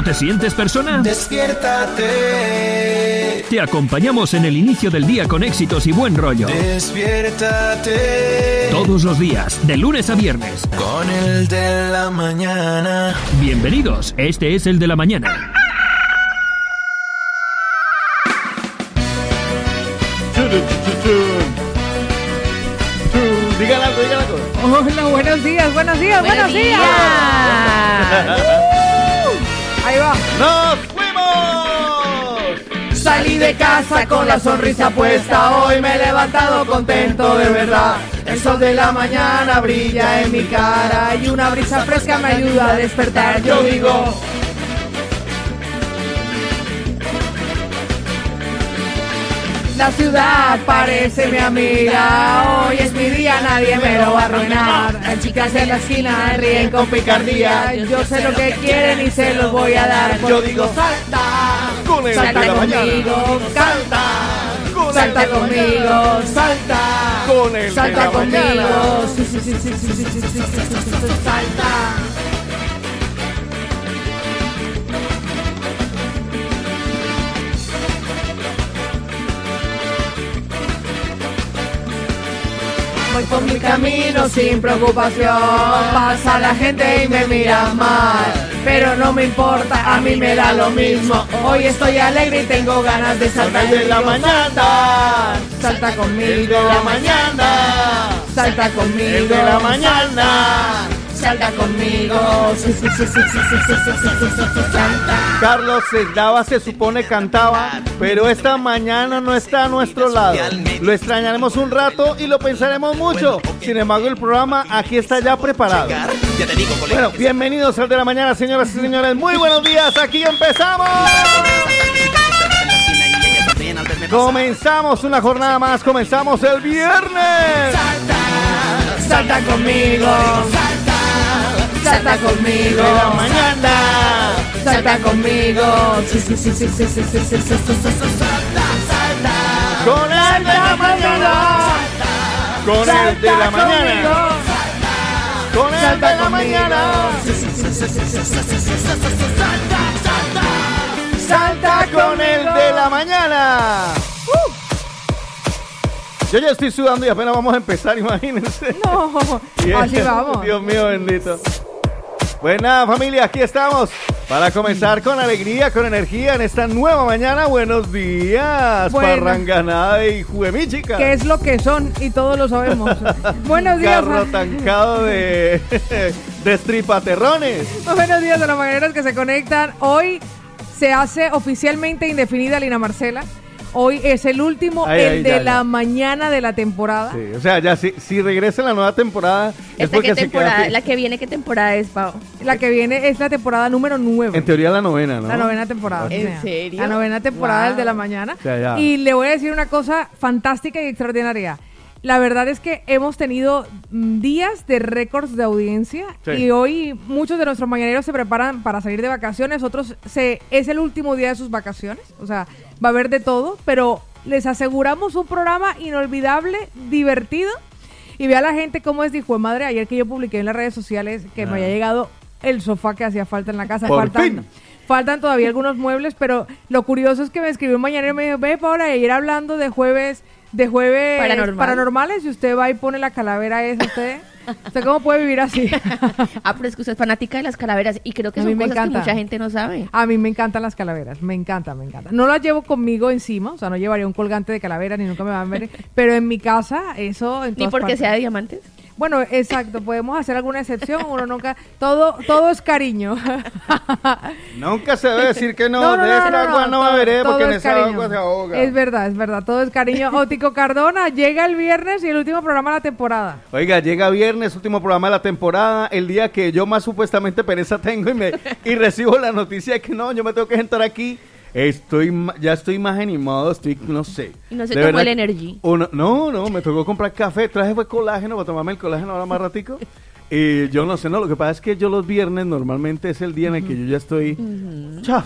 no te sientes persona? Despiértate. Te acompañamos en el inicio del día con éxitos y buen rollo. Despiértate. Todos los días, de lunes a viernes. Con el de la mañana. Bienvenidos, este es el de la mañana. Dígale algo, dígale algo. Hola, buenos días, buenos días, buenos, Buenos días. días. Ahí va. ¡Nos fuimos! Salí de casa con la sonrisa puesta, hoy me he levantado contento de verdad. El sol de la mañana brilla en mi cara y una brisa fresca me ayuda a despertar. Yo digo, la ciudad parece mi amiga, hoy es mi día, nadie me lo va a arruinar. Las chicas en la esquina ríen con picardía, yo sé lo que quieren y se los voy a dar. Yo digo, salta, Con el salta de la mañana. conmigo, salta. Con Salta el de la conmigo, salta. Con el de salta la conmigo. mañana. Sí, sí, sí, sí, sí, sí, sí, sí, sí, sí, sí, sí, salta. Voy por mi camino sin preocupación. Pasa la gente y me mira mal. Pero no me importa, a mí me da lo mismo. Hoy estoy alegre y tengo ganas de saltar. De la mañana. Salta conmigo. De la mañana. Salta conmigo. De la mañana salta conmigo. Carlos Sedaba se supone cantaba, pero esta mañana no está a nuestro lado. Lo extrañaremos un rato y lo pensaremos mucho. Sin embargo, el programa aquí está ya preparado. Bueno, bienvenidos al de la mañana, señoras y señores. Muy buenos días, aquí empezamos. Comenzamos una jornada más, comenzamos el viernes. Salta, salta conmigo, salta. Salta conmigo. De la mañana. Salta conmigo. Sí, sí, sí, sí, sí, sí, sí, sí, sí, salta, salta. Con el de la mañana. Con el de la Salta mañana. conmigo. Con el de Salta la mañana. Salta, salta. Salta con el de la mañana. Yo ya estoy sudando y apenas vamos a empezar, imagínense. No, así vamos. Dios mío bendito. Pues nada, familia, aquí estamos para comenzar con alegría, con energía en esta nueva mañana. Buenos días, Bueno. parranganada y juemíchica. ¿Qué es lo que son? Y todos lo sabemos. Buenos días. Carro tancado de, de estripaterrones. Buenos días a los mañaneros que se conectan. Hoy se hace oficialmente indefinida Lina Marcela. Hoy es el último, Ay, el ay, de ya, la ya. mañana de la temporada. Sí, o sea, ya si, si regresa la nueva temporada es ¿Esta porque qué temporada? La que viene, ¿qué temporada es, Pau? La que viene es la temporada número 9. En teoría la novena, ¿no? La novena temporada. ¿En o sea, serio? La novena temporada Wow. del de la mañana. O sea, ya. Y le voy a decir una cosa fantástica y extraordinaria. La verdad es que hemos tenido mm, días de récords de audiencia Sí. y hoy muchos de nuestros mañaneros se preparan para salir de vacaciones, otros se es el último día de sus vacaciones, o sea, va a haber de todo, pero les aseguramos un programa inolvidable, divertido y vea la gente cómo es dijo madre ayer que yo publiqué en las redes sociales que me Ah. había llegado el sofá que hacía falta en la casa, Por faltan fin. Faltan todavía algunos muebles, pero lo curioso es que me escribió un mañanero y me dijo, ve Paola, ayer hablando de jueves, de jueves Paranormal. paranormales, y usted va y pone la calavera esa, usted, ¿usted cómo puede vivir así? Ah, pero es que usted es fanática de las calaveras y creo que A son mí me cosas encanta. que mucha gente no sabe. A mí me encantan las calaveras, me encanta, me encanta. No las llevo conmigo encima, o sea, no llevaría un colgante de calavera ni nunca me van a ver, pero en mi casa eso en Ni porque partes. sea de diamantes. Bueno, exacto, podemos hacer alguna excepción, uno nunca, todo, todo es cariño. Nunca se debe decir que no, No, no, de no, esta no, agua no, todo- beberé porque en es esa cariño. agua se ahoga. Es verdad, es verdad, todo es cariño. Ótico Cardona llega el viernes y el último programa de la temporada. Oiga, llega viernes, último programa de la temporada, el día que yo más supuestamente pereza tengo y, me, y recibo la noticia de que no, yo me tengo que sentar aquí. Estoy, ya estoy más animado, estoy, no sé. Y no se De tomó verdad el Energy. uno- no, no, me tocó comprar café, traje fue colágeno para tomarme el colágeno ahora más ratico. Y yo no sé, no, lo que pasa es que yo los viernes normalmente es el día en el que yo ya estoy... Chao.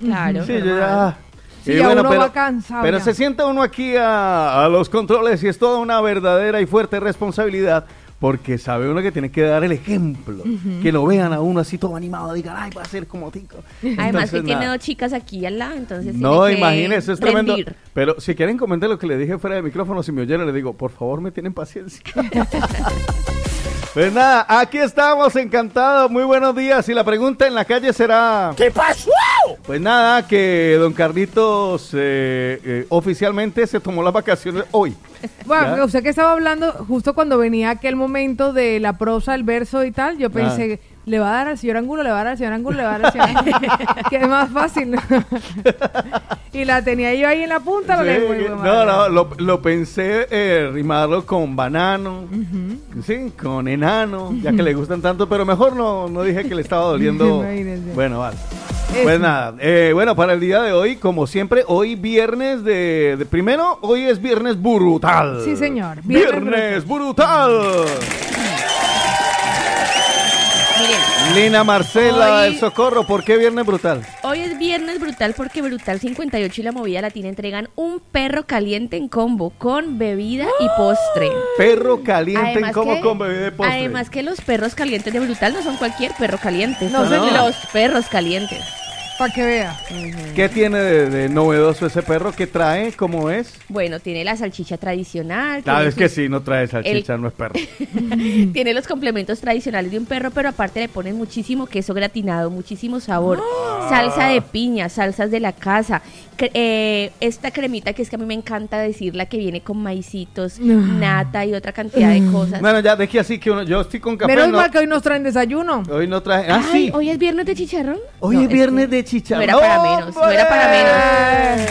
Claro. Sí, yo ya... Sí, Y ya uno pero, va cansado pero se sienta uno aquí a, a los controles y es toda una verdadera y fuerte responsabilidad Porque sabe uno que tiene que dar el ejemplo. Que lo vean a uno así todo animado, digan, ay, va a ser como Tico. Además Entonces, que tiene dos chicas aquí al lado, entonces No, imagínese, es tremendo. Pero si quieren comentar lo que le dije fuera de micrófono, si me oyeron, le digo, por favor, me tienen paciencia. pues nada, aquí estamos, encantados, muy buenos días. Y la pregunta en la calle será... ¿Qué pasó? Pues nada, que don Carlitos eh, eh, oficialmente se tomó las vacaciones hoy. Bueno, ¿Ya? usted que estaba hablando justo cuando venía aquel momento de la prosa, el verso y tal, yo pensé, Ah. le va a dar al señor Angulo, le va a dar al señor Angulo, le va a dar al señor Angulo. que es más fácil. ¿no? y la tenía yo ahí en la punta. Sí, le digo, que- "Uy, no, madre". no, lo, lo pensé eh, rimarlo con banano, sí, con enano, ya que le gustan tanto, pero mejor no, no dije que le estaba doliendo. Bueno, vale. Pues nada, eh, bueno, para el día de hoy, como siempre, hoy viernes de, de- primero, hoy es viernes brutal. Sí, señor, viernes Viernes, brutal. Miren, Lina Marcela, Hoy- el socorro, ¿por qué viernes brutal? hoy es viernes brutal porque Brutal 58 y la Movida Latina entregan un perro caliente en combo con bebida y postre. Perro caliente en que- con bebida de postre. además que los perros calientes de Brutal no son cualquier perro caliente, No, son los perros calientes. Para que vea. ¿Qué tiene de, de novedoso ese perro? ¿Qué trae? ¿Cómo es? Bueno, tiene la salchicha tradicional, Claro, tiene es que sí, no trae salchicha, El- no es perro. Tiene los complementos tradicionales de un perro, pero aparte le ponen muchísimo queso gratinado, muchísimo sabor, salsa de piña, salsas de la casa, cre- eh, esta cremita que es que a mí me encanta decirla que viene con maicitos, nata y otra cantidad de cosas. Bueno, ya dejé así que uno, yo estoy con café. Menos no- mal que hoy nos traen desayuno. Hoy no traje. Ah, Ay, sí. hoy es viernes de chicharrón. Hoy No, es viernes que de chicharrón. No era para menos, no era para menos.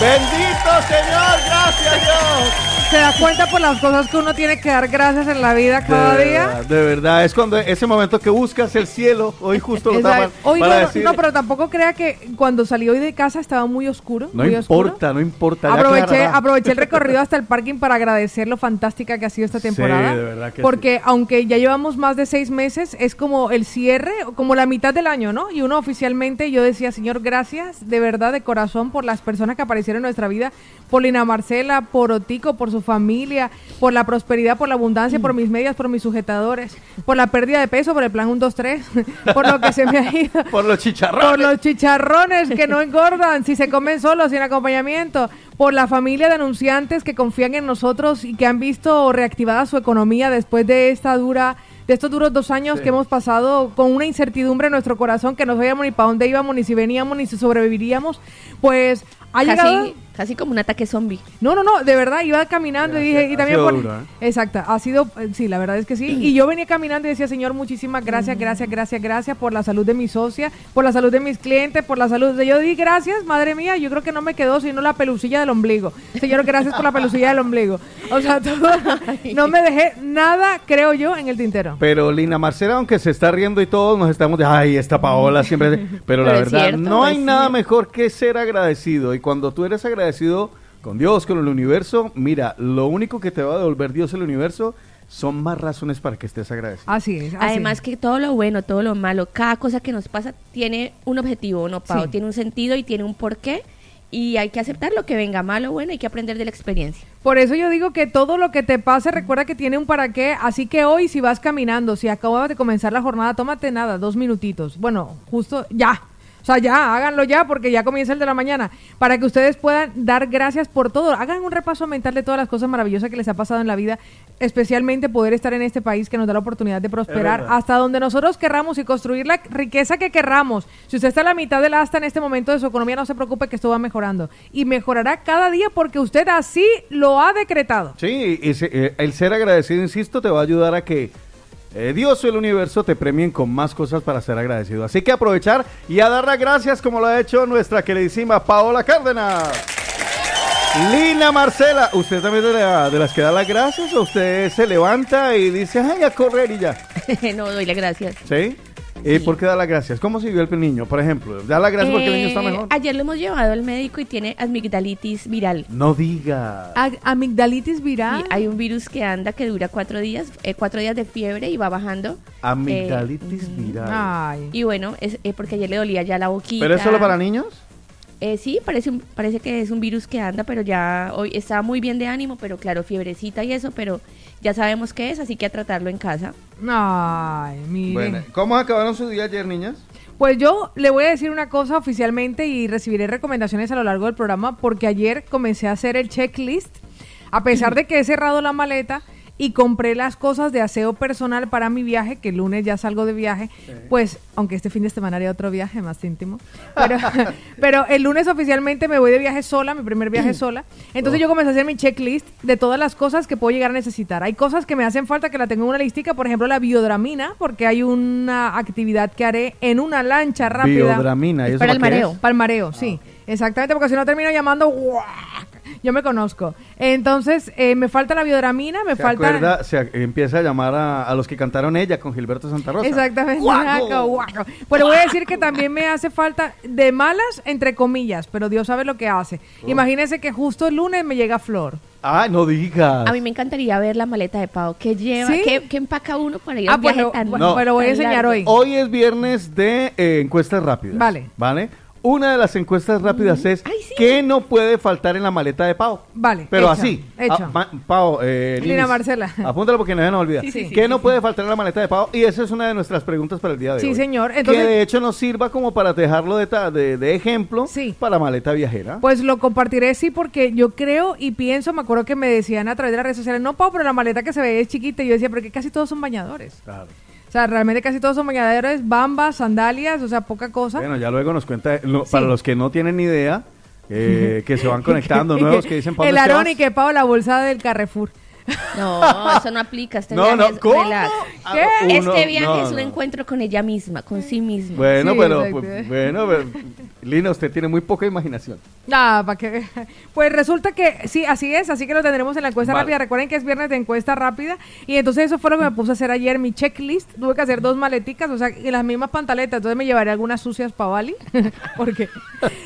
Bendito Señor, gracias Dios. Se da cuenta por las cosas que uno tiene que dar gracias en la vida cada de día. Verdad, de verdad, es cuando ese momento que buscas el cielo. Hoy justo lo tapan Hoy para no, decir. no, pero tampoco crea que cuando salí hoy de casa estaba muy oscuro. No muy oscuro. importa, no importa. Aproveché, aproveché el recorrido hasta el parking para agradecer lo fantástica que ha sido esta Sí, temporada. de verdad que porque aunque ya llevamos más de seis meses, es como el cierre, como la mitad del año, ¿no? Y uno oficialmente, yo decía, Señor, gracias de verdad, de corazón, por las personas que aparecieron en nuestra vida, por Lina Marcela, por Otico, por su familia, por la prosperidad, por la abundancia, por mis medias, por mis sujetadores, por la pérdida de peso, por el plan 1, 2, 3, por lo que se me ha ido. Por los chicharrones. Por los chicharrones que no engordan si se comen solos, sin acompañamiento. Por la familia de anunciantes que confían en nosotros y que han visto reactivada su economía después de esta dura de estos duros dos años Sí. que hemos pasado con una incertidumbre en nuestro corazón que no sabíamos ni para dónde íbamos, ni si veníamos, ni si sobreviviríamos, pues ha llegado... Casi, como un ataque zombie. No, no, no, de verdad, iba caminando y dije, y también por... duro, ¿eh? Exacto, ha sido, eh, sí, la verdad es que sí. Y yo venía caminando y decía, Señor, muchísimas gracias, gracias, gracias, gracias por la salud de mi socia, por la salud de mis clientes, por la salud de... Yo di gracias, madre mía, yo creo que no me quedó sino la pelucilla del ombligo. Señor, gracias por la pelucilla del ombligo. O sea, todo, no me dejé nada, creo yo, en el tintero. Pero Lina Marcela, aunque se está riendo y todos nos estamos de, ay, esta Paola siempre... Pero, la Pero verdad, cierto, no hay nada mejor que ser agradecido. Y cuando tú eres agradecido con Dios, con el universo, mira, lo único que te va a devolver Dios el universo son más razones para que estés agradecido. Así es. así Además es. que todo lo bueno, todo lo malo, cada cosa que nos pasa tiene un objetivo, ¿no, Pau? Sí. Tiene un sentido y tiene un porqué. Y hay que aceptar lo que venga, malo o bueno, hay que aprender de la experiencia. Por eso yo digo que todo lo que te pase, recuerda que tiene un para qué. Así que hoy, si vas caminando, si acabas de comenzar la jornada, tómate nada, dos minutitos. Bueno, justo ya. O sea, ya, háganlo ya porque ya comienza el de la mañana. Para que ustedes puedan dar gracias por todo. Hagan un repaso mental de todas las cosas maravillosas que les ha pasado en la vida. Especialmente poder estar en este país que nos da la oportunidad de prosperar hasta donde nosotros querramos y construir la riqueza que querramos. Si usted está a la mitad del asta en este momento de su economía, no se preocupe que esto va mejorando. Y mejorará cada día porque usted así lo ha decretado. Sí, y se- eh, el ser agradecido, insisto, te va a ayudar a que eh, Dios o el universo te premien con más cosas para ser agradecido. Así que aprovechar y a dar las gracias como lo ha hecho nuestra queridísima Paola Cárdenas. Lina Marcela, ¿usted también es de, la- de las que da las gracias o usted se levanta y dice, ay, a correr y ya? no, doy las gracias. ¿Sí? ¿Y por qué da las gracias? ¿Cómo siguió el niño, por ejemplo? ¿Da las gracias porque el niño está Eh, mejor? Ayer lo hemos llevado al médico y tiene amigdalitis viral. No diga. Ag- amigdalitis viral. Y hay un virus que anda que dura cuatro días, eh, cuatro días de fiebre y va bajando. Amigdalitis viral. Ay. Y bueno, es eh, porque ayer le dolía ya la boquita. ¿Pero es solo para niños? Eh, sí, parece, un- parece que es un virus que anda, pero ya hoy estaba muy bien de ánimo, pero claro, fiebrecita y eso, pero ya sabemos qué es, así que a tratarlo en casa. Ay, mire. Bueno, ¿cómo acabaron su día ayer, niñas? Pues yo le voy a decir una cosa oficialmente y recibiré recomendaciones a lo largo del programa porque ayer comencé a hacer el checklist, a pesar de que he cerrado la maleta y compré las cosas de aseo personal para mi viaje, que el lunes ya salgo de viaje, pues aunque este fin de semana haría otro viaje más íntimo, pero, pero el lunes oficialmente me voy de viaje sola, mi primer viaje sola, entonces yo comencé a hacer mi checklist de todas las cosas que puedo llegar a necesitar. Hay cosas que me hacen falta que la tengo en una listica, por ejemplo la biodramina, porque hay una actividad que haré en una lancha rápida. Biodramina. ¿y Es eso para el qué mareo. es? Palmareo, sí. Exactamente, porque si no termino llamando, ¡guac! Yo me conozco. Entonces, eh, me falta la biodramina, me Se falta... acuerda, se empieza a llamar a, a los que cantaron ella con Gilberto Santa Rosa. Exactamente. ¡Guaco! guaco, guaco. Pero voy a decir que también me hace falta de malas, entre comillas, pero Dios sabe lo que hace. Oh. Imagínese que justo el lunes me llega Flor. Ay, no digas. A mí me encantaría ver la maleta de Pau. ¿Qué lleva? ¿Sí? ¿Qué, qué empaca uno para ir Ah, a un pues viaje lo- tan bueno, No. pues lo voy a enseñar hoy. Hoy es viernes de eh, encuestas rápidas. Vale. ¿Vale? Una de las encuestas rápidas es Ay, sí. ¿qué no puede faltar en la maleta de Pau? Vale, Pero hecho, así. hecho. Ah, Pau, eh, Lina Linis, Marcela. Apúntalo porque no se nos olvida. Sí, sí, sí, ¿Qué sí, no sí. puede faltar en la maleta de Pau? Y esa es una de nuestras preguntas para el día de Sí, hoy. señor. Entonces- que de hecho nos sirva como para dejarlo de, ta- de, de ejemplo Sí. para maleta viajera. Pues lo compartiré sí porque yo creo y pienso, me acuerdo que me decían a través de las redes sociales, no Pau, pero la maleta que se ve es chiquita. Y yo decía, pero que casi todos son bañadores. Claro. O sea, realmente casi todos son bañadores, bambas, sandalias, o sea, poca cosa. Bueno, ya luego nos cuenta, lo- Sí. para los que no tienen ni idea, eh, que se van conectando nuevos que dicen, ¿pa' El vas? y que Pau, la bolsa del Carrefour. No, eso no aplica. Este No, viaje no, es ¿cómo? relax. Ah, ¿Qué? uno- este viaje no, es un no. encuentro con ella misma, con sí misma. Bueno, Sí, pero, pues, bueno, pero, Lina, usted tiene muy poca imaginación. Nada, para que. Pues resulta que sí, así es, así que lo tendremos en la encuesta Vale. rápida. Recuerden que es viernes de encuesta rápida. Y entonces eso fue lo que me puse a hacer ayer, mi checklist. Tuve que hacer dos maleticas, o sea, y las mismas pantaletas. Entonces me llevaré algunas sucias para Bali, porque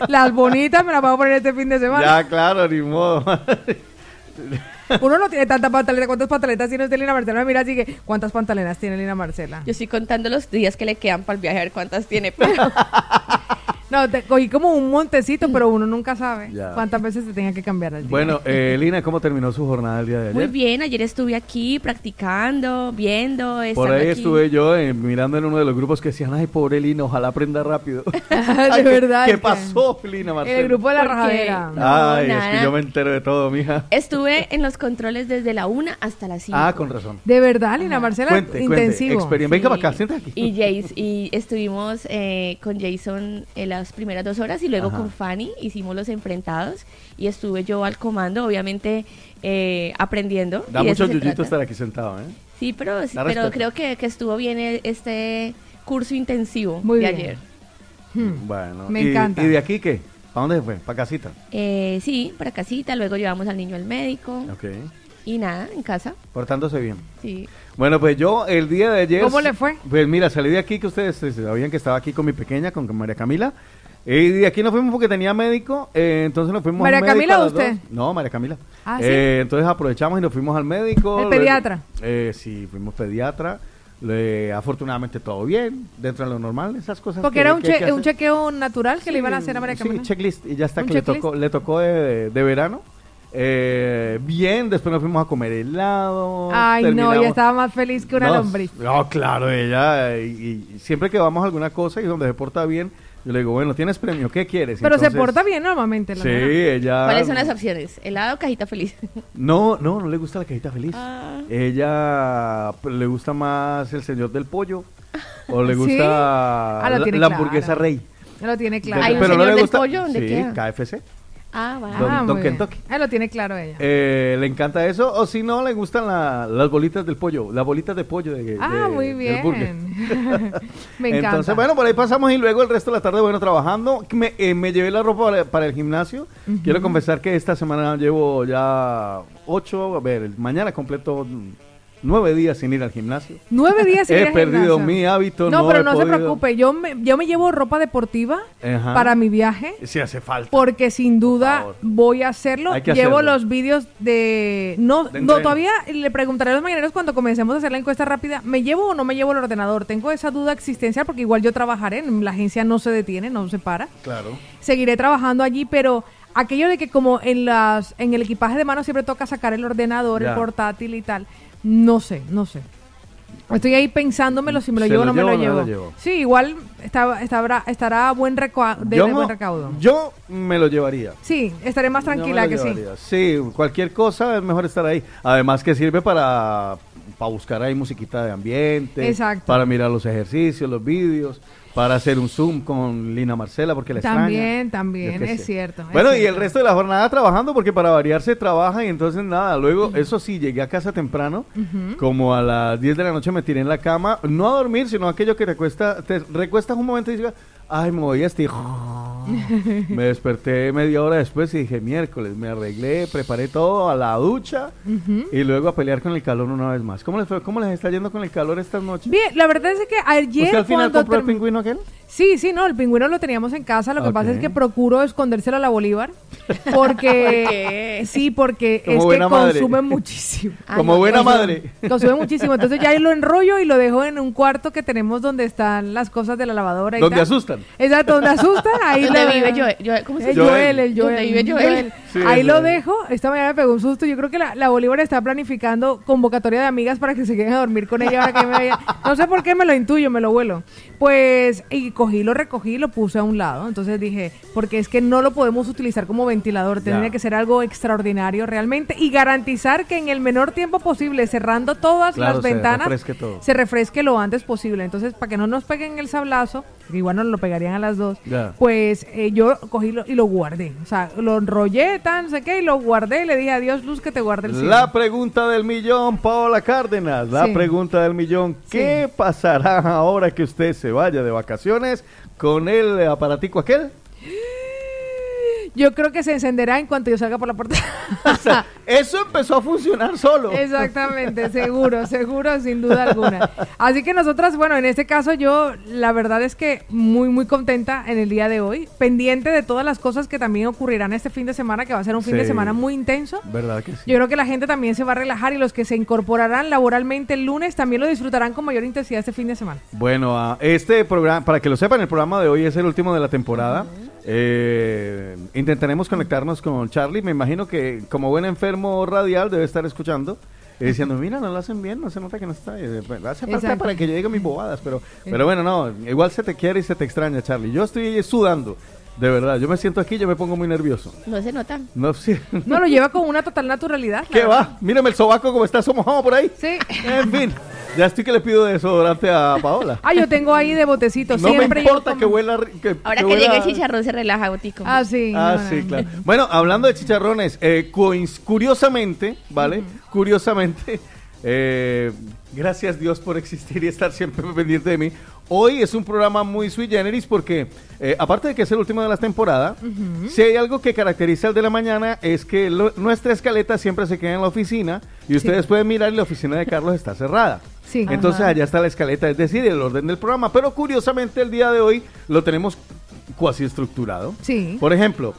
las bonitas me las voy a poner este fin de semana. Ya, claro, ni modo. Uno no tiene tanta pantaleta. ¿Cuántas pantaletas tiene usted, Lina Marcela? Mira, así que, ¿cuántas pantaletas tiene Lina Marcela? Yo estoy contando los días que le quedan para el viaje, a ver cuántas tiene. pero- No, te cogí como un montecito, pero uno nunca sabe Ya. cuántas veces se tenga que cambiar al día. bueno, eh, Lina, ¿cómo terminó su jornada el día de ayer? Muy bien, ayer estuve aquí practicando, viendo, Por ahí aquí. estuve yo eh, mirando en uno de los grupos que decían, ay, pobre Lina, ojalá aprenda rápido. de Ay, ¿qué- verdad. ¿Qué pasó, Lina Marcela? En el grupo de la rajadera. No, Ay, es que yo me entero de todo, mija. Estuve en los controles desde la 1 hasta las 5. Ah, con razón. De verdad, Lina Marcela, Cuente, cuente. intensivo. Experien- Venga para acá, siéntate aquí. Y, Jace, y estuvimos eh, con Jason en las primeras dos horas y luego Ajá. con Fanny hicimos los enfrentados y estuve yo al comando, obviamente eh, aprendiendo. Da mucho yuyito estar aquí sentado, ¿eh? Sí, pero, sí, pero creo que, que estuvo bien el- este curso intensivo Muy de bien. ayer. Hmm. Bueno. Me y, encanta. ¿Y de aquí qué? ¿Para dónde fue? ¿Para casita? Eh, sí, para casita, luego llevamos al niño al médico Ok. Y nada, en casa. Portándose bien. Sí. Bueno, pues yo el día de ayer... ¿Cómo le fue? Pues mira, salí de aquí que ustedes eh, sabían que estaba aquí con mi pequeña, con María Camila. Eh, Y de aquí nos fuimos porque tenía médico, eh, entonces nos fuimos ¿María al médico Camila a o las usted? dos. No, María Camila. Ah, ¿sí? Eh, entonces aprovechamos y nos fuimos al médico. ¿El pediatra? Eh, sí, fuimos pediatra. Le- afortunadamente todo bien, dentro de lo normal, esas cosas. Porque que- era un, que che- un chequeo natural que Sí, le iban a hacer a María Camila. Sí, checklist. Y ya está, ¿Un que le tocó, le tocó de, de verano. Eh, bien, después nos fuimos a comer helado. Ay, no, ella estaba más feliz que una no, lombriz. No, claro, ella. Y, y siempre que vamos a alguna cosa y donde se porta bien, yo le digo, bueno, ¿tienes premio? ¿Qué quieres? Pero se Entonces, porta bien normalmente. La Sí, nena. ella. ¿Cuáles son las opciones? ¿Helado o cajita feliz? No, no, no le gusta la cajita feliz. Ah. Ella pues, le gusta más el señor del pollo. O le ¿Sí? gusta Ah, lo la, la claro. hamburguesa rey. Ya lo tiene claro. ¿Hay un Pero no señor le del gusta. pollo? ¿Dónde sí, queda? KFC. Ah, va. Don- Ah, Don. Kentucky. Ah, lo tiene claro ella. Eh, le encanta eso. O si no, le gustan la- las bolitas del pollo. Las bolitas de pollo de, ah, de- muy del burger. bien. Me encanta. Entonces, bueno, por ahí pasamos y luego el resto de la tarde, bueno, trabajando. Me, eh, me llevé la ropa para, para el gimnasio. Quiero confesar que esta semana llevo ya ocho, a ver, mañana completo nueve días sin ir al gimnasio. Nueve días sin ir He al perdido gimnasio. mi hábito. No, pero he no se preocupe. Yo me, yo me llevo ropa deportiva Ajá. para mi viaje. Si hace falta. Porque sin duda voy a hacerlo. Hay que Llevo hacerlo. los vídeos de... No, De no entreno. todavía le preguntaré a los mañaneros cuando comencemos a hacer la encuesta rápida. ¿Me llevo o no me llevo el ordenador? Tengo esa duda existencial porque igual yo trabajaré. La agencia no se detiene, no se para. Claro. Seguiré trabajando allí, pero aquello de que como en las en el equipaje de mano siempre toca sacar el ordenador, Ya. el portátil y tal. No sé, no sé. Estoy ahí pensándomelo si me lo ¿Se llevo o no me lo llevo llevo. Sí, igual está, estará, estará buen, de, buen recaudo. yo me lo llevaría. Sí, estaré más tranquila que sí. Sí, cualquier cosa es mejor estar ahí. Además que sirve para, para buscar ahí musiquita de ambiente. Exacto. Para mirar los ejercicios, los vídeos. Para hacer un Zoom con Lina Marcela porque la También, extraña. también, qué es sé. cierto, es Bueno, y el resto de la jornada trabajando porque para variar se trabaja y entonces nada. Luego, eso sí, llegué a casa temprano. Como a las 10 de la noche me tiré en la cama. No a dormir, sino aquello que te cuesta, te recuestas un momento y dices, ay, me voy a estirar. me desperté media hora después y dije, miércoles, me arreglé, preparé todo a la ducha y luego a pelear con el calor una vez más. ¿Cómo les, fue- cómo les está yendo con el calor estas noches? Bien, la verdad es que ayer ¿Usted al final compró el pingüino aquel? Sí, sí, no, el pingüino lo teníamos en casa, lo que pasa es que procuro escondérselo a la Bolívar porque sí, porque Como es que buena madre. consume muchísimo. Ay, Como no, buena madre. Consume muchísimo, entonces ya lo enrollo y lo dejo en un cuarto que tenemos donde están las cosas de la lavadora y Donde tal. asustan. Exacto, donde asustan, ahí ¿Dónde lo- vive Joel? Joel, ¿Cómo se El llama? Joel. El Joel. ¿Dónde vive Joel? Sí, Ahí lo Joel. dejo. Esta mañana me pegó un susto. Yo creo que la, la Bolívar está planificando convocatoria de amigas para que se queden a dormir con ella ahora que me vaya. No sé por qué me lo intuyo, me lo vuelo. Pues, y cogí, lo recogí y lo puse a un lado. Entonces dije, porque es que no lo podemos utilizar como ventilador. Tendría Ya. que ser algo extraordinario realmente y garantizar que en el menor tiempo posible, cerrando todas Claro, las se ventanas, refresque todo. se refresque lo antes posible. Entonces, para que no nos peguen el sablazo, que igual nos lo pegarían a las dos, pues eh, yo cogí lo- y lo guardé. O sea, lo enrollé, tan, no sé qué, y lo guardé y le dije adiós, Luz, que te guarde el cielo. La pregunta del millón, Paola Cárdenas. La Sí. pregunta del millón. ¿Qué pasará ahora que usted se vaya de vacaciones con el aparatico aquel? Yo creo que se encenderá en cuanto yo salga por la puerta. O sea, eso empezó a funcionar solo. Exactamente, seguro, seguro, sin duda alguna. Así que nosotras, bueno, en este caso yo, la verdad es que muy, muy contenta en el día de hoy, pendiente de todas las cosas que también ocurrirán este fin de semana, que va a ser un fin de semana muy intenso. ¿Verdad que sí? Yo creo que la gente también se va a relajar y los que se incorporarán laboralmente el lunes también lo disfrutarán con mayor intensidad este fin de semana. Bueno, ah, este programa, para que lo sepan, el programa de hoy es el último de la temporada. Eh, intentaremos conectarnos con Charlie. Me imagino que como buen enfermo radial debe estar escuchando. Y diciendo, mira, no lo hacen bien, no se nota que no está. Eh, pues, Hace falta Exacto. para que yo diga mis bobadas, pero, pero bueno, no, igual se te quiere y se te extraña, Charlie. Yo estoy sudando, de verdad. Yo me siento aquí, yo me pongo muy nervioso. No se nota. No, sí. No, lo lleva con una total naturalidad. ¿Qué va? Mírame el sobaco como está somojado por ahí. Sí. En fin, ya estoy que le pido desodorante a Paola. Ah, yo tengo ahí de botecito. No me siempre llevo importa como- que huela. Que, Ahora que, huela- llega el chicharrón se relaja, Botico. Ah, sí. Ah, no, sí, no. claro. Bueno, hablando de chicharrones, eh, curiosamente, ¿vale? Curiosamente, eh, gracias Dios por existir y estar siempre pendiente de mí. Hoy es un programa muy sui generis porque, eh, aparte de que es el último de la temporada, si hay algo que caracteriza el de la mañana es que lo- nuestra escaleta siempre se queda en la oficina y ustedes pueden mirar y la oficina de Carlos está cerrada. Sí. Entonces Ajá. allá está la escaleta, es decir, el orden del programa. Pero curiosamente el día de hoy lo tenemos cuasi estructurado. Sí. Por ejemplo,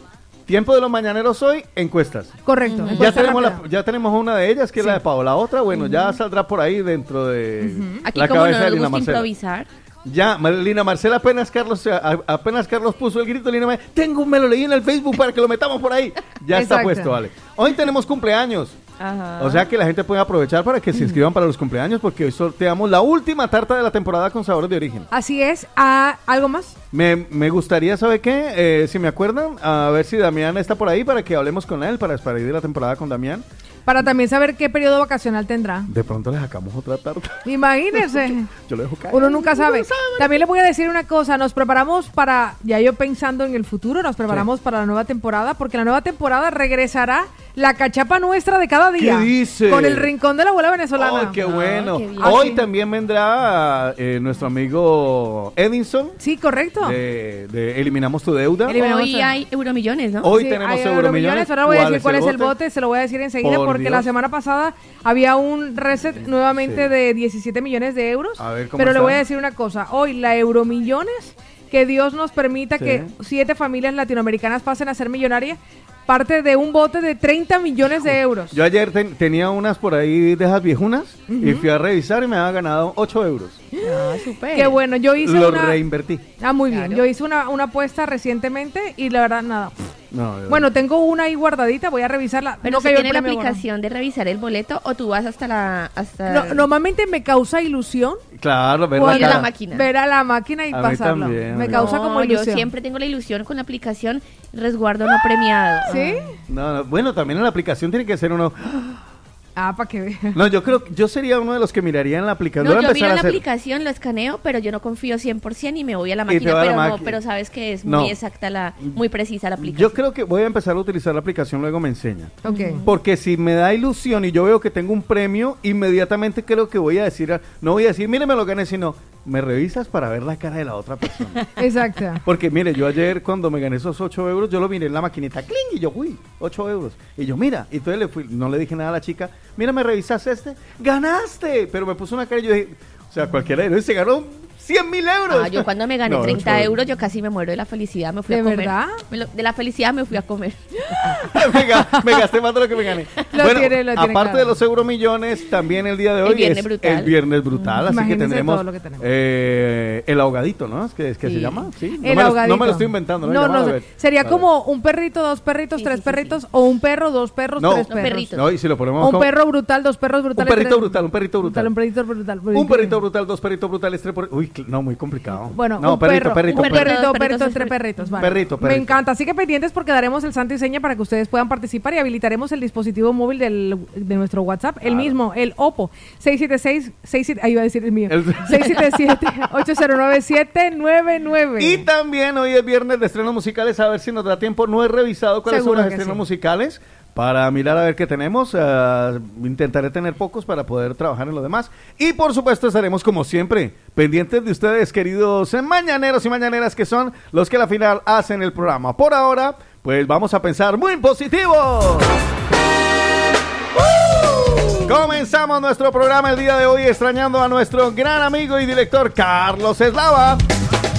tiempo de los mañaneros hoy, encuestas. Correcto. Ya encuesta tenemos, la- ya tenemos una de ellas, que es la de Paola. Otra, bueno, ya saldrá por ahí dentro de Aquí la como no cabeza de Lina gusta Marcela. improvisar. Ya, Lina Marcela apenas Carlos, apenas Carlos puso el grito, Lina Marcela, tengo, me lo leí en el Facebook para que lo metamos por ahí. Ya está puesto, vale. Hoy tenemos cumpleaños. Ajá. O sea que la gente puede aprovechar para que se inscriban para los cumpleaños porque hoy sorteamos la última tarta de la temporada con sabores de origen. Así es. Ah, ¿Algo más? Me, me gustaría, ¿sabe qué? Eh, si me acuerdan, a ver si Damián está por ahí para que hablemos con él, para despedir la temporada con Damián. Para también saber qué periodo vacacional tendrá. De pronto le sacamos otra tarta. Imagínense. Yo lo dejo caer. Uno nunca sabe. También le voy a decir una cosa, nos preparamos para, ya yo pensando en el futuro, nos preparamos para la nueva temporada, porque la nueva temporada regresará la cachapa nuestra de cada día. ¿Qué dice? Con el rincón de la abuela venezolana. ¡Ay, qué bueno! qué bien. Hoy Ah, también vendrá eh, nuestro amigo Edinson Sí, correcto. de, de Eliminamos tu deuda. Eliminamos Hoy hay euromillones, ¿no? Hoy Sí, tenemos hay Euromillones. Ahora voy a ¿Cuál decir cuál es el bote? bote, se lo voy a decir enseguida Por porque Dios. la semana pasada había un reset nuevamente Sí. de 17 millones de euros. A ver, ¿cómo pero le voy a decir una cosa, hoy la Euromillones, que Dios nos permita Sí. que siete familias latinoamericanas pasen a ser millonarias, parte de un bote de 30 millones de euros. Yo ayer ten- tenía unas por ahí de esas viejunas y fui a revisar y me había ganado 8 euros. Ah, súper. Qué bueno, yo hice Lo una... reinvertí. Ah, muy bien. Yo hice una, una apuesta recientemente y la verdad, nada. No, yo- Bueno, tengo una ahí guardadita, voy a revisarla. Pero No el tiene la aplicación de revisar el boleto o tú vas hasta la... Hasta No, normalmente me causa ilusión claro, ver la la máquina. ver a la máquina y A mí pasarlo. también, a me causa No, como ilusión. Yo siempre tengo la ilusión con la aplicación resguardo no premiado. ¿Sí? No, no, bueno, también en la aplicación tiene que ser uno. Ah, para que vean. No, yo creo, yo sería uno de los que miraría en la aplicación. No, yo miro a la hacer. aplicación, lo escaneo, pero yo no confío 100% y me voy a la máquina. va a la Pero no, máquina. pero sabes que es No. muy exacta, la, muy precisa la aplicación. Yo creo que voy a empezar a utilizar la aplicación, luego me enseña. Ok. Porque si me da ilusión y yo veo que tengo un premio, inmediatamente creo que voy a decir, no voy a decir, mire, me lo gané, sino, me revisas para ver la cara de la otra persona. Exacto. Porque mire, yo ayer cuando me gané esos 8 euros, yo lo miré en la maquinita, ¡cling! Y yo, uy, 8 euros. Y yo, mira, y entonces le fui, no le dije nada a la chica, mira, me revisas este, ¡ganaste! Pero me puso una cara y yo dije, o sea, cualquiera de ellos se ganó 100 mil euros. Ah, yo cuando me gané No, 30 ocho euros, yo casi me muero de la felicidad, me fui ¿De a comer. verdad? Me lo- de la felicidad me fui a comer. me, ga- me gasté más de lo que me gané. Lo bueno, tiene, lo tiene aparte claro. de los euromillones, también el día de hoy viernes es brutal. el viernes brutal, así que Imagínense tendremos, todo lo que tenemos. eh, el ahogadito, ¿no? ¿Es que, es que se llama? Sí. No, El me lo, ahogadito. no me lo estoy inventando, ¿no? No, no, sería como un perrito, dos perritos, Sí, tres sí, sí, perritos, o un perro, dos perros, No. tres No, perros. perritos. No, y si lo ponemos O un como- perro brutal, dos perros un brutales. perrito tres- brutal, un perrito brutal. Un perrito brutal. Un perrito brutal, dos perritos brutales, tres por... Uy, no, muy complicado. Bueno, no, un perrito, perro, perrito, un perrito. perrito, Perritos, perritos, perritos, tres perritos. vale. Perrito, Me perrito. encanta. Así que pendientes porque daremos el santo y seña para que ustedes puedan participar y habilitaremos el dispositivo móvil del, de nuestro WhatsApp, el mismo, el Oppo 676 67 ahí iba a decir el mío. El- 677 809 799. Y también hoy es viernes de estrenos musicales, a ver si nos da tiempo. No he revisado cuáles Seguro son los estrenos sí. musicales para mirar a ver qué tenemos. Ah, intentaré tener pocos para poder trabajar en lo demás. Y por supuesto estaremos como siempre pendientes de ustedes, queridos eh, mañaneros y mañaneras que son los que a la final hacen el programa. Por ahora, pues vamos a pensar muy positivo. Comenzamos nuestro programa el día de hoy extrañando a nuestro gran amigo y director Carlos Eslava.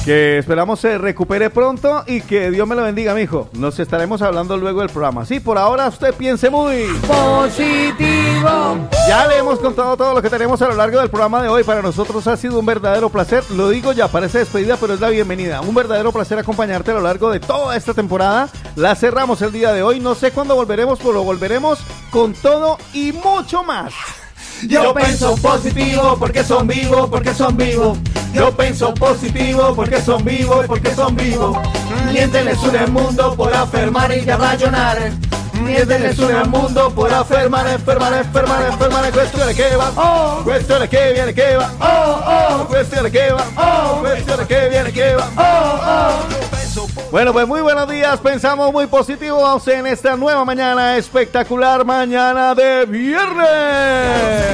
Que esperamos se recupere pronto y que Dios me lo bendiga, mijo. Nos estaremos hablando luego del programa. Sí, por ahora usted piense muy. Positivo. Ya le hemos contado todo lo que tenemos a lo largo del programa de hoy. Para nosotros ha sido un verdadero placer. Lo digo ya, parece despedida, pero es la bienvenida. Un verdadero placer acompañarte a lo largo de toda esta temporada. La cerramos el día de hoy. No sé cuándo volveremos, pero volveremos con todo y mucho más. Yo pienso positivo porque son vivos, porque son vivos. Yo pienso positivo porque son vivos, porque son vivos. Miénteles un el mundo por afirmar y ya rayonar. Miénteles un el mundo por afirmar, enfermar, enfermar, enfermar. Cuestión que va, oh. Cuestión que viene que va, oh, oh. Cuestión que va, oh. Cuestión que viene que va, oh, oh. Bueno, pues muy buenos días. Pensamos muy positivo. En esta nueva mañana espectacular, mañana de viernes.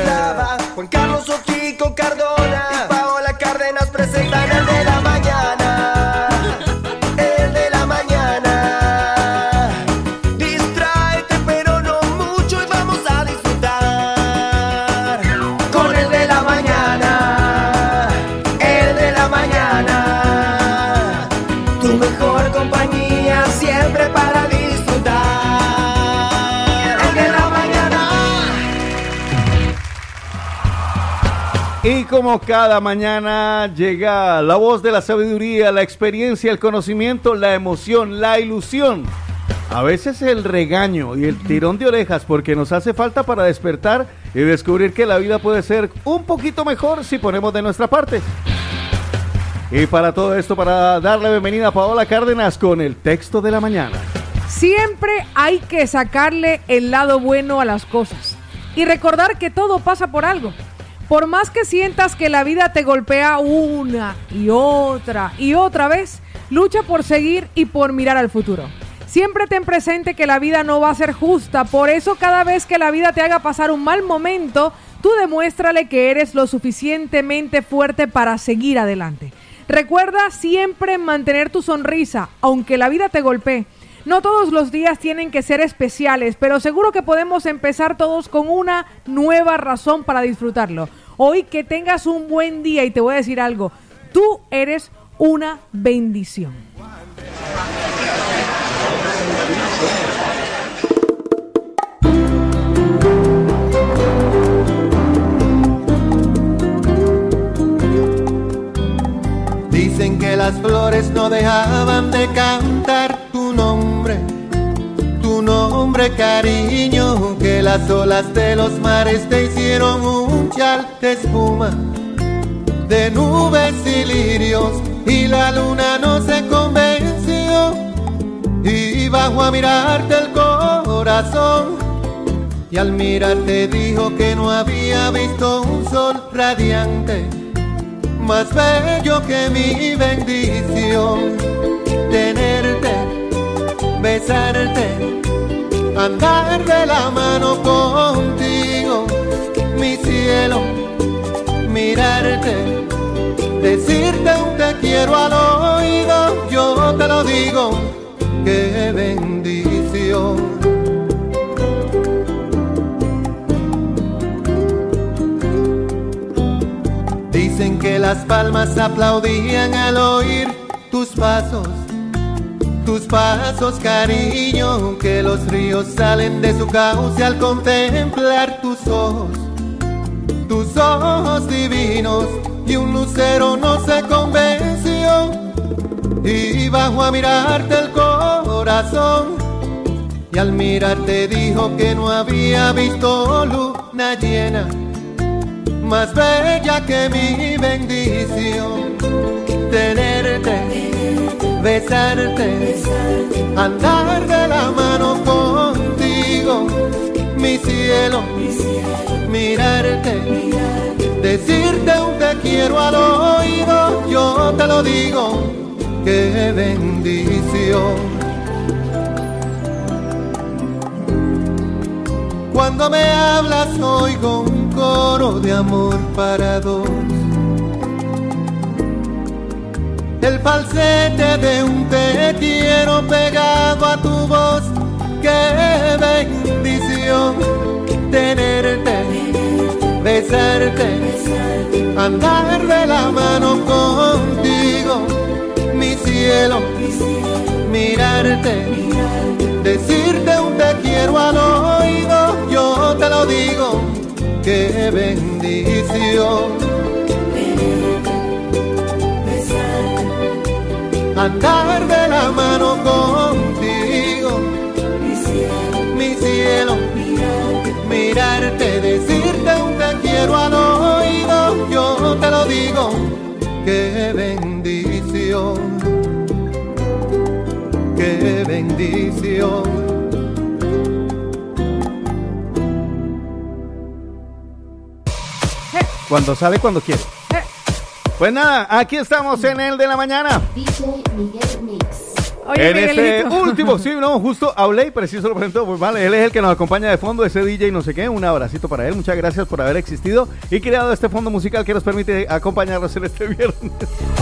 Juan Carlos Ochico Cardona. Y Paola Cárdenas presentan Y como cada mañana llega la voz de la sabiduría, la experiencia, el conocimiento, la emoción, la ilusión. A veces el regaño y el tirón de orejas porque nos hace falta para despertar y descubrir que la vida puede ser un poquito mejor si ponemos de nuestra parte. Y para todo esto, para darle bienvenida a Paola Cárdenas con el texto de la mañana. Siempre hay que sacarle el lado bueno a las cosas y recordar que todo pasa por algo. Por más que sientas que la vida te golpea una y otra y otra vez, lucha por seguir y por mirar al futuro. Siempre ten presente que la vida no va a ser justa, por eso cada vez que la vida te haga pasar un mal momento, tú demuéstrale que eres lo suficientemente fuerte para seguir adelante. Recuerda siempre mantener tu sonrisa, aunque la vida te golpee. No todos los días tienen que ser especiales, pero seguro que podemos empezar todos con una nueva razón para disfrutarlo. Hoy que tengas un buen día y te voy a decir algo, tú eres una bendición. Dicen que las flores no dejaban de cantar tu nombre, tu nombre cariño, que las olas de los mares te hicieron un chal de espuma, de nubes y lirios, y la luna no se convenció, y bajó a mirarte el corazón. Y al mirarte dijo que no había visto un sol radiante más bello que mi bendición. Tenerte, besarte, andar de la mano contigo, mi cielo, mirarte, decirte un te quiero al oído, yo te lo digo, qué bendición. Dicen que las palmas aplaudían al oír tus pasos, tus pasos cariño, que los ríos salen de su cauce al contemplar tus ojos, tus ojos divinos, y un lucero no se convenció, y bajó a mirarte el corazón, y al mirarte dijo que no había visto luna llena más bella que mi bendición. Tenerte, besarte, andar de la mano contigo, mi cielo, mirarte, decirte un te quiero al oído, yo te lo digo, qué bendición. Cuando me hablas oigo un coro de amor para dos. El falsete de un te quiero pegado a tu voz. Qué bendición tenerte, besarte, andar de la mano contigo, mi cielo, mirarte, decirte un te quiero al oído, yo te lo digo, qué bendición. Andar de la mano contigo, mi cielo, mirarte, decirte un te quiero al oído, yo te lo digo, qué bendición, qué bendición. Cuando sale, cuando quiere. Eh, Pues nada, aquí estamos en el de la mañana. Miguel Mix. Oye, en este Miguelito. último, sí, no, justo hablé y preciso lo presentó. Pues vale, él es el que nos acompaña de fondo, ese DJ no sé qué. Un abracito para él. Muchas gracias por haber existido y creado este fondo musical que nos permite acompañarnos en este viernes.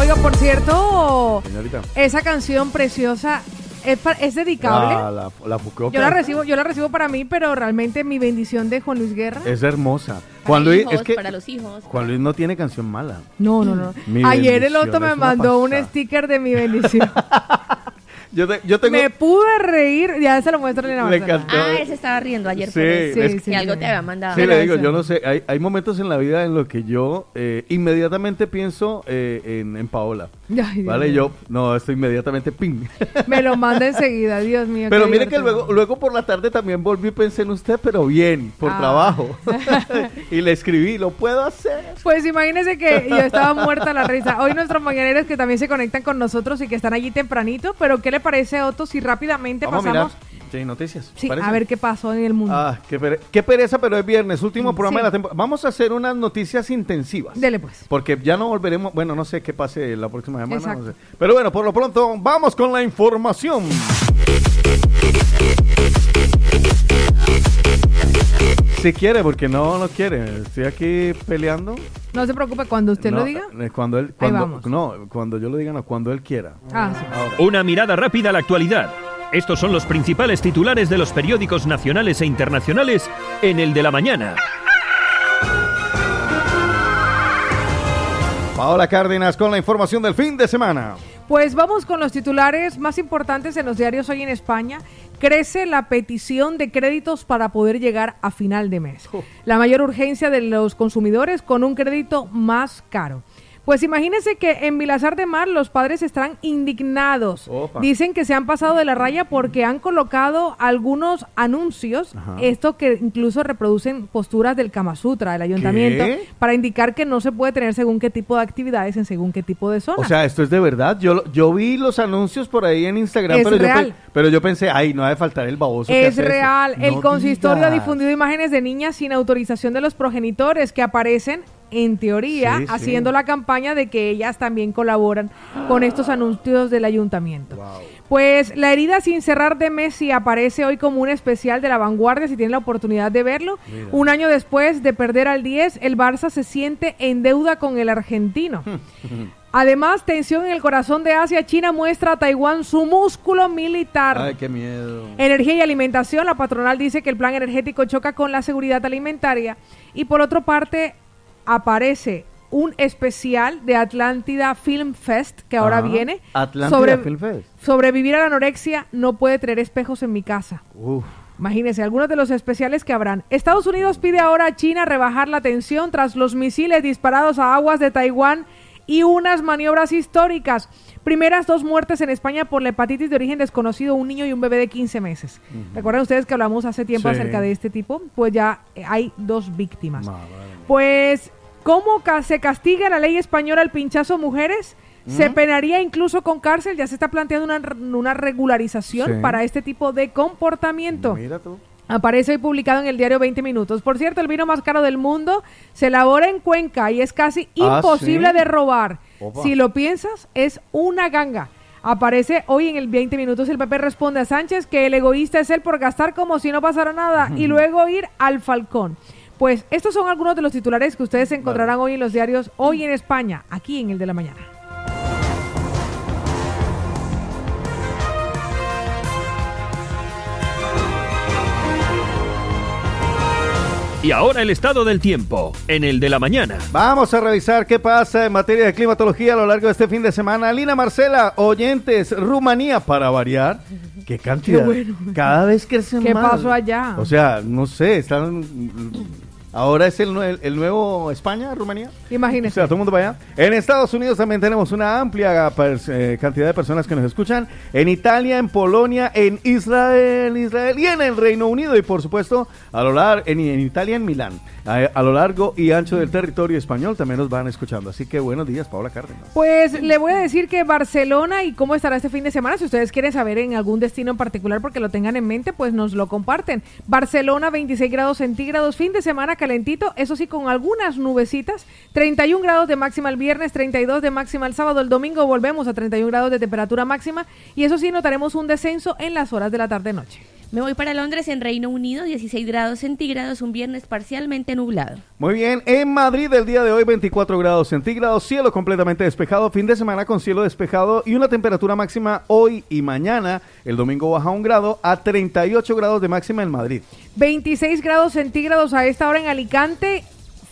Oiga, por cierto, Señorita. esa canción preciosa es, pa- es dedicable. La, la, la Fukuoka Yo la recibo, yo la recibo para mí, pero realmente mi bendición de Juan Luis Guerra. Es hermosa. Para Juan Luis, hijos, es que para los hijos. Juan Luis no tiene canción mala. No, no, no. Mi Ayer el bendición, otro me una mandó un pasada. sticker de mi bendición. Yo, te- yo tengo. me pude reír, ya se lo muestro en la Le encantó. Ah, él se estaba riendo ayer Sí, por eso. es Sí, que algo te había mandado. Sí, le digo, eso. yo no sé, hay, hay momentos en la vida en los que yo eh, inmediatamente pienso eh, en, en Paola. Ay, Dios ¿Vale? mío. Yo, no, esto inmediatamente ping. Me lo manda enseguida, Dios mío. Pero qué mire que divertido. luego, luego por la tarde también volví y pensé en usted, pero bien, por Ah. trabajo. y le escribí, lo puedo hacer. Pues imagínense que yo estaba muerta la risa. Hoy nuestros mañaneros que también se conectan con nosotros y que están allí tempranito, pero ¿qué le parece, Otto, si rápidamente Vamos a mirar. pasamos? Sí, noticias. Sí, ¿parece? a ver qué pasó en el mundo. Ah, qué, pere- qué pereza, pero es viernes, último programa sí. de la temporada. Vamos a hacer unas noticias intensivas. Dele pues. Porque ya no volveremos, bueno, no sé qué pase la próxima semana. no Exacto. sé. Pero bueno, por lo pronto, vamos con la información. Si quiere, porque no, no quiere. Estoy aquí peleando. No se preocupe, cuando usted No, lo diga. eh, Cuando él, cuando, vamos. no, cuando yo lo diga, no, cuando él quiera. Ah, sí. Ahora. Una mirada rápida a la actualidad. Estos son los principales titulares de los periódicos nacionales e internacionales en el de la mañana. Paola Cárdenas con la información del fin de semana. Pues vamos con los titulares más importantes en los diarios hoy en España. Crece la petición de créditos para poder llegar a final de mes. La mayor urgencia de los consumidores con un crédito más caro. Pues imagínense que en Vilazar de Mar los padres están indignados. Opa. Dicen que se han pasado de la raya porque han colocado algunos anuncios, Ajá. esto que incluso reproducen posturas del Kama Sutra, del ayuntamiento, ¿Qué? para indicar que no se puede tener según qué tipo de actividades en según qué tipo de zona. O sea, esto es de verdad. Yo, yo vi los anuncios por ahí en Instagram, Es pero, yo, real. pero yo pensé, ay, no ha de faltar el baboso. que Es hace esto". real. El No consistorio ha difundido imágenes de niñas sin autorización de los progenitores que aparecen, en teoría, Sí, sí. haciendo la campaña de que ellas también colaboran con estos anuncios del ayuntamiento. Pues la herida sin cerrar de Messi aparece hoy como un especial de la vanguardia, si tienen la oportunidad de verlo. Un año después de perder al 10, el Barça se siente en deuda con el argentino. Además, tensión en el corazón de Asia, China muestra a Taiwán su músculo militar. Ay, qué miedo. Energía y alimentación, la patronal dice que el plan energético choca con la seguridad alimentaria y por otra parte aparece un especial de Atlántida Film Fest que ahora Ajá. viene Atlántida Film Fest. sobrevivir a la anorexia no puede tener espejos en mi casa. Uf. Imagínense algunos de los especiales que habrán. Estados Unidos pide ahora a China rebajar la tensión tras los misiles disparados a aguas de Taiwán y unas maniobras históricas. Primeras dos muertes en España por la hepatitis de origen desconocido, un niño y un bebé de 15 meses. ¿Recuerdan ustedes que hablamos hace tiempo Sí. acerca de este tipo? Pues ya eh, hay dos víctimas. Madre. Pues, ¿cómo ca- se castiga la ley española el pinchazo a mujeres? Se penaría incluso con cárcel, ya se está planteando una, una regularización Sí. para este tipo de comportamiento. Mira tú. Aparece hoy publicado en el diario 20 Minutos. Por cierto, el vino más caro del mundo se elabora en Cuenca y es casi ¿Ah, imposible sí? de robar. Opa. Si lo piensas, es una ganga. Aparece hoy en el 20 Minutos. El PP responde a Sánchez que el egoísta es él por gastar como si no pasara nada y luego ir al Falcón. Pues estos son algunos de los titulares que ustedes encontrarán hoy en los diarios Hoy en España, aquí en el de la mañana. Y ahora el estado del tiempo, en el de la mañana. Vamos a revisar qué pasa en materia de climatología a lo largo de este fin de semana. Lina Marcela, oyentes, Rumanía para variar. Qué cantidad. Qué bueno. Cada vez crecen ¿Qué más. pasó allá? O sea, no sé, están. Ahora es el, el nuevo España, Rumanía. O Imagínense. sea, todo el mundo para allá. En Estados Unidos también tenemos una amplia eh, cantidad de personas que nos escuchan. En Italia, en Polonia, en Israel, Israel y en el Reino Unido. Y por supuesto, a lo largo, en, en Italia, en Milán. A, a lo largo y ancho del territorio español también nos van escuchando. Así que buenos días, Paola Cárdenas. Pues le voy a decir que Barcelona y cómo estará este fin de semana, si ustedes quieren saber en algún destino en particular porque lo tengan en mente, pues nos lo comparten. Barcelona 26 grados centígrados, fin de semana calentito, eso sí con algunas nubecitas, 31 grados de máxima el viernes, 32 de máxima el sábado, el domingo volvemos a 31 grados de temperatura máxima. Y eso sí notaremos un descenso en las horas de la tarde-noche. Me voy para Londres en Reino Unido, 16 grados centígrados, un viernes parcialmente nublado. Muy bien, en Madrid el día de hoy 24 grados centígrados, cielo completamente despejado, fin de semana con cielo despejado y una temperatura máxima hoy y mañana. El domingo baja un grado a 38 grados de máxima en Madrid. 26 grados centígrados a esta hora en Alicante.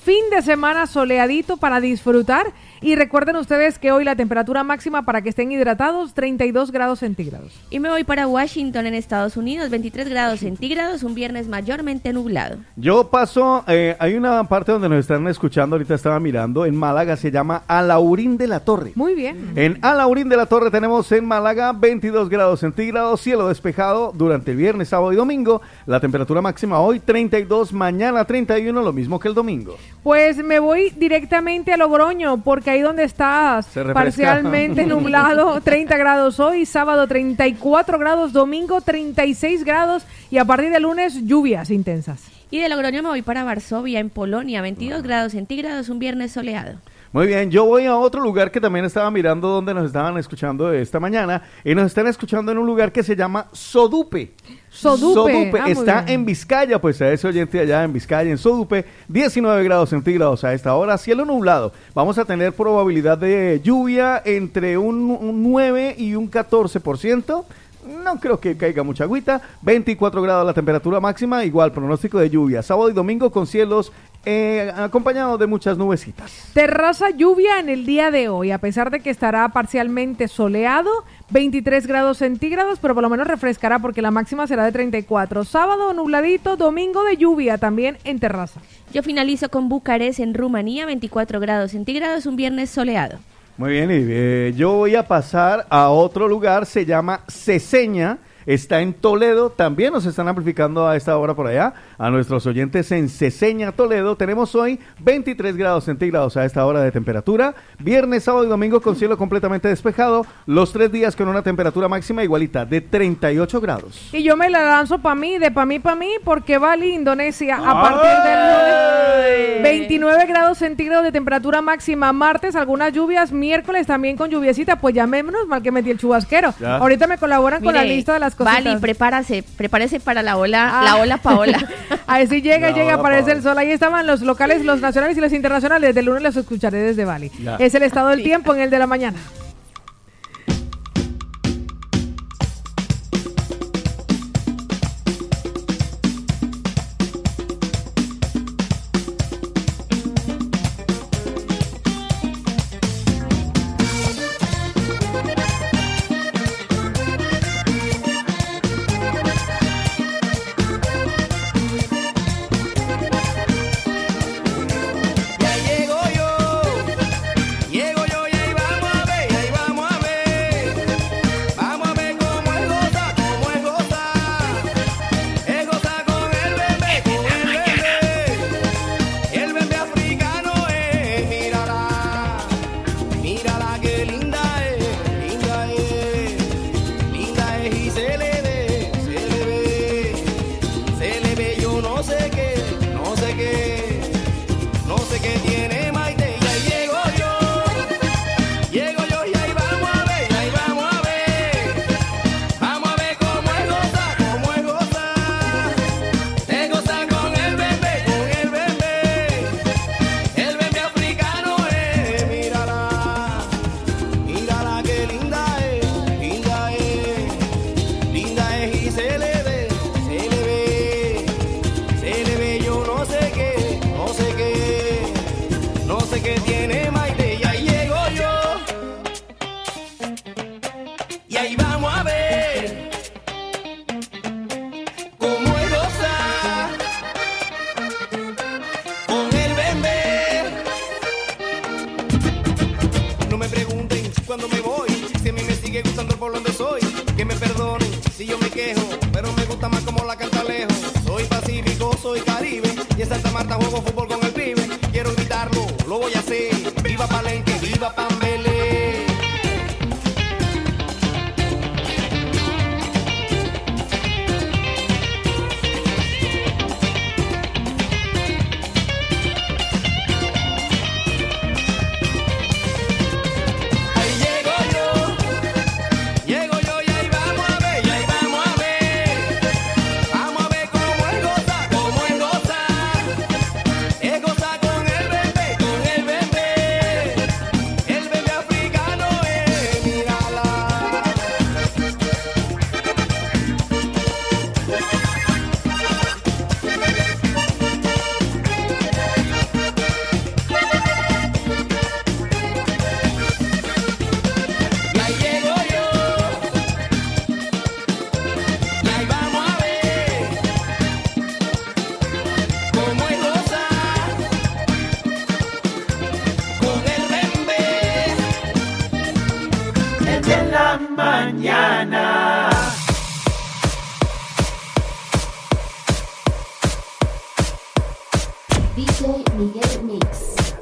Fin de semana soleadito para disfrutar. Y recuerden ustedes que hoy la temperatura máxima para que estén hidratados, 32 grados centígrados. Y me voy para Washington en Estados Unidos, 23 grados centígrados, un viernes mayormente nublado. Yo paso, eh, hay una parte donde nos están escuchando, ahorita estaba mirando, en Málaga se llama Alaurín de la Torre. Muy bien. En Alaurín de la Torre tenemos en Málaga 22 grados centígrados, cielo despejado durante el viernes, sábado y domingo. La temperatura máxima hoy 32, mañana 31, lo mismo que el domingo. Pues me voy directamente a Logroño, porque ahí donde refresca. parcialmente nublado, 30 grados hoy, sábado 34 grados, domingo 36 grados y a partir de lunes lluvias intensas. Y de Logroño me voy para Varsovia en Polonia, 22 grados centígrados, un viernes soleado. Muy bien, yo voy a otro lugar que también estaba mirando donde nos estaban escuchando esta mañana y nos están escuchando en un lugar que se llama Sodupe. Sodupe. Ah, muy está en Vizcaya, pues a ese oyente allá en Vizcaya, en Sodupe, 19 grados centígrados a esta hora, cielo nublado. Vamos a tener probabilidad de lluvia entre un, un 9 y un 14%. No creo que caiga mucha agüita. 24 grados la temperatura máxima, igual pronóstico de lluvia. Sábado y domingo con cielos eh, acompañados de muchas nubecitas. Terraza lluvia en el día de hoy, a pesar de que estará parcialmente soleado, 23 grados centígrados, pero por lo menos refrescará porque la máxima será de 34. Sábado nubladito, domingo de lluvia también en terraza. Yo finalizo con Bucarest en Rumanía, 24 grados centígrados, un viernes soleado. Muy bien, y eh, yo voy a pasar a otro lugar, se llama Ceseña, está en Toledo, también nos están amplificando a esta hora por allá, a nuestros oyentes en Ceseña, Toledo, tenemos hoy 23 grados centígrados a esta hora de temperatura, viernes, sábado y domingo con cielo completamente despejado, los tres días con una temperatura máxima igualita de 38 grados. Y yo me la lanzo para mí, de para mí, para mí, porque Bali, Indonesia, a partir del lunes, 29 grados centígrados de temperatura máxima, martes, algunas lluvias, miércoles también con lluviecita, pues ya menos mal que metí el chubasquero. Ya. Ahorita me colaboran con la lista de las cosas. Vali, prepárase, prepárese para la ola, Ah. la ola Paola. Ahí sí llega, La llega, hora aparece Paola. el sol. Ahí estaban los locales, los nacionales y los internacionales. Desde el lunes los escucharé desde Bali. Ya. Es el estado del tiempo en el de la mañana.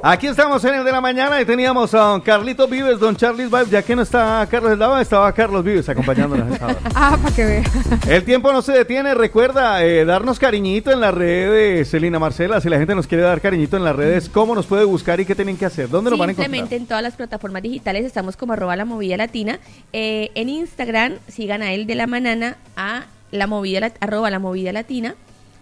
Aquí estamos en el de la mañana y teníamos a don Carlitos Vives, don Charlie Vives, ya que no está Carlos Eslava, estaba Carlos Vives acompañándonos esta hora. Ah, para que vea. El tiempo no se detiene, recuerda eh, darnos cariñito en las redes, Celina Marcela, si la gente nos quiere dar cariñito en las redes, ¿cómo nos puede buscar y qué tienen que hacer? ¿Dónde nos van a encontrar? Simplemente en todas las plataformas digitales estamos como arroba la movida latina. Eh, en Instagram sigan a él de la manana a la movida arroba la movida latina.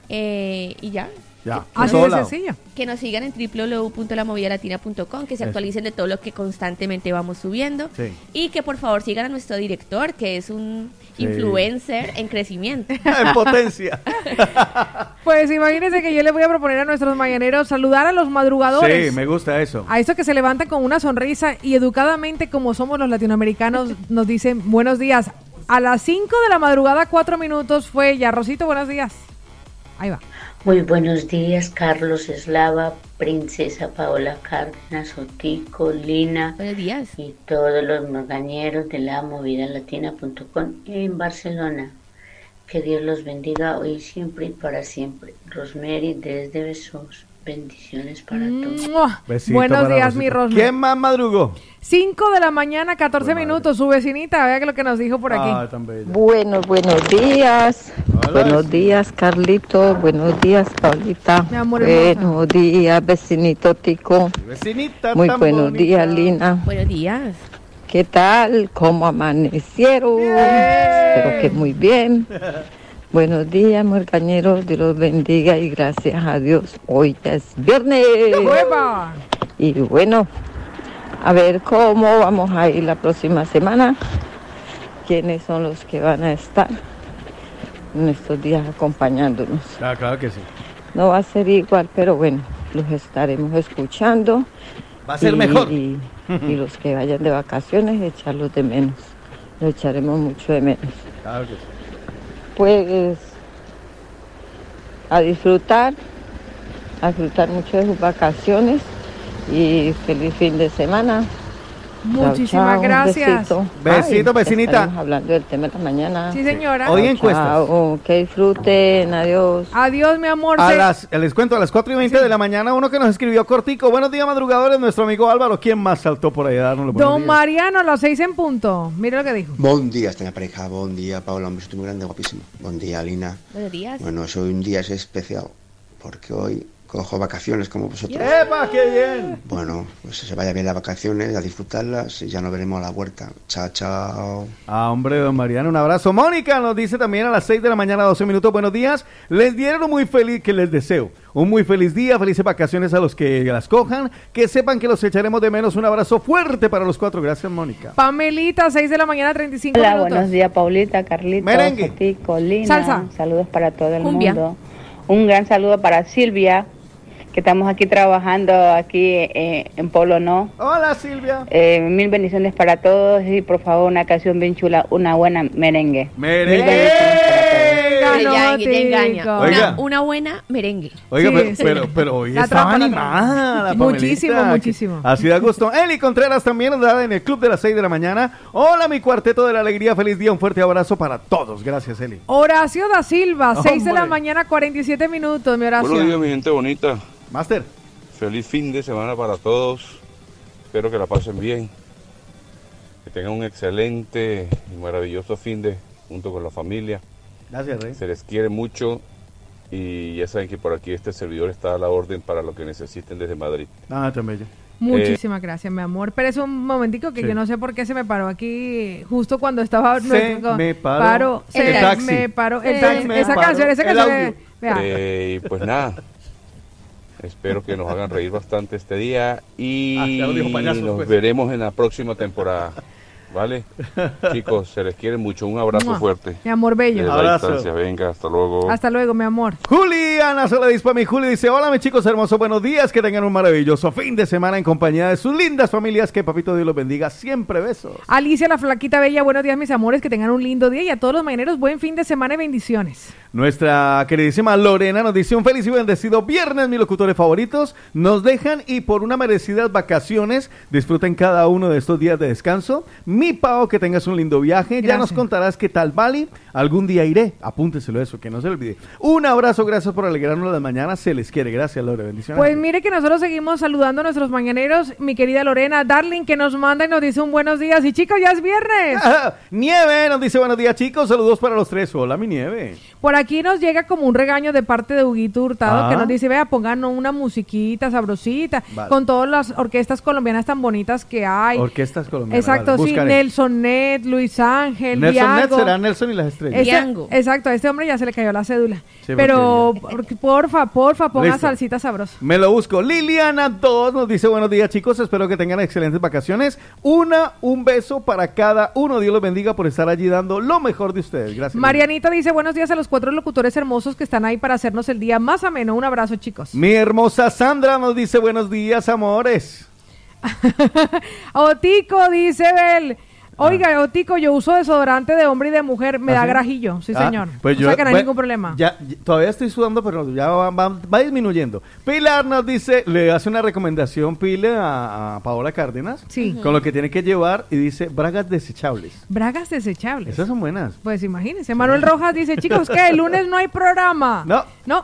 Eh, y ya. Ya, Así de sencillo. Que nos sigan en www.lamovidalatina.com, que se actualicen de todo lo que constantemente vamos subiendo. Sí. Y que por favor sigan a nuestro director, que es un Sí. influencer en crecimiento. en potencia. Pues imagínense que yo les voy a proponer a nuestros mañaneros saludar a los madrugadores. Sí, me gusta eso. A esos que se levantan con una sonrisa y educadamente, como somos los latinoamericanos, nos dicen buenos días. A las 5 de la madrugada, 4 minutos fue ya. Rosito, buenos días. Ahí va. Muy buenos días, Carlos Eslava, Princesa Paola Cárdenas, Otico, Lina Buenos días. y todos los magañeros de la movidalatina.com en Barcelona. Que Dios los bendiga hoy, siempre y para siempre. Rosemary desde Besos. Bendiciones para todos. Buenos para días, mi Rosme. ¿Quién más madrugó? 5 de la mañana, 14 Pues madre. minutos. Su vecinita, vea que lo que nos dijo por aquí. Ah, tan bella. Buenos, buenos días. Hola. Buenos días, Carlito. Buenos días, Paulita. Mi amor hermosa. buenos días, vecinito Tico. Vecinita Muy tan buenos bonita. días, Lina. Buenos días. ¿Qué tal? ¿Cómo amanecieron? Espero que muy bien. Buenos días, morcañeros. Dios los bendiga y gracias a Dios. Hoy ya es viernes. ¡Hueva! Y bueno, a ver cómo vamos a ir la próxima semana. ¿Quiénes son los que van a estar en estos días acompañándonos? Ah, claro que sí. No va a ser igual, pero bueno, los estaremos escuchando. Va a ser y- mejor. Y, y los que vayan de vacaciones, echarlos de menos. Lo echaremos mucho de menos. Claro que sí. Pues a disfrutar, a disfrutar mucho de sus vacaciones y feliz fin de semana. Muchísimas chao, gracias. besito. Besito, Ay, vecinita. hablando del tema de la mañana. Sí, señora. Hoy chao, que disfruten, adiós. Adiós, mi amor. A las, les cuento, a las 4 y 20 de la mañana, uno que nos escribió cortico. Buenos días, madrugadores, nuestro amigo Álvaro. ¿Quién más saltó por ahí Don días? Mariano, a las 6 en punto. Mire lo que dijo. Bon día, esta pareja. Bon día, Paola. Un besito muy grande, guapísimo. Bon día, Lina. Buenos días. Bueno, es hoy un día es especial porque hoy cojo vacaciones como vosotros. ¡Epa, qué bien! Bueno, pues se vaya bien las vacaciones, a disfrutarlas y ya nos veremos a la vuelta. Chao, chao. Ah, hombre, don Mariano, un abrazo. Mónica nos dice también a las 6 de la mañana, 12 minutos, buenos días. Les dieron un muy feliz, que les deseo. Un muy feliz día, felices vacaciones a los que las cojan. Que sepan que los echaremos de menos. Un abrazo fuerte para los cuatro. Gracias, Mónica. Pamelita, 6 de la mañana, 35 Hola, minutos. buenos días, Paulita, Carlitos, Merengue. Tico, Lina. Salsa. Saludos para todo el Cumbia. mundo. Un gran saludo para Silvia, que estamos aquí trabajando aquí eh, en Polo No. Hola, Silvia. Eh, mil bendiciones para todos y por favor una canción bien chula, una buena merengue. Merengue. Te engaña, te engaña. Tico. Oiga. Una, una buena merengue. Oiga, Sí, pero, sí. pero, pero hoy La estaba trampa, animada la Muchísimo, Pamelita. muchísimo. Así da gusto. Eli Contreras también nos da en el club de las 6 de la mañana. Hola, mi cuarteto de la alegría. Feliz día. Un fuerte abrazo para todos. Gracias, Eli. Horacio da Silva, 6 de la mañana, 47 minutos, mi Horacio. Buenos días, mi gente bonita. Master. Feliz fin de semana para todos. Espero que la pasen bien. Que tengan un excelente y maravilloso fin de junto con la familia. Gracias, Rey. Se les quiere mucho y ya saben que por aquí este servidor está a la orden para lo que necesiten desde Madrid. Ah, bello. Muchísimas gracias, mi amor. Pero es un momentico que Sí. yo no sé por qué se me paró aquí justo cuando estaba Se me paró paro, el se taxi. me paró el Se taxi. me Esa paró canción, esa el canción. audio. eh, vea. Y pues nada, espero que nos hagan reír bastante este día Ah, y payaso, nos pues. veremos en la próxima temporada. ¿Vale? Chicos, se les quiere mucho. Un abrazo Mua. fuerte. Mi amor bello. Desde la Abrazo. distancia. Venga, hasta luego. Hasta luego, mi amor. Juli, Ana Soledad para mi Juli dice, hola mis chicos hermosos, buenos días, que tengan un maravilloso fin de semana en compañía de sus lindas familias, que papito Dios los bendiga, siempre besos. Alicia, la flaquita bella, buenos días, mis amores, que tengan un lindo día y a todos los mañaneros, buen fin de semana y bendiciones. Nuestra queridísima Lorena nos dice un feliz y bendecido viernes, mis locutores favoritos. Nos dejan y por una merecidas vacaciones disfruten cada uno de estos días de descanso. Mi Pao, que tengas un lindo viaje. Ya nos contarás qué tal Bali. Algún día iré. Apúnteselo eso, que no se olvide. Un abrazo, gracias por alegrarnos las mañanas. Se les quiere. Gracias, Lore. Bendiciones. Pues mire que nosotros seguimos saludando a nuestros mañaneros, mi querida Lorena, Darling, que nos manda y nos dice un buenos días. Y chicos, ya es viernes. Nieve nos dice buenos días, chicos. Saludos para los tres. Hola, mi Nieve. Por aquí nos llega como un regaño de parte de Huguito Hurtado Ah. que nos dice, vea, pongan una musiquita sabrosita Vale. con todas las orquestas colombianas tan bonitas que hay. Orquestas colombianas. Exacto, vale, sí. Nelson Net, Luis Ángel, Nelson Net será Nelson y las estrellas. Este- exacto, a este hombre ya se le cayó la cédula. Sí, Pero porque- porfa, porfa, ponga Listo. salsita sabrosa. Me lo busco. Liliana 2 nos dice buenos días chicos, espero que tengan excelentes vacaciones. Una, un beso para cada uno. Dios los bendiga por estar allí dando lo mejor de ustedes. Gracias. Marianita dice buenos días a los cuatro locutores hermosos que están ahí para hacernos el día más ameno. Un abrazo, chicos. Mi hermosa Sandra nos dice buenos días, amores. Otico, dice Bel. Oiga, Otico, yo uso desodorante de hombre y de mujer. Me ¿Ah, da sí? grajillo. Sí, Ah, señor. Pues o yo, sea que no hay bueno, ningún problema. Ya, ya- todavía estoy sudando, pero ya va, va- va disminuyendo. Pilar nos dice, le hace una recomendación, Pile, a, a Paola Cárdenas. Sí. Con lo que tiene que llevar y dice bragas desechables. Bragas desechables. Esas son buenas. Pues imagínense. Manuel Rojas dice, chicos, ¿qué? El lunes no hay programa. No. No.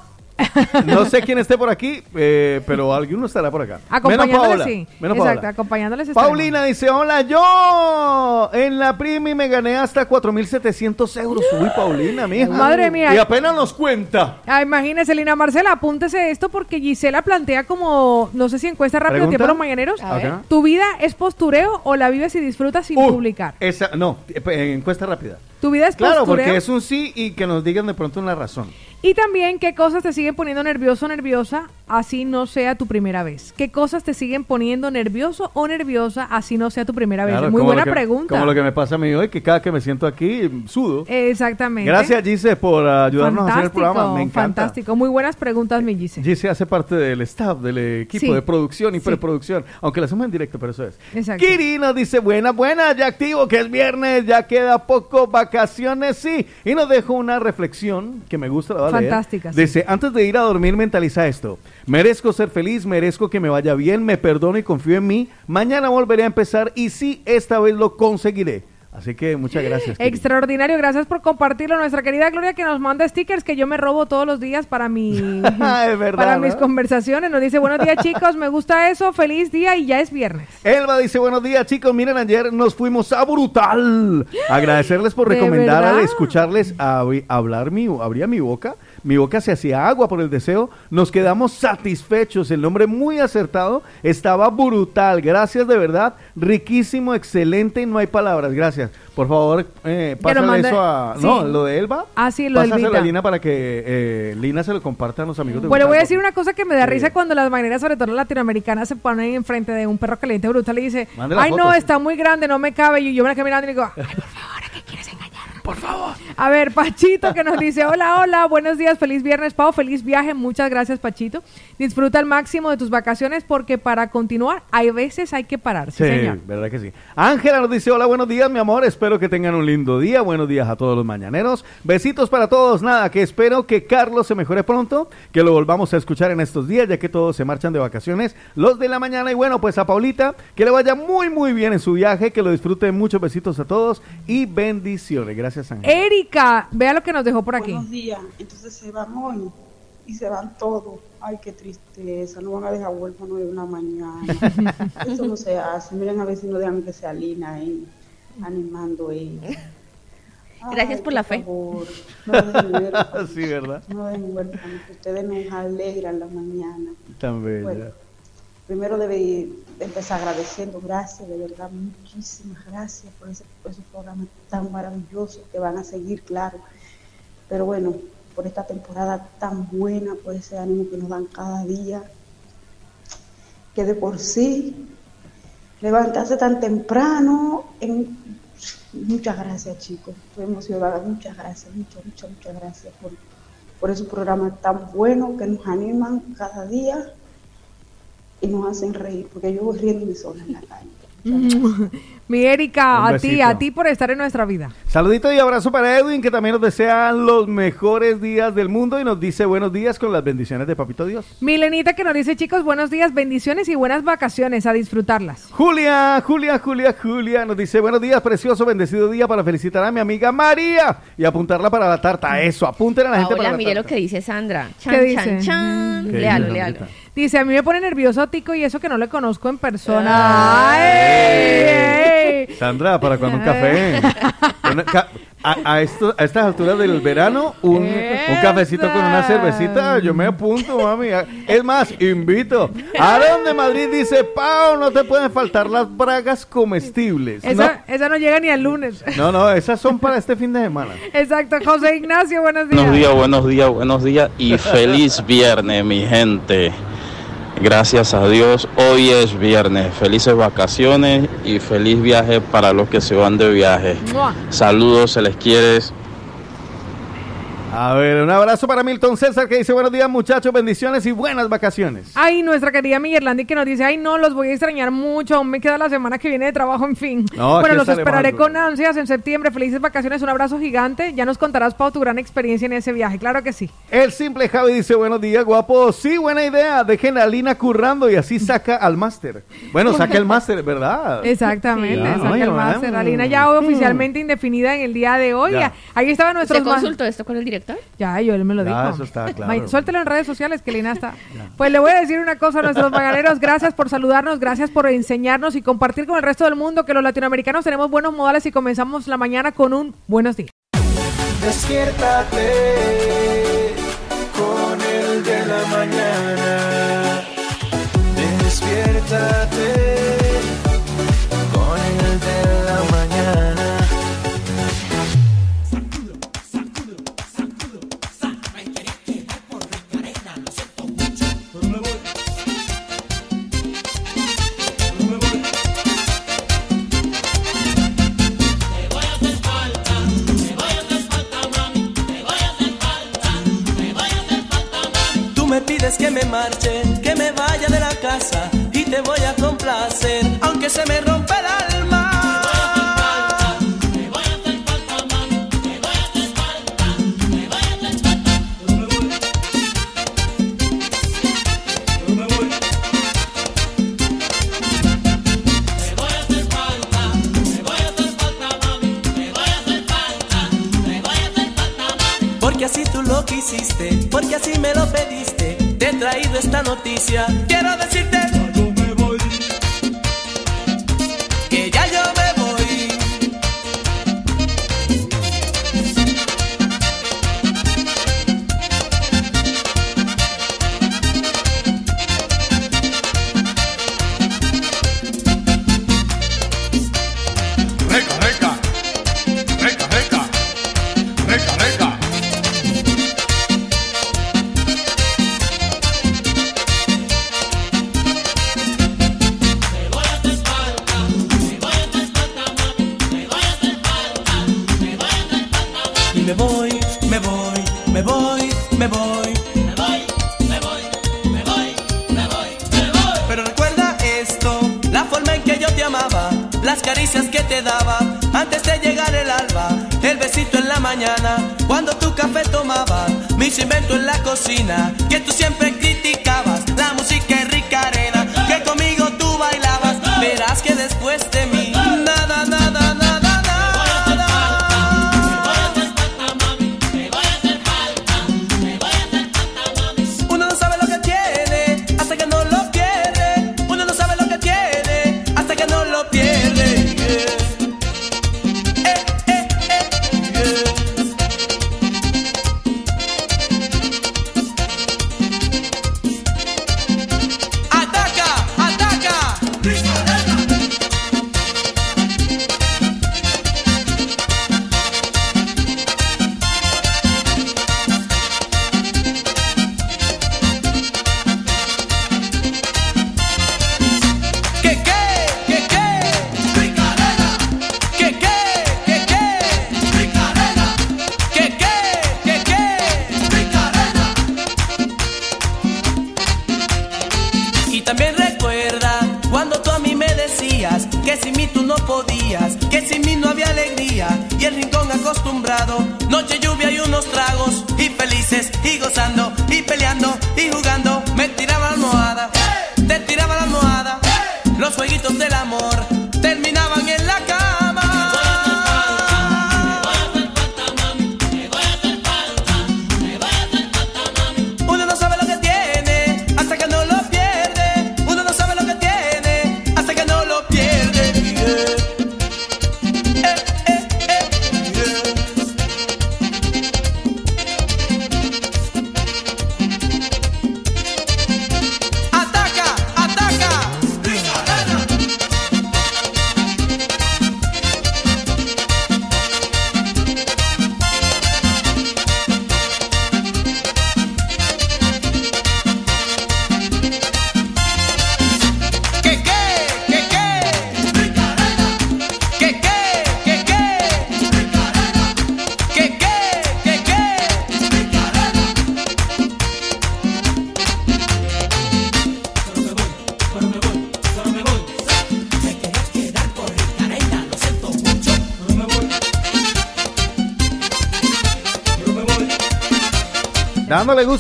No sé quién esté por aquí, eh, pero alguno estará por acá. Menos Paola. sí. Menos Exacto, Paola. acompañándoles. estaremos. Paulina dice, hola, yo en la Primi me gané hasta 4.700 euros. Uy, Paulina, mija. Madre mía. Y apenas nos cuenta. Ah, imagínese, Lina Marcela, apúntese esto porque Gisela plantea como, no sé si encuesta rápido ¿Pregunta? tiempo los mañaneros. A ver. ¿Tu vida es postureo o la vives y disfrutas sin Uh, publicar? Esa, no, eh, encuesta rápida. ¿Tu vida es Claro, postureo? porque es un sí y que nos digan de pronto una razón. Y también, ¿qué cosas te siguen poniendo nervioso o nerviosa así no sea tu primera vez? ¿Qué cosas te siguen poniendo nervioso o nerviosa así no sea tu primera vez? Claro, Muy buena que- pregunta. Como lo que me pasa a mí hoy, que cada que me siento aquí, sudo. Exactamente. Gracias, Gise, por ayudarnos a hacer el programa. Me encanta. Fantástico, muy buenas preguntas, mi Gise. Gise hace parte del staff, del equipo Sí. de producción y Sí. preproducción, aunque lo hacemos en directo, pero eso es. Exacto. Kiri nos dice, buena, buena, ya activo, que es viernes, ya queda poco, vacaciones, sí. Y nos dejó una reflexión que me gusta, la voy a leer. Fantástica, sí. Dice, antes de ir a dormir, mentaliza esto. Merezco ser feliz, merezco que me vaya bien, me perdono y confío en mí. Mañana volveré a empezar y sí, esta vez lo conseguiré. Así que muchas gracias. Extraordinario, gracias por compartirlo. Nuestra querida Gloria que nos manda stickers que yo me robo todos los días para mi verdad, para ¿no? mis conversaciones. Nos dice, buenos días chicos, me gusta eso, feliz día y ya es viernes. Elba dice, buenos días chicos, miren, ayer nos fuimos a Brutal. Agradecerles por ¿De recomendar al escucharles hablar mi, abría mi boca, mi boca se hacía agua por el deseo, nos quedamos satisfechos, el nombre muy acertado, estaba brutal, gracias de verdad, riquísimo, excelente, no hay palabras, gracias. Por favor, eh, pásale mande- eso a... sí. No, lo de Elba. Ah, sí, lo de Pásaselo Elvita. a Lina para que eh, Lina se lo comparta a los amigos de Bueno, voy a decir una cosa que me da risa cuando las maneras, sobre todo las latinoamericanas, se ponen enfrente de un perro caliente brutal y dice, ay foto, no, sí. está muy grande, no me cabe. Y yo me la quedo mirando y digo, ay, por favor, ¿a qué quieres engañar? Por favor. A ver, Pachito que nos dice, hola, hola, buenos días, feliz viernes, Pau, feliz viaje, muchas gracias, Pachito. Disfruta al máximo de tus vacaciones porque para continuar, hay veces hay que parar, sí, Sí, señor. verdad que sí. Ángela nos dice, hola, buenos días, mi amor, espero que tengan un lindo día, buenos días a todos los mañaneros, besitos para todos, nada, que espero que Carlos se mejore pronto, que lo volvamos a escuchar en estos días, ya que todos se marchan de vacaciones, los de la mañana, y bueno, pues a Paulita, que le vaya muy, muy bien en su viaje, que lo disfruten, muchos besitos a todos y bendiciones, gracias Erika, vea lo que nos dejó por aquí. Buenos días. Entonces se van hoy y se van todos. Ay, qué tristeza. No van a dejar huérfano de una mañana. Eso no se hace. Miren a ver si no dejan que sea Lina ahí animando ella. Gracias por la fe. favor, no dejen sí, ¿verdad? No dejen huérfanos, que ustedes nos alegran la mañana. Tan bella. Bueno, primero debe empezar agradeciendo, gracias, de verdad, muchísimas gracias por ese, por esos programas tan maravillosos que van a seguir, claro. Pero bueno, por esta temporada tan buena, por ese ánimo que nos dan cada día, que de por sí levantarse tan temprano, muchas gracias chicos, estoy emocionada, muchas gracias, muchas, muchas, muchas gracias por, por esos programas tan buenos que nos animan cada día y nos hacen reír, porque yo voy riendo sola en la calle. Mi Erika, a ti, a ti por estar en nuestra vida. Saludito y abrazo para Edwin, que también nos desea los mejores días del mundo y nos dice buenos días con las bendiciones de Papito Dios. Milenita que nos dice, chicos, buenos días, bendiciones y buenas vacaciones, a disfrutarlas. Julia, Julia, Julia, Julia nos dice buenos días, precioso, bendecido día para felicitar a mi amiga María y apuntarla para la tarta. Eso, apunten a la gente para la mire lo que dice Sandra. ¿Qué Chan, dice? chan, chan. ¿Qué Léalo, dice, léalo. Sandrita? Dice, a mí me pone nervioso Tico y eso que no le conozco en persona. ¡Ay! Sandra, ¿para cuando un café? Una ca- a, a esto- a estas alturas del verano, un, un cafecito con una cervecita, yo me apunto, mami. Es más, invito. Aaron de Madrid dice, Pau, no te pueden faltar las bragas comestibles. Esa, esa no llega ni al lunes. No, no, no, esas son para este fin de semana. Exacto, José Ignacio, buenos días. Buenos días, buenos días, buenos días y feliz viernes, mi gente. Gracias a Dios, hoy es viernes. Felices vacaciones y feliz viaje para los que se van de viaje. Saludos, se les quiere. A ver, un abrazo para Milton César que dice buenos días muchachos, bendiciones y buenas vacaciones. Ay, nuestra querida Miguelandi que nos dice, ay no, los voy a extrañar mucho, aún me queda la semana que viene de trabajo, en fin. No, bueno, los esperaré con ansias en septiembre, felices vacaciones, un abrazo gigante, ya nos contarás, Pau, tu gran experiencia en ese viaje, claro que sí. El simple Javi dice buenos días guapo, sí, buena idea, dejen a Lina currando y así saca al máster. Bueno, saca el máster, ¿verdad? Exactamente, saca oye, el máster. Alina ya hoy oficialmente indefinida en el día de hoy. Ya. Ahí estaba nuestro ¿Usted consultó esto con el director? Ya, yo él me lo Ya, dijo. eso está claro. Suéltelo en redes sociales que Lina está. Pues le voy a decir una cosa a nuestros maganeros. Gracias por saludarnos, gracias por enseñarnos y compartir con el resto del mundo que los latinoamericanos tenemos buenos modales y comenzamos la mañana con un buenos días. Despiértate con el de la mañana. Despiértate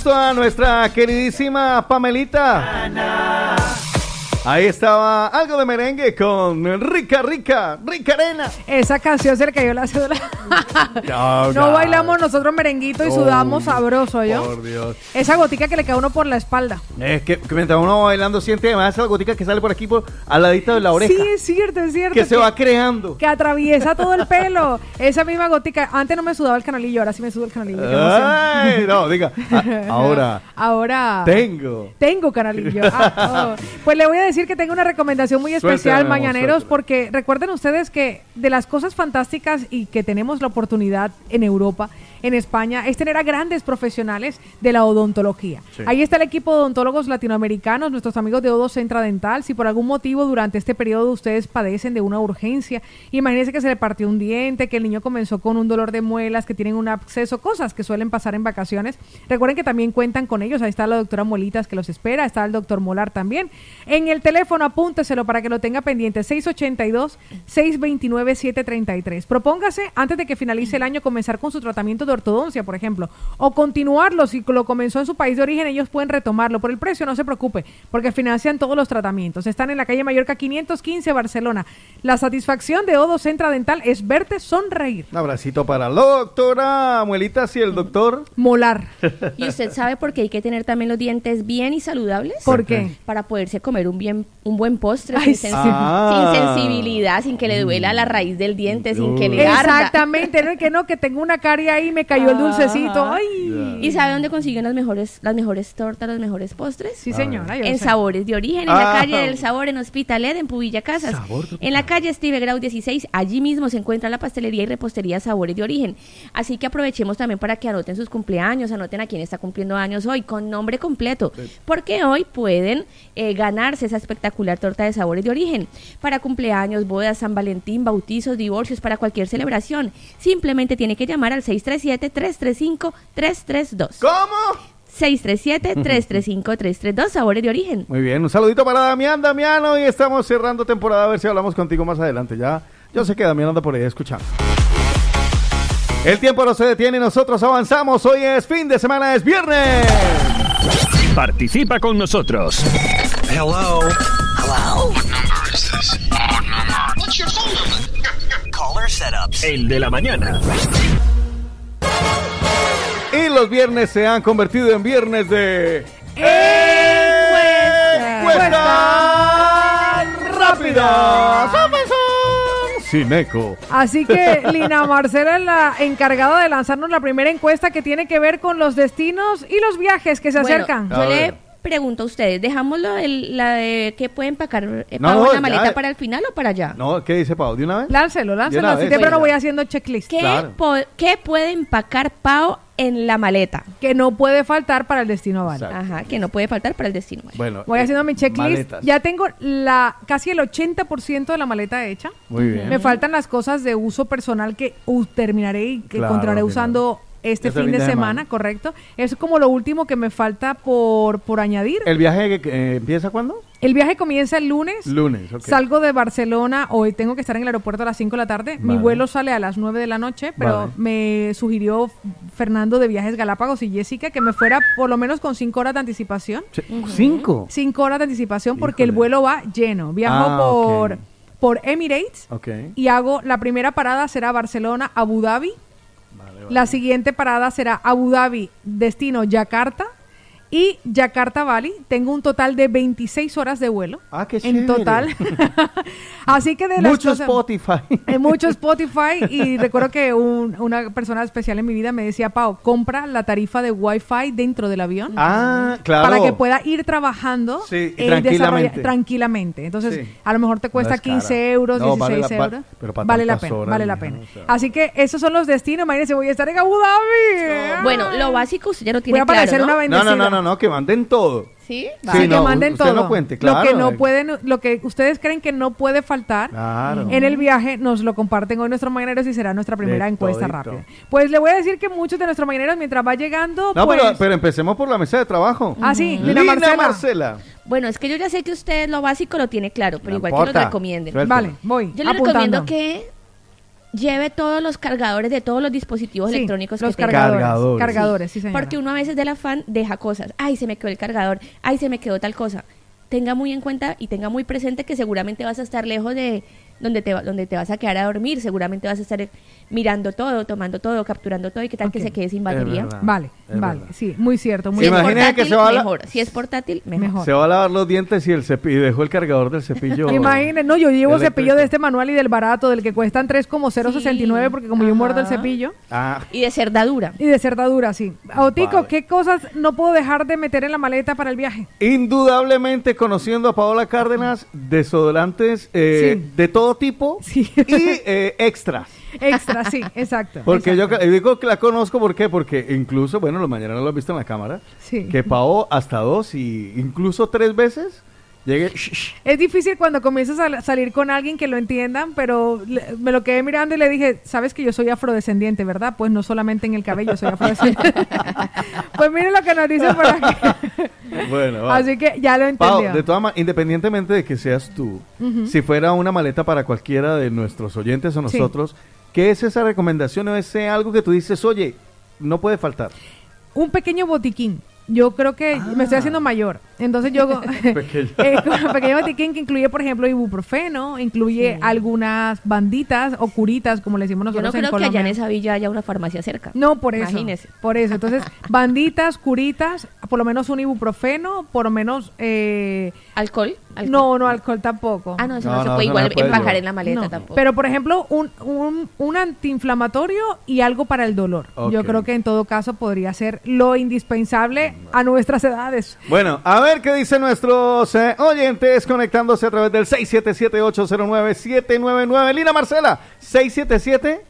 gusto a nuestra queridísima Pamelita. Ahí estaba algo de merengue con Rica, Rica, Rica Arena. Esa canción se le cayó la cédula. No, No bailamos nosotros merenguito y Oh, sudamos sabroso, ¿yo? Por Dios. Esa gotica que le cae a uno por la espalda. Es que, que mientras uno va bailando siente además esa gotica que sale por aquí por, al ladito de la oreja. Sí, es cierto, es cierto. que se va creando. Que atraviesa todo el pelo. Esa misma gotica. Antes no me sudaba el canalillo, ahora sí me suda el canalillo. Ay, no, diga. a- ahora Ahora. tengo. Tengo canalillo. Ah, oh. Pues le voy a decir que tengo una recomendación muy especial, mañaneros, porque recuerden ustedes que de las cosas fantásticas y que tenemos la oportunidad en Europa, en España, es tener a grandes profesionales de la odontología. Ahí está el equipo de odontólogos latinoamericanos, nuestros amigos de Odo Centra Dental. Si por algún motivo durante este periodo ustedes padecen de una urgencia, imagínense que se le partió un diente, que el niño comenzó con un dolor de muelas, que tienen un absceso, cosas que suelen pasar en vacaciones. Recuerden que también cuentan con ellos. Ahí está la doctora Molitas que los espera, está el doctor Molar también. En el teléfono apúnteselo para que lo tenga pendiente, 682-629-733. Propóngase antes de que finalice el año comenzar con su tratamiento de ortodoncia, por ejemplo, o continuarlo. Si lo comenzó en su país de origen, ellos pueden retomarlo. Por el precio, no se preocupe, porque financian todos los tratamientos. Están en la calle Mallorca 515, Barcelona. La satisfacción de Odo Centra Dental es verte sonreír. Un abracito para la doctora Muelitas y el doctor Molar. ¿Y usted sabe por qué hay que tener también los dientes bien y saludables? ¿Por qué? Para poderse comer un bien un buen postre Ay, sin, sí. Ah. sin sensibilidad, sin que le duela la raíz del diente, sin que le arda. Exactamente, no, Y que no, que tengo una carie ahí y me cayó el dulcecito. ¿Y sabe dónde consiguen las mejores, las mejores tortas, los mejores postres? Sí, señora, yo En sé. Sabores de Origen, en la Ah. calle del Sabor, en Hospitalet, en Pubilla Casas. En la calle Steve Grau 16, allí mismo se encuentra la pastelería y repostería Sabores de Origen. Así que aprovechemos también para que anoten sus cumpleaños, anoten a quién está cumpliendo años hoy, con nombre completo. Porque hoy pueden eh, ganarse esa espectacular torta de Sabores de Origen. Para cumpleaños, bodas, San Valentín, bautizos, divorcios, para cualquier celebración. Simplemente tiene que llamar al 637-335-332. ¿Cómo? 637-335-332, Sabores de Origen. Muy bien, un saludito para Damián, Damiano, y estamos cerrando temporada, a ver si hablamos contigo más adelante. Ya, yo sé que Damián anda por ahí escuchando. El tiempo no se detiene y nosotros avanzamos. Hoy es fin de semana, es viernes. Participa con nosotros. Hello. Hello. What number is this? What number? What's your phone number? Caller setups. El de la mañana. Y los viernes se han convertido en viernes de... ¡Encuesta rápida! Sin eco. Así que Lina Marcela es la encargada de lanzarnos la primera encuesta que tiene que ver con los destinos y los viajes que se Bueno, acercan. yo le pregunto a ustedes, ¿dejámoslo el- la de qué puede empacar eh, No, Pau en no, la maleta ya. para el final o para allá? No, ¿qué dice Pau? ¿De una vez? Láncelo, De láncelo. una Así temprano sí. voy haciendo checklist. ¿Qué, Claro. qué puede empacar Pau en la maleta? Que no puede faltar para el destino vale. Ajá, que no puede faltar para el destino vale. Bueno, Voy eh, haciendo mi checklist. maletas. Ya tengo la casi el 80% de la maleta hecha. Muy bien. Me faltan las cosas de uso personal que uh, terminaré y que Claro, encontraré usando este fin de, semana, correcto. Es como lo último que me falta por, por añadir. ¿El viaje eh, empieza cuándo? El viaje comienza el lunes. Lunes, ok. Salgo de Barcelona, hoy tengo que estar en el aeropuerto a las 5 de la tarde. Mi vuelo sale a las 9 de la noche, pero Vale. me sugirió Fernando de Viajes Galápagos y Jessica que me fuera por lo menos con 5 horas de anticipación. ¿Cinco? 5 horas de anticipación porque el vuelo va lleno. Viajo Ah, por, por Emirates Ok. y hago la primera parada será Barcelona, Abu Dhabi. La siguiente parada será Abu Dhabi, destino Yakarta. Y Yakarta Bali, tengo un total de 26 horas de vuelo. Ah, qué En chévere. total. Así que de las Mucho cosas- Spotify. en mucho Spotify y recuerdo que un- una persona especial en mi vida me decía, Pau, compra la tarifa de Wi-Fi dentro del avión. Ah, claro. Para que pueda ir trabajando Sí, eh, tranquilamente. desarrolla- tranquilamente. Entonces, Sí. a lo mejor te cuesta No es cara. 15 euros, No, 16 vale la- va- euros. pero para vale la tantas pena, horas, vale la mija, pena. o sea. Así que esos son los destinos. Imagínense, voy a estar en Abu Dhabi. Bueno, lo básico usted ya lo Voy tiene a parecer claro, una ¿no? bendecida. No, no, no, no, no, que manden todo. ¿Sí? Sí, Sí, que no, manden usted todo. no cuente, Lo claro. que no pueden, lo que ustedes creen que no puede faltar Claro. en el viaje, nos lo comparten hoy nuestros mañaneros y será nuestra primera De encuesta todito. rápida. Pues le voy a decir que muchos de nuestros mañaneros, mientras va llegando, No, pues... pero, pero empecemos por la mesa de trabajo. Ah, sí, Lina, Lina Marcela. Marcela. Bueno, es que yo ya sé que usted lo básico lo tiene claro, pero No igual que nos recomienden. Vale, voy. Yo le apuntando. recomiendo que lleve todos los cargadores de todos los dispositivos Sí, electrónicos los que tenga. cargadores. Cargadores. Sí, señora. Porque uno a veces del afán deja cosas. Ay, se me quedó el cargador. Ay, se me quedó tal cosa. Tenga muy en cuenta y tenga muy presente que seguramente vas a estar lejos de donde te, va- donde te vas a quedar a dormir. Seguramente vas a estar mirando todo, tomando todo, capturando todo y que tal que se quede sin batería. verdad. Vale, Es vale, verdad. sí, muy cierto, muy Si es Imagínese portátil, que se va a la- mejor. Si es portátil, mejor. Mejor. Se va a lavar los dientes y, el cepi- y dejó el cargador del cepillo. Imagínense, no, yo llevo eléctrico. cepillo de este manual y del barato, del que cuestan 3,069 porque como yo muerdo el cepillo. Ah, Y de cerdadura. Y de cerdadura, sí. Otico, Vale. ¿qué cosas no puedo dejar de meter en la maleta para el viaje? indudablemente conociendo a Paola Cárdenas, desodorantes eh, Sí. de todo tipo Sí. y eh, extras. Extra, sí, exacto. Porque exacto. yo digo que la conozco, ¿por qué? Porque incluso, bueno, los mañana lo he visto en la cámara, Sí. que Pao hasta dos y incluso tres veces shh. Es difícil cuando comienzas a salir con alguien que lo entiendan, pero le- me lo quedé mirando y le dije, sabes que yo soy afrodescendiente, ¿verdad? Pues no solamente en el cabello soy afrodescendiente. pues miren lo que nos dice por aquí. Bueno, vale. Así que ya lo entendió. de todas maneras, independientemente de que seas tú, si fuera una maleta para cualquiera de nuestros oyentes o Sí. nosotros, ¿qué es esa recomendación o ese algo que tú dices, oye, no puede faltar? Un pequeño botiquín. Yo creo que me estoy haciendo mayor. Entonces yo... Pequeño. Eh, pequeño botiquín que incluye, por ejemplo, ibuprofeno, incluye algunas banditas o curitas, como le decimos Yo nosotros no en creo que allá Colombia. en esa villa haya una farmacia cerca. No, por eso. Imagínese. Por eso. Entonces, banditas, curitas, por lo menos un ibuprofeno, por lo menos... Eh, ¿Alcohol? ¿Alcohol? No, no, alcohol tampoco. Ah, no, eso No, no, se puede no igual puede empacar en la maleta No, tampoco. Pero, por ejemplo, un, un, un antiinflamatorio y algo para el dolor. Yo creo que en todo caso podría ser lo indispensable a nuestras edades. Bueno, a ver qué dicen nuestros eh, oyentes conectándose a través del 677-809-799. Lina Marcela, 677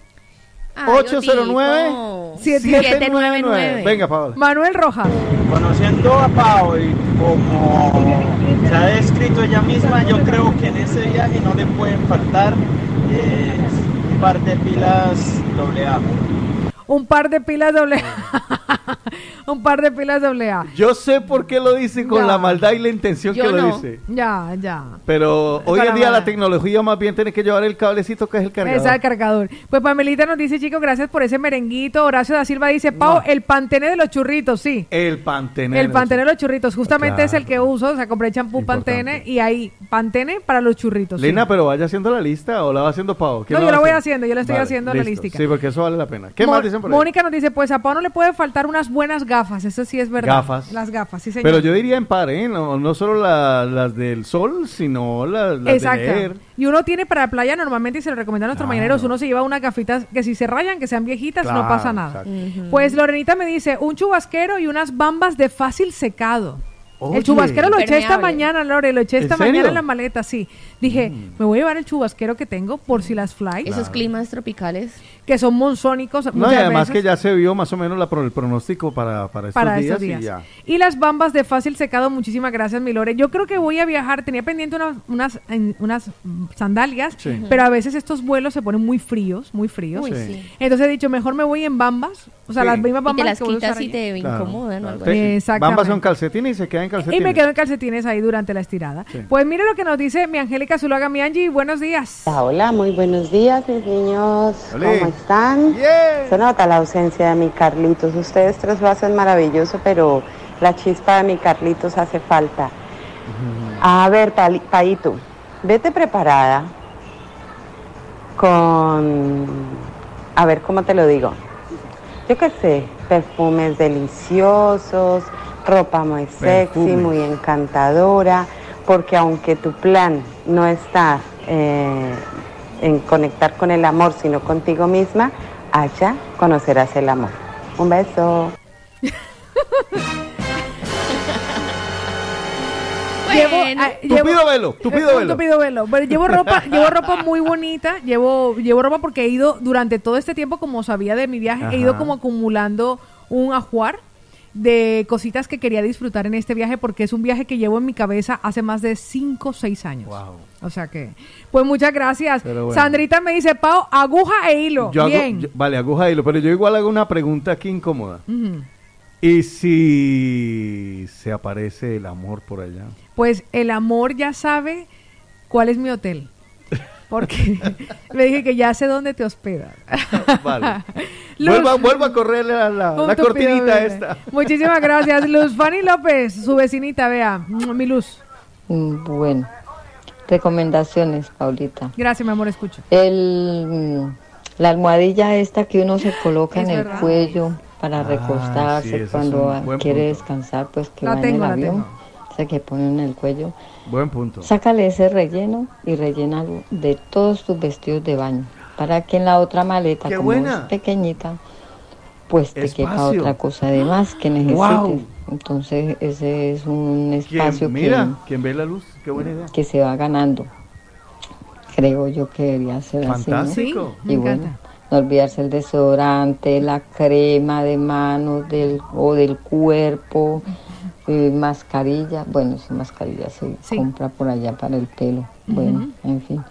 Ay, 809 Otico. 799. Venga, Paola. Manuel Rojas. Conociendo a Pau y como se ha descrito ella misma, yo creo que en ese viaje no le pueden faltar eh, un par de pilas AA. Un par de pilas doble A. un par de pilas doble A. Yo sé por qué lo dice con Ya. la maldad y la intención Yo que lo no. dice. Ya, ya. Pero hoy Para en día la tecnología más bien tiene que llevar el cablecito que es el cargador. Esa el cargador. Pues Pamelita nos dice, chicos, gracias por ese merenguito. Horacio da Silva dice, Pau, el pantene de los churritos, sí. El pantene. El pantene de los churritos, justamente Claro. es el que uso, o sea, compré champú Importante. pantene y hay pantene para los churritos. sí. Lina, pero vaya haciendo la lista o la va haciendo Pau. ¿Quién No, yo la voy haciendo? yo le estoy Vale, haciendo la listo. listica. Sí, porque eso vale la pena. ¿Qué más dicen por ahí? Mónica nos dice, pues a Pau no le puede faltar unas buenas gafas, eso sí es verdad. Gafas. Las gafas, sí señor. Pero yo diría en par, ¿eh? No, no solo la- las del sol, sino la- las, de Exacto. leer. Y uno tiene para playa normalmente, y se lo recomienda a nuestros Claro. mañaneros, uno se lleva unas gafitas que si se rayan, que sean viejitas, no pasa nada. Pues Lorenita me dice, un chubasquero y unas bambas de fácil secado. Oye. el chubasquero lo eché esta mañana, Lore, lo eché ¿En esta mañana en la maleta, sí. Dije, me voy a llevar el chubasquero que tengo por si las flies, Esos climas tropicales. que son monzónicos. No, y además veces. que ya se vio más o menos la, el pronóstico para, para estos para días, estos días. y ya. Y las bambas de fácil secado, muchísimas gracias, mi Lore. Yo creo que voy a viajar, tenía pendiente unas, unas, en- unas mm, sandalias, Sí. pero a veces estos vuelos se ponen muy fríos, muy fríos. Uy, Sí. sí. Entonces he dicho, mejor me voy en bambas O sea, Sí. las mismas Y te bambas las que quitas y allí. te Claro, incomodan o claro. algo así. Bambas son calcetines y se quedan en calcetines. Y me quedo en calcetines ahí durante la estirada. Sí. Pues mire lo que nos dice mi Angélica Zuluaga, mi Angie, buenos días. Hola, muy buenos días, mis niños. Olé. ¿Cómo están? Se nota la ausencia de mi Carlitos. Ustedes tres lo hacen maravilloso, pero la chispa de mi Carlitos hace falta. A ver, Paito, vete preparada con... A ver, ¿cómo te lo digo? Yo qué sé, perfumes deliciosos, ropa muy sexy, Perfumes. muy encantadora, porque aunque tu plan no está eh, en conectar con el amor, sino contigo misma, allá conocerás el amor. Un beso. Llevo, ah, Tupido velo, tupido velo. tupido velo. Bueno, llevo ropa, llevo ropa muy bonita, llevo, llevo ropa porque he ido durante todo este tiempo, como sabía de mi viaje, he ido como acumulando un ajuar de cositas que quería disfrutar en este viaje porque es un viaje que llevo en mi cabeza hace más de 5 o 6 años. O sea que, pues muchas gracias. Bueno. Sandrita me dice, Pau, aguja e hilo. Yo hago- Bien. yo- vale, aguja y hilo, pero yo igual hago una pregunta aquí incómoda. ¿Y si se aparece el amor por allá? Pues el amor ya sabe cuál es mi hotel. Porque me dije que ya sé dónde te hospedas. Vale. Luz- Vuelva, vuelva a correr la, cortinita esta. Muchísimas gracias. Luz Fanny López, su vecinita, vea. Mi luz. Mm, Bueno, recomendaciones, Paulita. Gracias, mi amor, escucho. El, mm, la almohadilla esta que uno se coloca en el verdad. cuello para Ah, recostarse sí, cuando quiere punto. descansar, pues que La va en tengo, el la avión. tengo. Esa que ponen en el cuello. Buen punto. Sácale ese relleno y rellénalo de todos tus vestidos de baño. Para que en la otra maleta, ¡Qué como buena! es pequeñita, pues te quepa Espacio. otra cosa de más que necesites. Entonces ese es un espacio ¿Quién, que mira, ¿quién ve la luz? Qué buena idea. que se va ganando. Creo yo que debería ser Fantástico. así. ¿no? Sí, y bueno, encanta. no olvidarse el desodorante, la crema de manos del, o del cuerpo, eh, mascarilla. Bueno, si mascarilla se compra por allá para el pelo. Bueno, en fin.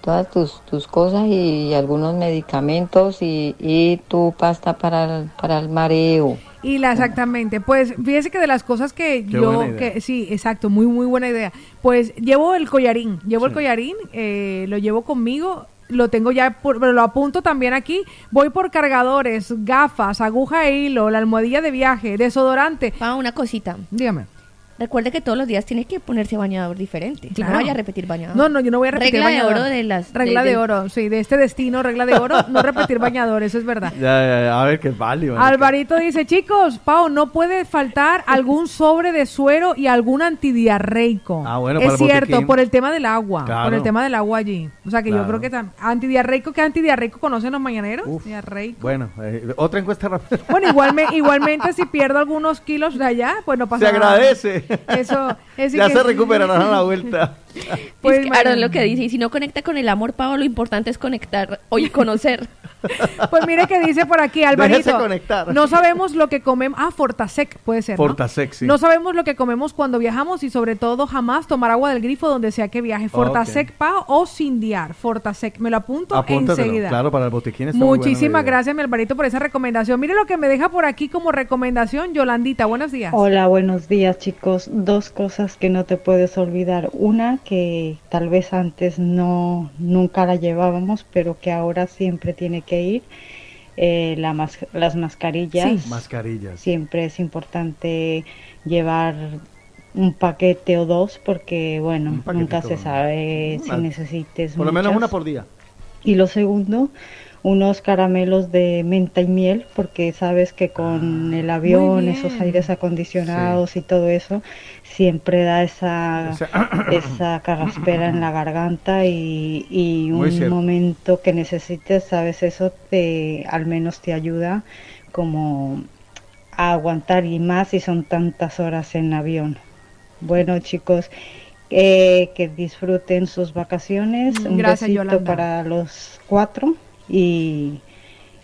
Todas tus, tus cosas y, algunos medicamentos y, y tu pasta para el, para el mareo. Y la exactamente, pues fíjese que de las cosas que Qué yo, que sí, exacto, muy muy buena idea. Pues llevo el collarín, llevo el Sí. collarín, eh, lo llevo conmigo, lo tengo ya, por, pero lo apunto también aquí. Voy por cargadores, gafas, aguja e hilo, la almohadilla de viaje, desodorante. Ah, una cosita. Dígame. Recuerde que todos los días tiene que ponerse bañador diferente. Claro. No vaya a repetir bañador. No, no, yo no voy a repetir Regla bañador. de oro de las... Regla de, oro, sí, de este destino, regla de oro, no repetir bañador, eso es verdad. Ya, ya, ya, a ver qué vale. Alvarito dice, chicos, Pau, no puede faltar algún sobre de suero y algún antidiarreico. Ah, bueno, es cierto, botiquín. por el tema del agua, Claro. por el tema del agua allí. O sea que yo creo que tam- antidiarreico, ¿qué antidiarreico conocen los mañaneros? Diarreico. Bueno, eh, otra encuesta rápida. Bueno, igualme, igualmente si pierdo algunos kilos de allá, pues no pasa Se nada. Eso, es ya que- se recuperarán a la vuelta. Pues, es que Aaron lo que dice, y si no conecta con el amor, Pau, lo importante es conectar o y conocer. Pues mire que dice por aquí, Alvarito. conectar. No sabemos lo que comemos. Ah, Fortasec puede ser. ¿no? Fortasec, sí. No sabemos lo que comemos cuando viajamos y sobre todo jamás tomar agua del grifo donde sea que viaje. Fortasec Pau o Sindiar. Fortasec. Me lo apunto Apúntatelo, enseguida. claro, para el botiquín está Muchísimas gracias, mi Alvarito, por esa recomendación. Mire lo que me deja por aquí como recomendación, Yolandita. Buenos días. Hola, buenos días chicos. Dos cosas que no te puedes olvidar. Una que tal vez antes no nunca la llevábamos, pero que ahora siempre tiene que ir. eh, la mas- las mascarillas. Sí. Mascarillas. Siempre es importante llevar un paquete o dos porque bueno, Un nunca se sabe si necesites Por lo menos una por día. Y lo segundo, unos caramelos de menta y miel, porque sabes que con el avión, esos aires acondicionados y todo eso, siempre da esa, esa carraspera en la garganta y, y un momento que necesites, sabes, eso te al menos te ayuda como a aguantar y más si son tantas horas en avión. Bueno chicos, eh, que disfruten sus vacaciones. Un Gracias, besito Yolanda. para los cuatro y,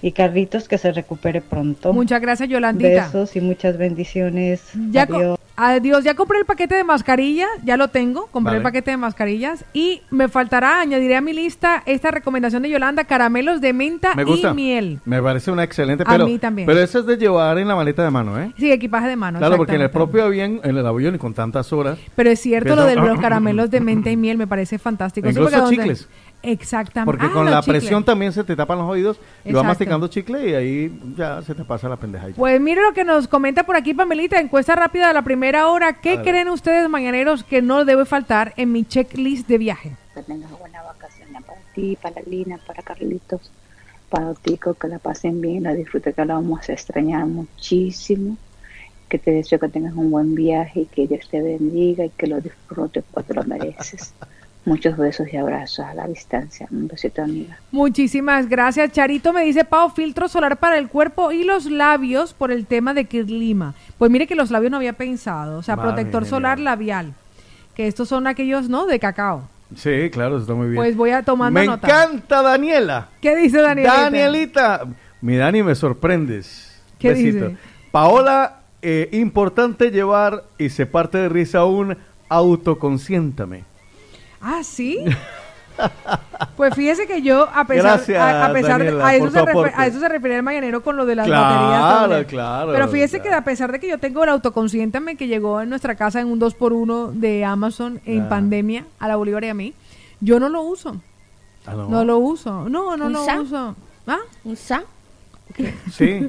y Carlitos que se recupere pronto. Muchas gracias, Yolandita. Besos y muchas bendiciones. Ya Adiós. Adiós, ya compré el paquete de mascarillas, ya lo tengo, compré Vale. el paquete de mascarillas y me faltará, añadiré a mi lista esta recomendación de Yolanda, caramelos de menta Me gusta. y miel. Me parece una excelente, A pero, mí también. pero eso es de llevar en la maleta de mano, ¿eh? Sí, equipaje de mano. Claro, porque en el propio avión, en el avión y con tantas horas. Pero es cierto Eso- lo de los caramelos de menta y miel, me parece fantástico. Sí, Incluso donde- chicles. Exactamente. Porque Ah, con la chicles. presión también se te tapan los oídos y vas masticando chicle y ahí ya se te pasa la pendeja. Pues mire lo que nos comenta por aquí Pamelita, encuesta rápida de la primera hora. ¿Qué creen ustedes, mañaneros, que no debe faltar en mi checklist de viaje? que tengas buenas vacaciones para ti, para Lina, para Carlitos, para Tico, que la pasen bien, la disfruten, que la vamos a extrañar muchísimo. Que te deseo que tengas un buen viaje y que Dios te bendiga y que lo disfrutes porque lo mereces. Muchos besos y abrazos a la distancia. Un besito, amiga. Muchísimas gracias. Charito me dice, Pau, filtro solar para el cuerpo y los labios por el tema de clima. Pues mire que los labios no había pensado. O sea, protector solar labial. Que estos son aquellos, ¿no? De cacao. Sí, claro, está muy bien. Pues voy a tomando Me nota. encanta Daniela. ¿Qué dice Danielita? Danielita. Mi Dani, me sorprendes. ¿Qué Besito. dice? Paola, eh, importante llevar y se parte de risa un autoconsiéntame. Ah, sí. Pues fíjese que yo, a pesar, Gracias, a, a pesar de, a eso, se tu refe- aporte. a eso se refiere el mañanero con lo de las Claro, baterías. también. claro, Pero fíjese que a pesar de que yo tengo el autoconsciéntame que llegó en nuestra casa en un 2x1 de Amazon en Ah. pandemia, a la Bolívar y a mí, yo no lo uso. Ah, no. No lo uso. No, no ¿Un lo sa? uso. ¿Ah? ¿Un sa? Sí.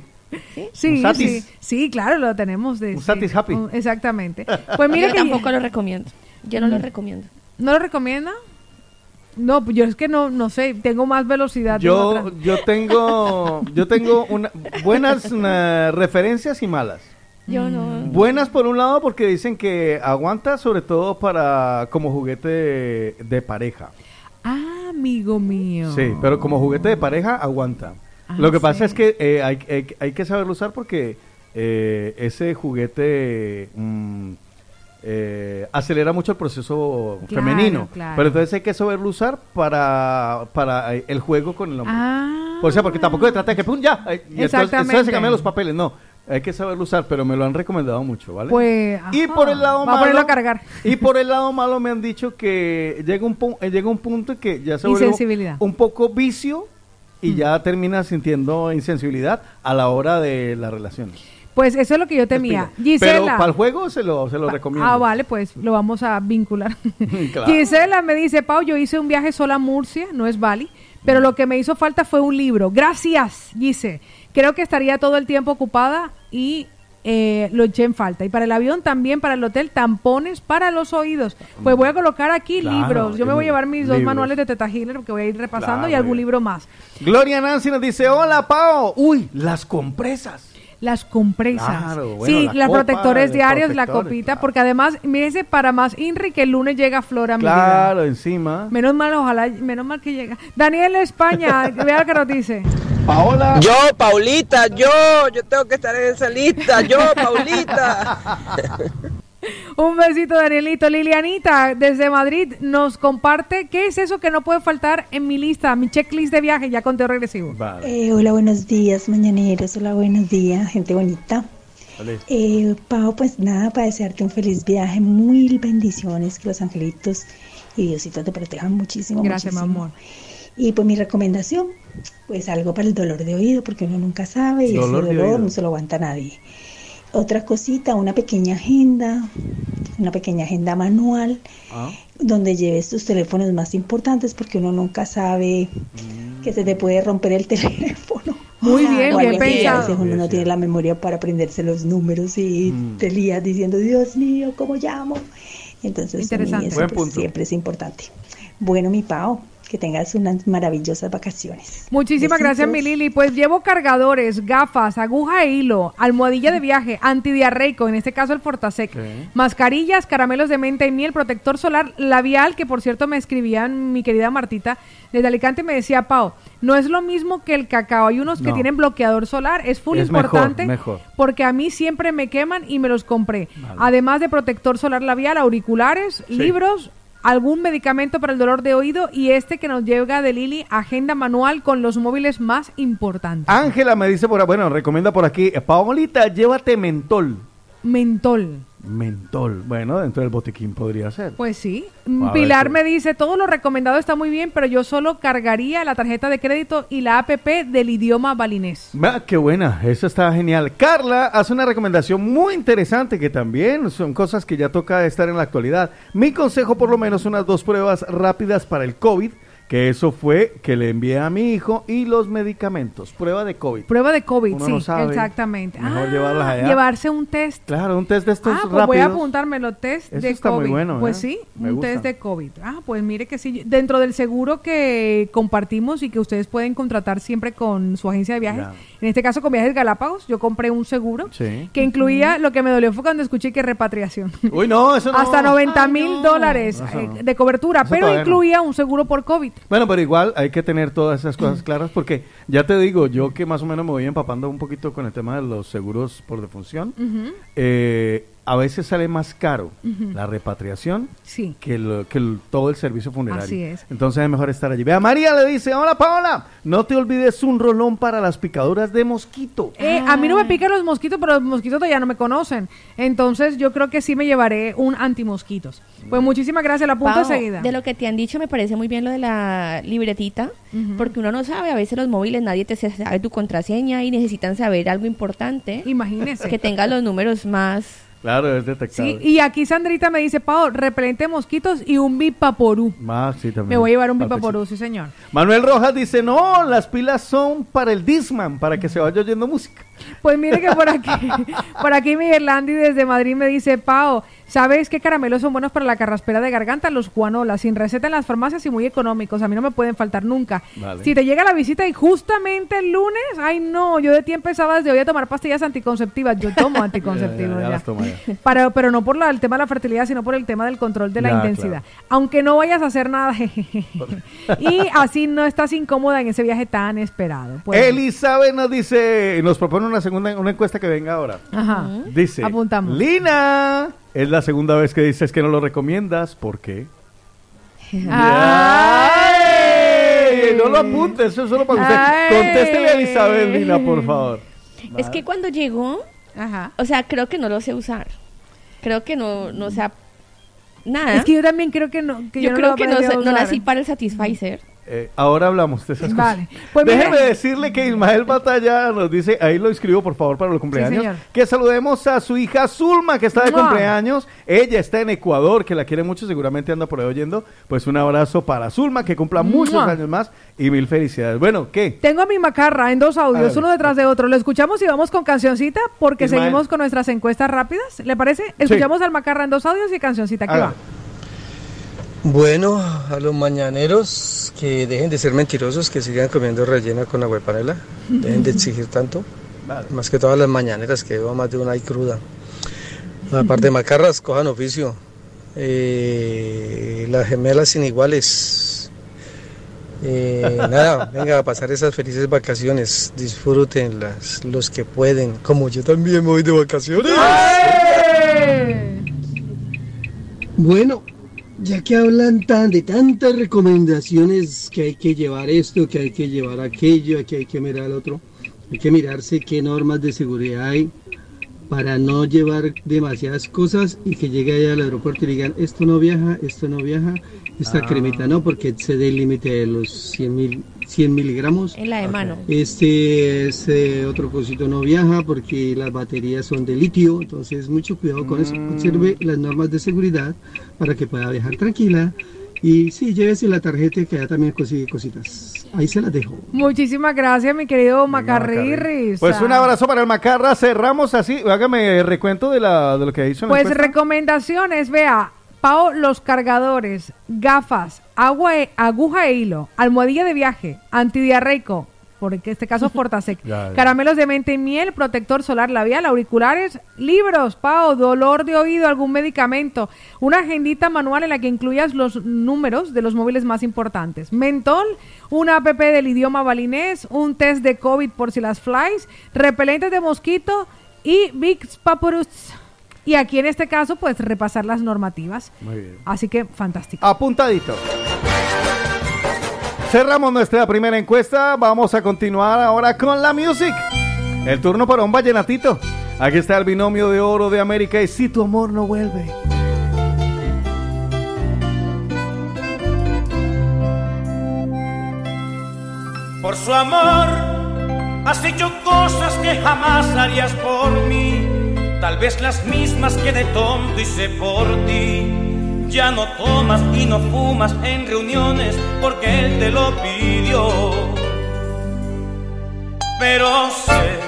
Sí, Un satis. sí, sí, claro, lo tenemos de Un sí. satis happy. Exactamente. Pues mire Yo que tampoco lo recomiendo. Yo no lo recomiendo. ¿No lo recomienda? No, pues yo es que no, no sé, tengo más velocidad. Yo, yo tengo, yo tengo una, buenas eh, referencias y malas. Yo no. Buenas por un lado porque dicen que aguanta sobre todo para como juguete de, de pareja. Ah, amigo mío. Sí, pero como juguete de pareja aguanta. Ah, Lo que pasa es que eh, hay, hay, hay que saberlo usar porque eh, ese juguete mm, eh, acelera mucho el proceso Claro, femenino. claro. Pero entonces hay que saberlo usar para, para eh, el juego con el hombre. Ah. O sea, porque tampoco se trata de que ¡pum! ya. Y entonces, entonces se cambian los papeles. No, hay que saberlo usar, pero me lo han recomendado mucho, ¿vale? Pues, y ajá, por el lado va a malo. ponerlo a cargar. Y por el lado malo me han dicho que llega un, llega un punto que ya se vuelve un poco vicio Mm. y ya termina sintiendo insensibilidad a la hora de las relaciones. Pues eso es lo que yo temía. Pero Gisela. para el juego se lo, se lo recomiendo. Ah, vale, pues lo vamos a vincular. Claro. Gisela me dice, Pau, yo hice un viaje sola a Murcia, no es Bali, pero lo que me hizo falta fue un libro. Gracias, Gise. Creo que estaría todo el tiempo ocupada y eh, lo eché en falta. Y para el avión también, para el hotel, tampones para los oídos. Pues voy a colocar aquí Claro, libros. Yo me voy a llevar mis dos manuales de Teta Healer porque voy a ir repasando Claro, y algún libro más. Gloria Nancy nos dice, hola Pao. Uy, las compresas. Las compresas. Claro, bueno, sí, la las copa, protectores los diarios, la copita, porque además, mírese, para más Inri que el lunes llega Flora. Claro, encima. Menos mal, ojalá, menos mal que llega. Daniel España, vea lo que nos dice. Paola. Yo, Paulita, yo, yo tengo que estar en esa lista, yo, Paulita. Un besito, Danielito. Lilianita, desde Madrid, nos comparte qué es eso que no puede faltar en mi lista, mi checklist de viaje, ya conteo regresivo. Eh, hola, buenos días, mañaneros. Hola, buenos días, gente bonita. Eh, Pau, pues nada, para desearte un feliz viaje, mil bendiciones, que los angelitos y Diosito te protejan muchísimo. Gracias, mi muchísimo. amor. Y pues mi recomendación, pues algo para el dolor de oído, porque uno nunca sabe y Dolor ese dolor no se lo aguanta nadie. Otra cosita, una pequeña agenda, una pequeña agenda manual Ah. donde lleves tus teléfonos más importantes porque uno nunca sabe que se te puede romper el teléfono. Muy bien, bien pensado. A veces uno no tiene la memoria para aprenderse los números y Mm. te lías diciendo, Dios mío, ¿cómo llamo? Entonces, mí Interesante. eso, Buen pues, punto. siempre es importante. Bueno, mi Pau, que tengas unas maravillosas vacaciones. Muchísimas gracias, mi. Lili. Pues llevo cargadores, gafas, aguja e hilo, almohadilla de viaje, antidiarreico, en este caso el Fortasec, mascarillas, caramelos de menta y miel, protector solar labial, que por cierto me escribían mi querida Martita desde Alicante, me decía, Pau, no es lo mismo que el cacao, hay unos que tienen bloqueador solar, es full Es mejor, importante, mejor. porque a mí siempre me queman y me los compré. Además de protector solar labial, auriculares, Sí. libros, algún medicamento para el dolor de oído y este que nos llega de Lili, agenda manual con los móviles más importantes. Ángela me dice por bueno, recomienda por aquí, Paolita, llévate mentol. Mentol. Mentol. Bueno, dentro del botiquín podría ser. Pues sí. A Pilar ver, me dice, todo lo recomendado está muy bien, pero yo solo cargaría la tarjeta de crédito y la APP del idioma balinés. Ah, qué buena, eso está genial. Carla hace una recomendación muy interesante que también son cosas que ya toca estar en la actualidad. Mi consejo, por lo menos, unas dos pruebas rápidas para el COVID, que eso fue que le envié a mi hijo y los medicamentos. Prueba de COVID. Prueba de COVID, Uno sí, no sabe. exactamente. Mejor Ah, llevarlas allá. Llevarse un test. Claro, un test de estos Ah, pues rápidos. voy a apuntármelo, test Eso de está muy COVID. bueno, pues ¿eh? sí, Me un gusta. test de COVID. Ah, pues mire que sí, dentro del seguro que compartimos y que ustedes pueden contratar siempre con su agencia de viajes, en este caso con Viajes Galápagos, yo compré un seguro Sí. que incluía, lo que me dolió fue cuando escuché que repatriación. Uy, no, eso no. Hasta 90 mil dólares eh, no. de cobertura, Eso pero incluía un seguro por COVID. Bueno, pero igual hay que tener todas esas cosas claras porque ya te digo, yo que más o menos me voy empapando un poquito con el tema de los seguros por defunción, eh, a veces sale más caro la repatriación Sí. que, lo- que el- todo el servicio funerario. Así es. Entonces es mejor estar allí. Vea, María le dice, hola Paola, no te olvides un rolón para las picaduras de mosquito. Eh, a mí no me pican los mosquitos, pero los mosquitos todavía no me conocen. Entonces yo creo que sí me llevaré un antimosquitos. Pues muchísimas gracias, la apunto enseguida. De lo que te han dicho me parece muy bien lo de la libretita, porque uno no sabe, a veces los móviles nadie te sabe tu contraseña y necesitan saber algo importante. Imagínese. Que tenga los números más... Claro, es detectable. Sí, y aquí Sandrita me dice, Pau, repelente de mosquitos y un bipaporú. Más, sí, también. Me voy a llevar un bipaporú, sí señor. Manuel Rojas dice, no, las pilas son para el Disman, para que se vaya oyendo música. Pues mire que por aquí, por aquí Miguel Landy desde Madrid me dice, Pau, ¿sabes qué caramelos son buenos para la carraspera de garganta? Los Juanola, sin receta en las farmacias y muy económicos. A mí no me pueden faltar nunca. Vale. Si te llega la visita y justamente el lunes, ay no, yo de ti empezaba desde hoy a tomar pastillas anticonceptivas. Yo tomo anticonceptivos Ya, ya, ya. Para- pero no por la- el tema de la fertilidad, sino por el tema del control de la intensidad. claro. Aunque no vayas a hacer nada. y así no estás incómoda en ese viaje tan esperado. Pues, Elizabeth nos dice, nos propone una segunda, una encuesta que venga ahora. Ajá. Dice, Apuntamos. Lina, es la segunda vez que dices que no lo recomiendas, ¿por qué? Ay. No lo apunte, eso es solo para usted. Ay. Contéstele a Elizabeth, Lina, por favor. Es que cuando llegó, o sea, creo que no lo sé usar. Creo que no, no sé nada. Es que yo también creo que no. Que yo, yo, creo lo que no, no usar. nací para el Satisficer. Eh, ahora hablamos de esas Vale. cosas. Pues Déjeme mira- decirle que Ismael Batalla nos dice, ahí lo escribo por favor para los cumpleaños, que saludemos a su hija Zulma que está de cumpleaños. Ella está en Ecuador, que la quiere mucho, seguramente anda por ahí oyendo. Pues un abrazo para Zulma, que cumpla muchos años más y mil felicidades. Bueno, ¿qué? Tengo a mi macarra en dos audios, uno detrás de otro. Lo escuchamos y vamos con cancioncita porque Ismael. seguimos con nuestras encuestas rápidas. ¿Le parece? Escuchamos al macarra en dos audios y cancioncita. ¿Qué Hágale. va? Bueno, a los mañaneros que dejen de ser mentirosos, que sigan comiendo rellena con agua de panela, dejen de exigir tanto, más que todas las mañaneras que veo más de una y cruda. Aparte de macarras, cojan oficio. Eh, las gemelas sin iguales. Eh, nada, venga a pasar esas felices vacaciones, disfrútenlas los que pueden, como yo también me voy de vacaciones. Bueno, ya que hablan tan de tantas recomendaciones que hay que llevar esto, que hay que llevar aquello, que hay que mirar el otro, hay que mirarse qué normas de seguridad hay para no llevar demasiadas cosas y que llegue allá al aeropuerto y digan esto no viaja, esto no viaja, esta Ah. cremita no, porque excede el límite de los 100, mil, 100 miligramos. En la de mano. Este, este otro cosito no viaja porque las baterías son de litio, entonces mucho cuidado con eso. Observe las normas de seguridad para que pueda viajar tranquila. Y sí, llévese la tarjeta que ya también consigue cositas. Ahí se las dejo. Muchísimas gracias, mi querido Macarrirris. Pues un abrazo para el Macarra. Cerramos así. Hágame recuento de, la, de lo que hizo en la Pues encuesta. recomendaciones, vea, Pao, los cargadores, gafas, agua, e- aguja e hilo, almohadilla de viaje, antidiarreico, por este caso Fortasec, caramelos de mente y miel, protector solar labial, auriculares, libros, Pao, dolor de oído, algún medicamento, una agendita manual en la que incluyas los números de los móviles más importantes, mentol, una app del idioma balinés, un test de COVID por si las flies, repelentes de mosquito y Big Paporus. Y aquí en este caso, pues repasar las normativas. Muy bien. Así que fantástico. Apuntadito. Cerramos nuestra primera encuesta. Vamos a continuar ahora con la music. El turno para un vallenatito. Aquí está el binomio de oro de América y si tu amor no vuelve. Por su amor has hecho cosas que jamás harías por mí, tal vez las mismas que de tonto hice por ti. Ya no tomas y no fumas en reuniones porque él te lo pidió. Pero sé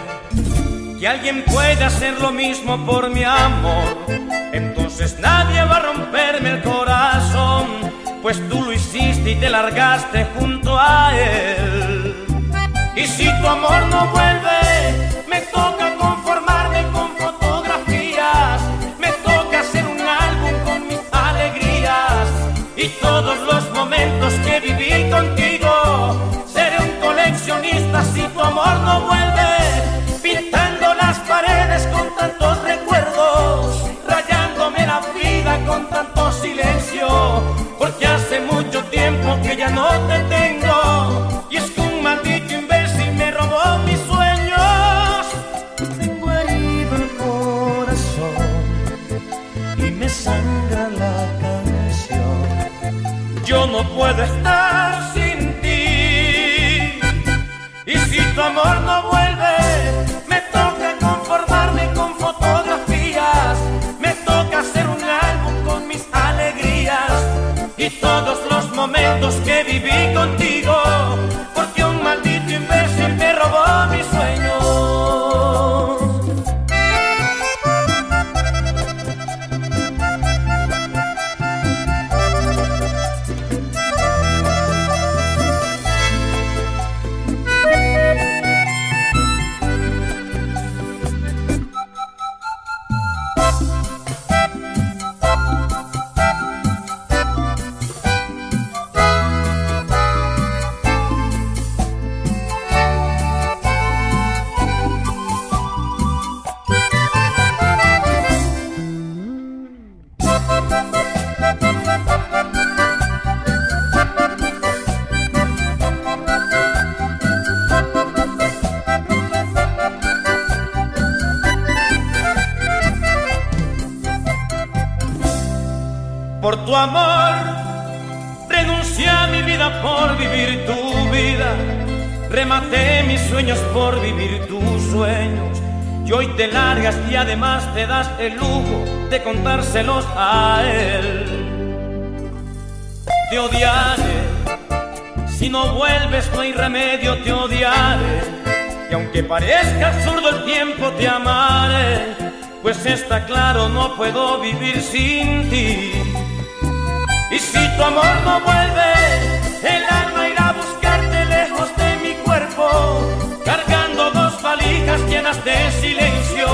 que alguien puede hacer lo mismo por mi amor, entonces nadie va a romperme el corazón, pues tú lo hiciste y te largaste junto a él. Y si tu amor no vuelve, que viví contigo. Seré un coleccionista si tu amor no vuelve, Yo tu amor, renuncié a mi vida por vivir tu vida. Rematé mis sueños por vivir tus sueños. Y hoy te largas y además te das el lujo de contárselos a él. Te odiaré, si no vuelves no hay remedio, te odiaré. Y aunque parezca absurdo el tiempo, te amaré. Pues está claro, no puedo vivir sin ti. Si tu amor no vuelve, el alma irá a buscarte lejos de mi cuerpo, cargando dos valijas llenas de silencio,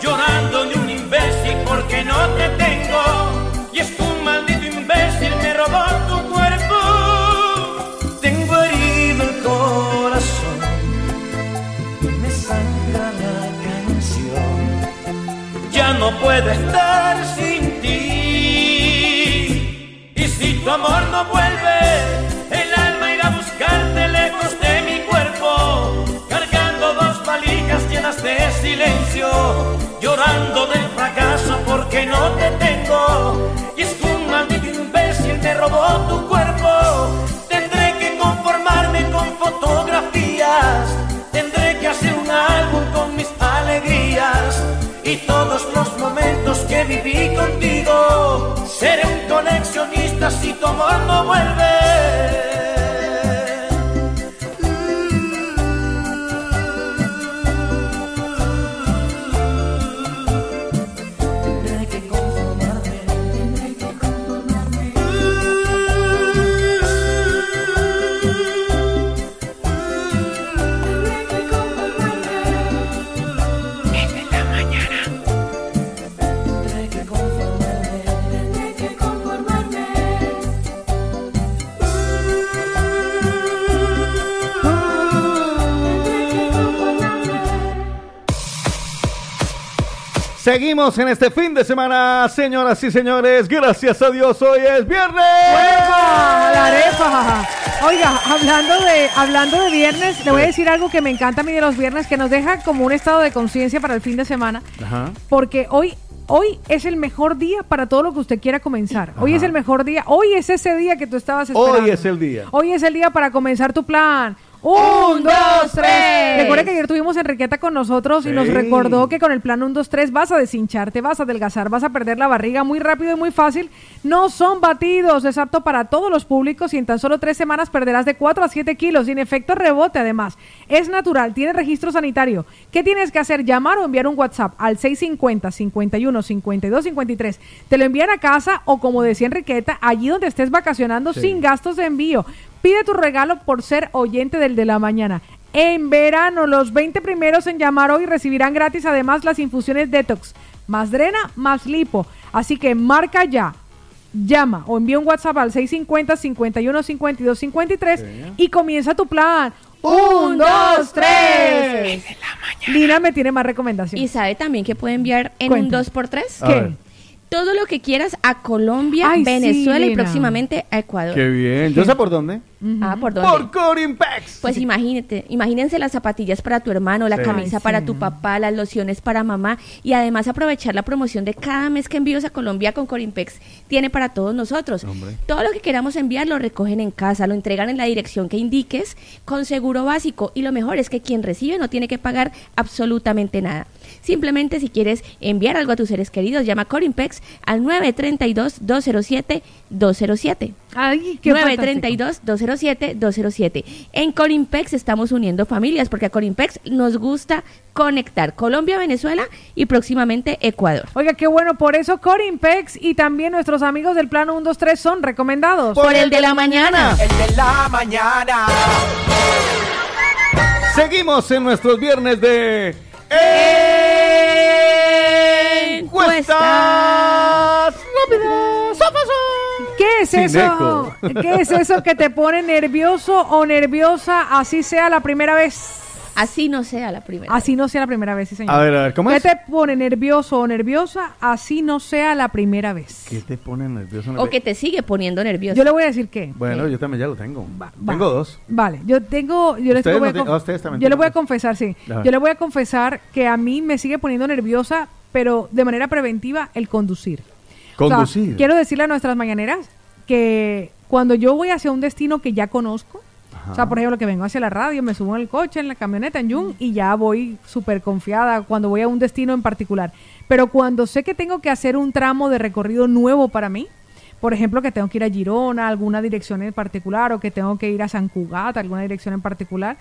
llorando de un imbécil porque no te tengo. Y es que un maldito imbécil me robó tu cuerpo. Tengo herido el corazón, me sangra la canción. Ya no puedo estar tu amor no vuelve, el alma irá a buscarte lejos de mi cuerpo, cargando dos valijas llenas de silencio, llorando del fracaso porque no te tengo. Si tu amor no vuelve. Seguimos en este fin de semana, señoras y señores. Gracias a Dios, hoy es viernes. ¡Hueva! La arepa. Oiga, hablando de, hablando de viernes, le voy a decir algo que me encanta a mí de los viernes, que nos deja como un estado de conciencia para el fin de semana. Ajá. Porque hoy, hoy es el mejor día para todo lo que usted quiera comenzar. Hoy Ajá. es el mejor día. Hoy es ese día que tú estabas esperando. Hoy es el día. Hoy es el día para comenzar tu plan. Un, dos, tres. Recuerda que ayer tuvimos a Enriqueta con nosotros y nos recordó que con el plan 1, 2, 3 vas a deshincharte, vas a adelgazar, vas a perder la barriga muy rápido y muy fácil. No son batidos, es apto para todos los públicos y en tan solo tres semanas perderás de 4 a 7 kilos sin efecto rebote además. Es natural, tiene registro sanitario. ¿Qué tienes que hacer? Llamar o enviar un WhatsApp al 650 51 52 53. Te lo envían a casa o como decía Enriqueta, allí donde estés vacacionando Sí. sin gastos de envío. Pide tu regalo por ser oyente del de la mañana. En verano, los 20 primeros en llamar hoy recibirán gratis además las infusiones Detox, más drena, más lipo. Así que marca ya, llama o envía un WhatsApp al 650 51 52 53 y comienza tu plan. Un, dos, tres. Lina me tiene más recomendaciones. Y sabe también que puede enviar en Cuenta. un 2x3. A ver. Todo lo que quieras a Colombia, Ay, sí, Venezuela y próximamente a Ecuador. Qué bien. ¿Yo sé por dónde? Ah, ¿por dónde? Por Corimpex. Pues imagínate, imagínense las zapatillas para tu hermano, la Sí. camisa Ay, para sí. tu papá, las lociones para mamá y además aprovechar la promoción de cada mes que envíos a Colombia con Corimpex tiene para todos nosotros. Hombre. Todo lo que queramos enviar lo recogen en casa, lo entregan en la dirección que indiques con seguro básico y lo mejor es que quien recibe no tiene que pagar absolutamente nada. Simplemente si quieres enviar algo a tus seres queridos, llama a Corimpex al 932-207-207. Ay, qué fantástico. 932-207-207. En Corimpex estamos uniendo familias porque a Corimpex nos gusta conectar Colombia, Venezuela y próximamente Ecuador. Oiga, qué bueno, por eso Corimpex y también nuestros amigos del plan 1, 2, 3 son recomendados. Por el de la mañana. El de la mañana. Seguimos en nuestros viernes de encuestas rápidas. ¿Qué es Sin eso? eco. ¿Qué es eso que te pone nervioso o nerviosa así sea la primera vez? Así no sea la primera. Así no sea la primera vez, sí, señor. A ver, a ver, ¿cómo ¿Qué es? te pone nervioso o nerviosa así no sea la primera vez? ¿Qué te pone nervioso? O que te sigue poniendo nervioso. Yo le voy a decir qué. Bueno, yo también ya lo tengo. va. Tengo dos. Vale, yo tengo, yo les voy a no ah, ustedes también yo le voy a confesar, sí. Ajá. Yo le voy a confesar que a mí me sigue poniendo nerviosa, pero de manera preventiva el conducir. O sea, Conducir. quiero decirle a nuestras mañaneras que cuando yo voy hacia un destino que ya conozco, o sea, por ejemplo, que vengo hacia la radio, me subo en el coche, en la camioneta, en Jung, y ya voy súper confiada cuando voy a un destino en particular. Pero cuando sé que tengo que hacer un tramo de recorrido nuevo para mí, por ejemplo, que tengo que ir a Girona, alguna dirección en particular, o que tengo que ir a San Cugat, alguna dirección en particular,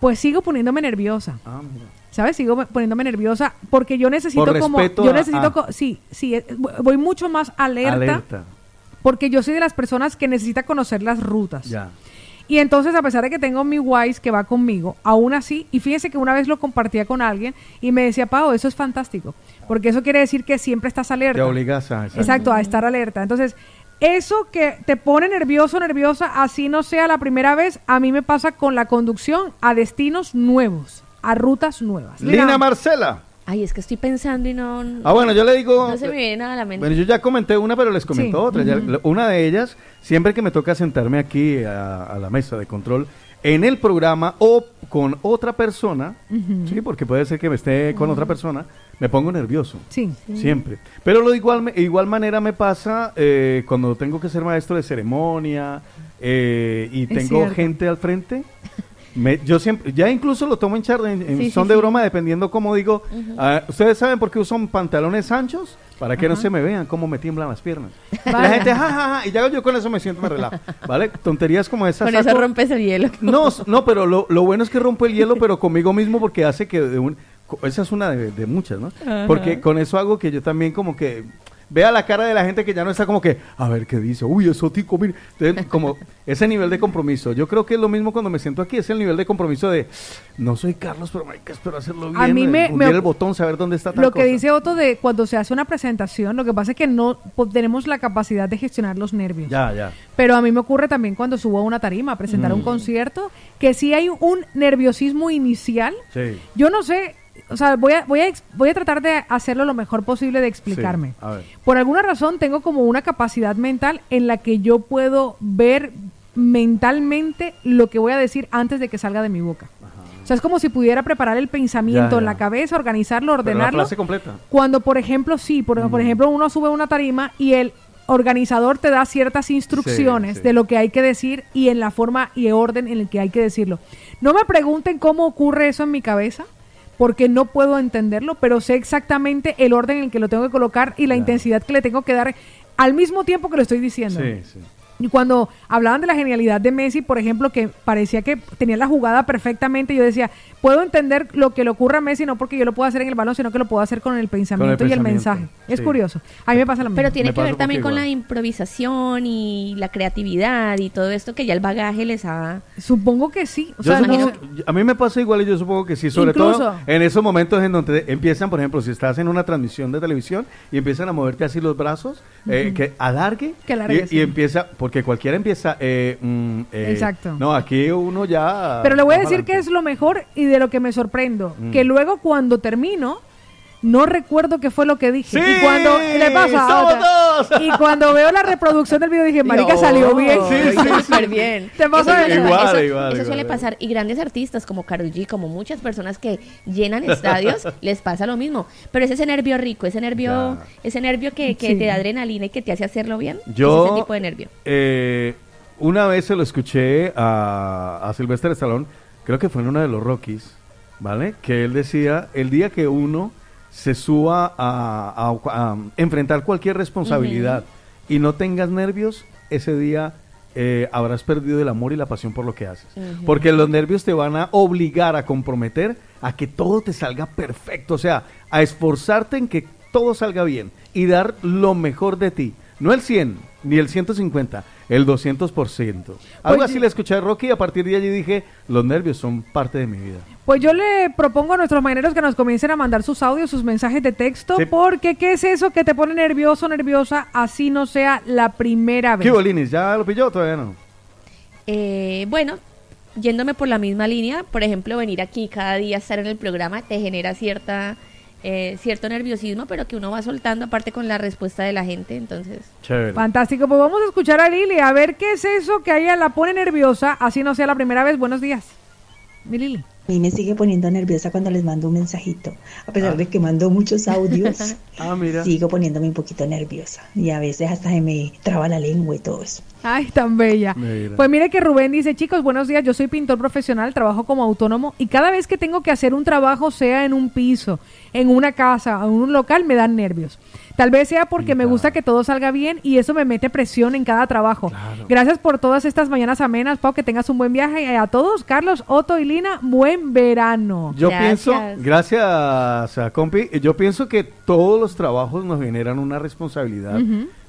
pues sigo poniéndome nerviosa. Ah, mira. ¿Sabes? Sigo poniéndome nerviosa porque yo necesito Por como yo necesito a- co- sí, sí, eh, voy mucho más alerta, Alerta. porque yo soy de las personas que necesita conocer las rutas. Ya. Y entonces, a pesar de que tengo mi Wise que va conmigo, aún así, y fíjense que una vez lo compartía con alguien y me decía, Pau, eso es fantástico, porque eso quiere decir que siempre estás alerta. Te obligas a... Exacto, a estar alerta. Entonces, eso que te pone nervioso, nerviosa, así no sea la primera vez, a mí me pasa con la conducción a destinos nuevos, a rutas nuevas. Lina Marcela. Ay, es que estoy pensando y no. Ah, bueno, yo le digo... No se me viene nada a la mente. Bueno, yo ya comenté una, pero les comento Sí. otra. Ya- una de ellas, siempre que me toca sentarme aquí a, a la mesa de control, en el programa o con otra persona, sí, porque puede ser que me esté con otra persona, me pongo nervioso. Sí. Siempre. Pero lo de igual, me- igual manera me pasa eh, cuando tengo que ser maestro de ceremonia eh, y Es tengo cierto. gente al frente. Me- yo siempre, ya incluso lo tomo en charla, en, en Sí, son sí, de sí. broma, dependiendo cómo digo. Ah, ¿Ustedes saben por qué uso pantalones anchos? Para que no se me vean cómo me tiemblan las piernas. La gente, ja, ja, ja, y ya yo con eso me siento, me relajo. ¿Vale? Tonterías como esas. Con eso rompes el hielo. no, no, pero lo, lo bueno es que rompo el hielo, pero conmigo mismo porque hace que de un, co- esa es una de, de muchas, ¿no? Porque con eso hago que yo también como que vea la cara de la gente que ya no está como que, a ver qué dice, uy, eso tico, mire. Entonces, como ese nivel de compromiso. Yo creo que es lo mismo cuando me siento aquí, es el nivel de compromiso de, no soy Carlos, pero hay que espero hacerlo bien. A mí me- me- el botón, saber dónde está tal Lo que dice Otto de cuando se hace una presentación, lo que pasa es que no tenemos la capacidad de gestionar los nervios. Ya, ya. Pero a mí me ocurre también cuando subo a una tarima a presentar Mm. un concierto, que sí hay un nerviosismo inicial. Sí. Yo no sé o sea, voy a, voy a, voy a tratar de hacerlo lo mejor posible de explicarme. Sí, a ver. Por alguna razón tengo como una capacidad mental en la que yo puedo ver mentalmente lo que voy a decir antes de que salga de mi boca. O sea, es como si pudiera preparar el pensamiento Ya, en la cabeza, organizarlo, Pero la ordenarlo. frase completa. Cuando, por ejemplo, sí, por, por ejemplo, uno sube a una tarima y el organizador te da ciertas instrucciones sí. de lo que hay que decir y en la forma y orden en el que hay que decirlo. No me pregunten cómo ocurre eso en mi cabeza, porque no puedo entenderlo, pero sé exactamente el orden en el que lo tengo que colocar y la intensidad que le tengo que dar al mismo tiempo que lo estoy diciendo. Sí, sí. Y cuando hablaban de la genialidad de Messi, por ejemplo, que parecía que tenía la jugada perfectamente, yo decía, puedo entender lo que le ocurre a Messi, no porque yo lo pueda hacer en el balón, sino que lo puedo hacer con el pensamiento, y el pensamiento, mensaje. Es curioso. A mí me pasa lo mismo. Pero tiene Me que ver también con la improvisación y la creatividad y todo esto que ya el bagaje les ha... Supongo que sí. O sea, supongo- a mí me pasa igual y yo supongo que sí, sobre Incluso- todo en esos momentos en donde empiezan, por ejemplo, si estás en una transmisión de televisión y empiezan a moverte así los brazos, eh, que alargue, Que alargue, y, sí. y empieza, porque cualquiera empieza, eh, mm, eh, Exacto. No, aquí uno ya... Pero le voy a decir adelante. que es lo mejor y de lo que me sorprendo. Mm. Que luego cuando termino, no recuerdo qué fue lo que dije. ¡Sí! Y cuando le pasa a ¡Somos otra. dos! Y cuando veo la reproducción del video dije, marica, No, salió bien. sí, sí, súper bien. ¿Te pasa Eso- eso? Igual, eso, igual, eso suele pasar. Y grandes artistas como Karol G, como muchas personas que llenan estadios, les pasa lo mismo. Pero es ese nervio rico, ese nervio, ese nervio que, que Sí. te da adrenalina y que te hace hacerlo bien. Yo, es ese tipo de nervio. eh, una vez se lo escuché a, a Sylvester Stallone, creo que fue en uno de los Rockies, ¿vale? Que él decía, el día que uno se suba a, a- a enfrentar cualquier responsabilidad y no tengas nervios, ese día eh, habrás perdido el amor y la pasión por lo que haces. Porque los nervios te van a obligar a comprometer a que todo te salga perfecto, o sea, a esforzarte en que todo salga bien y dar lo mejor de ti. No el 100, ni el 150, el 200%. Algo Pues así yo- le escuché a Rocky y a partir de allí dije, los nervios son parte de mi vida. Pues yo le propongo a nuestros mañaneros que nos comiencen a mandar sus audios, sus mensajes de texto, Sí. porque ¿qué es eso que te pone nervioso, nerviosa, así no sea la primera vez? ¿Qué bolinis? ¿Ya lo pilló o todavía no? Eh, bueno, yéndome por la misma línea, por ejemplo, venir aquí cada día, estar en el programa, te genera cierta eh, cierto nerviosismo, pero que uno va soltando aparte con la respuesta de la gente, entonces... Chévere. Fantástico, pues vamos a escuchar a Lili, a ver qué es eso que a ella la pone nerviosa, así no sea la primera vez. Buenos días. Mi Lili. A mí me sigue poniendo nerviosa cuando les mando un mensajito. A pesar de que mando muchos audios, Ah, mira. sigo poniéndome un poquito nerviosa. Y a veces hasta se me traba la lengua y todo eso. Ay, tan bella. Mira. Pues mire que Rubén dice, chicos, buenos días, yo soy pintor profesional, trabajo como autónomo y cada vez que tengo que hacer un trabajo, sea en un piso, en una casa o en un local, me dan nervios. Tal vez sea porque me gusta que todo salga bien y eso me mete presión en cada trabajo. Gracias por todas estas mañanas amenas, Pau, que tengas un buen viaje. Y a todos, Carlos, Otto y Lina, buen verano. Yo pienso, gracias a Compi, yo pienso que todos los trabajos nos generan una responsabilidad.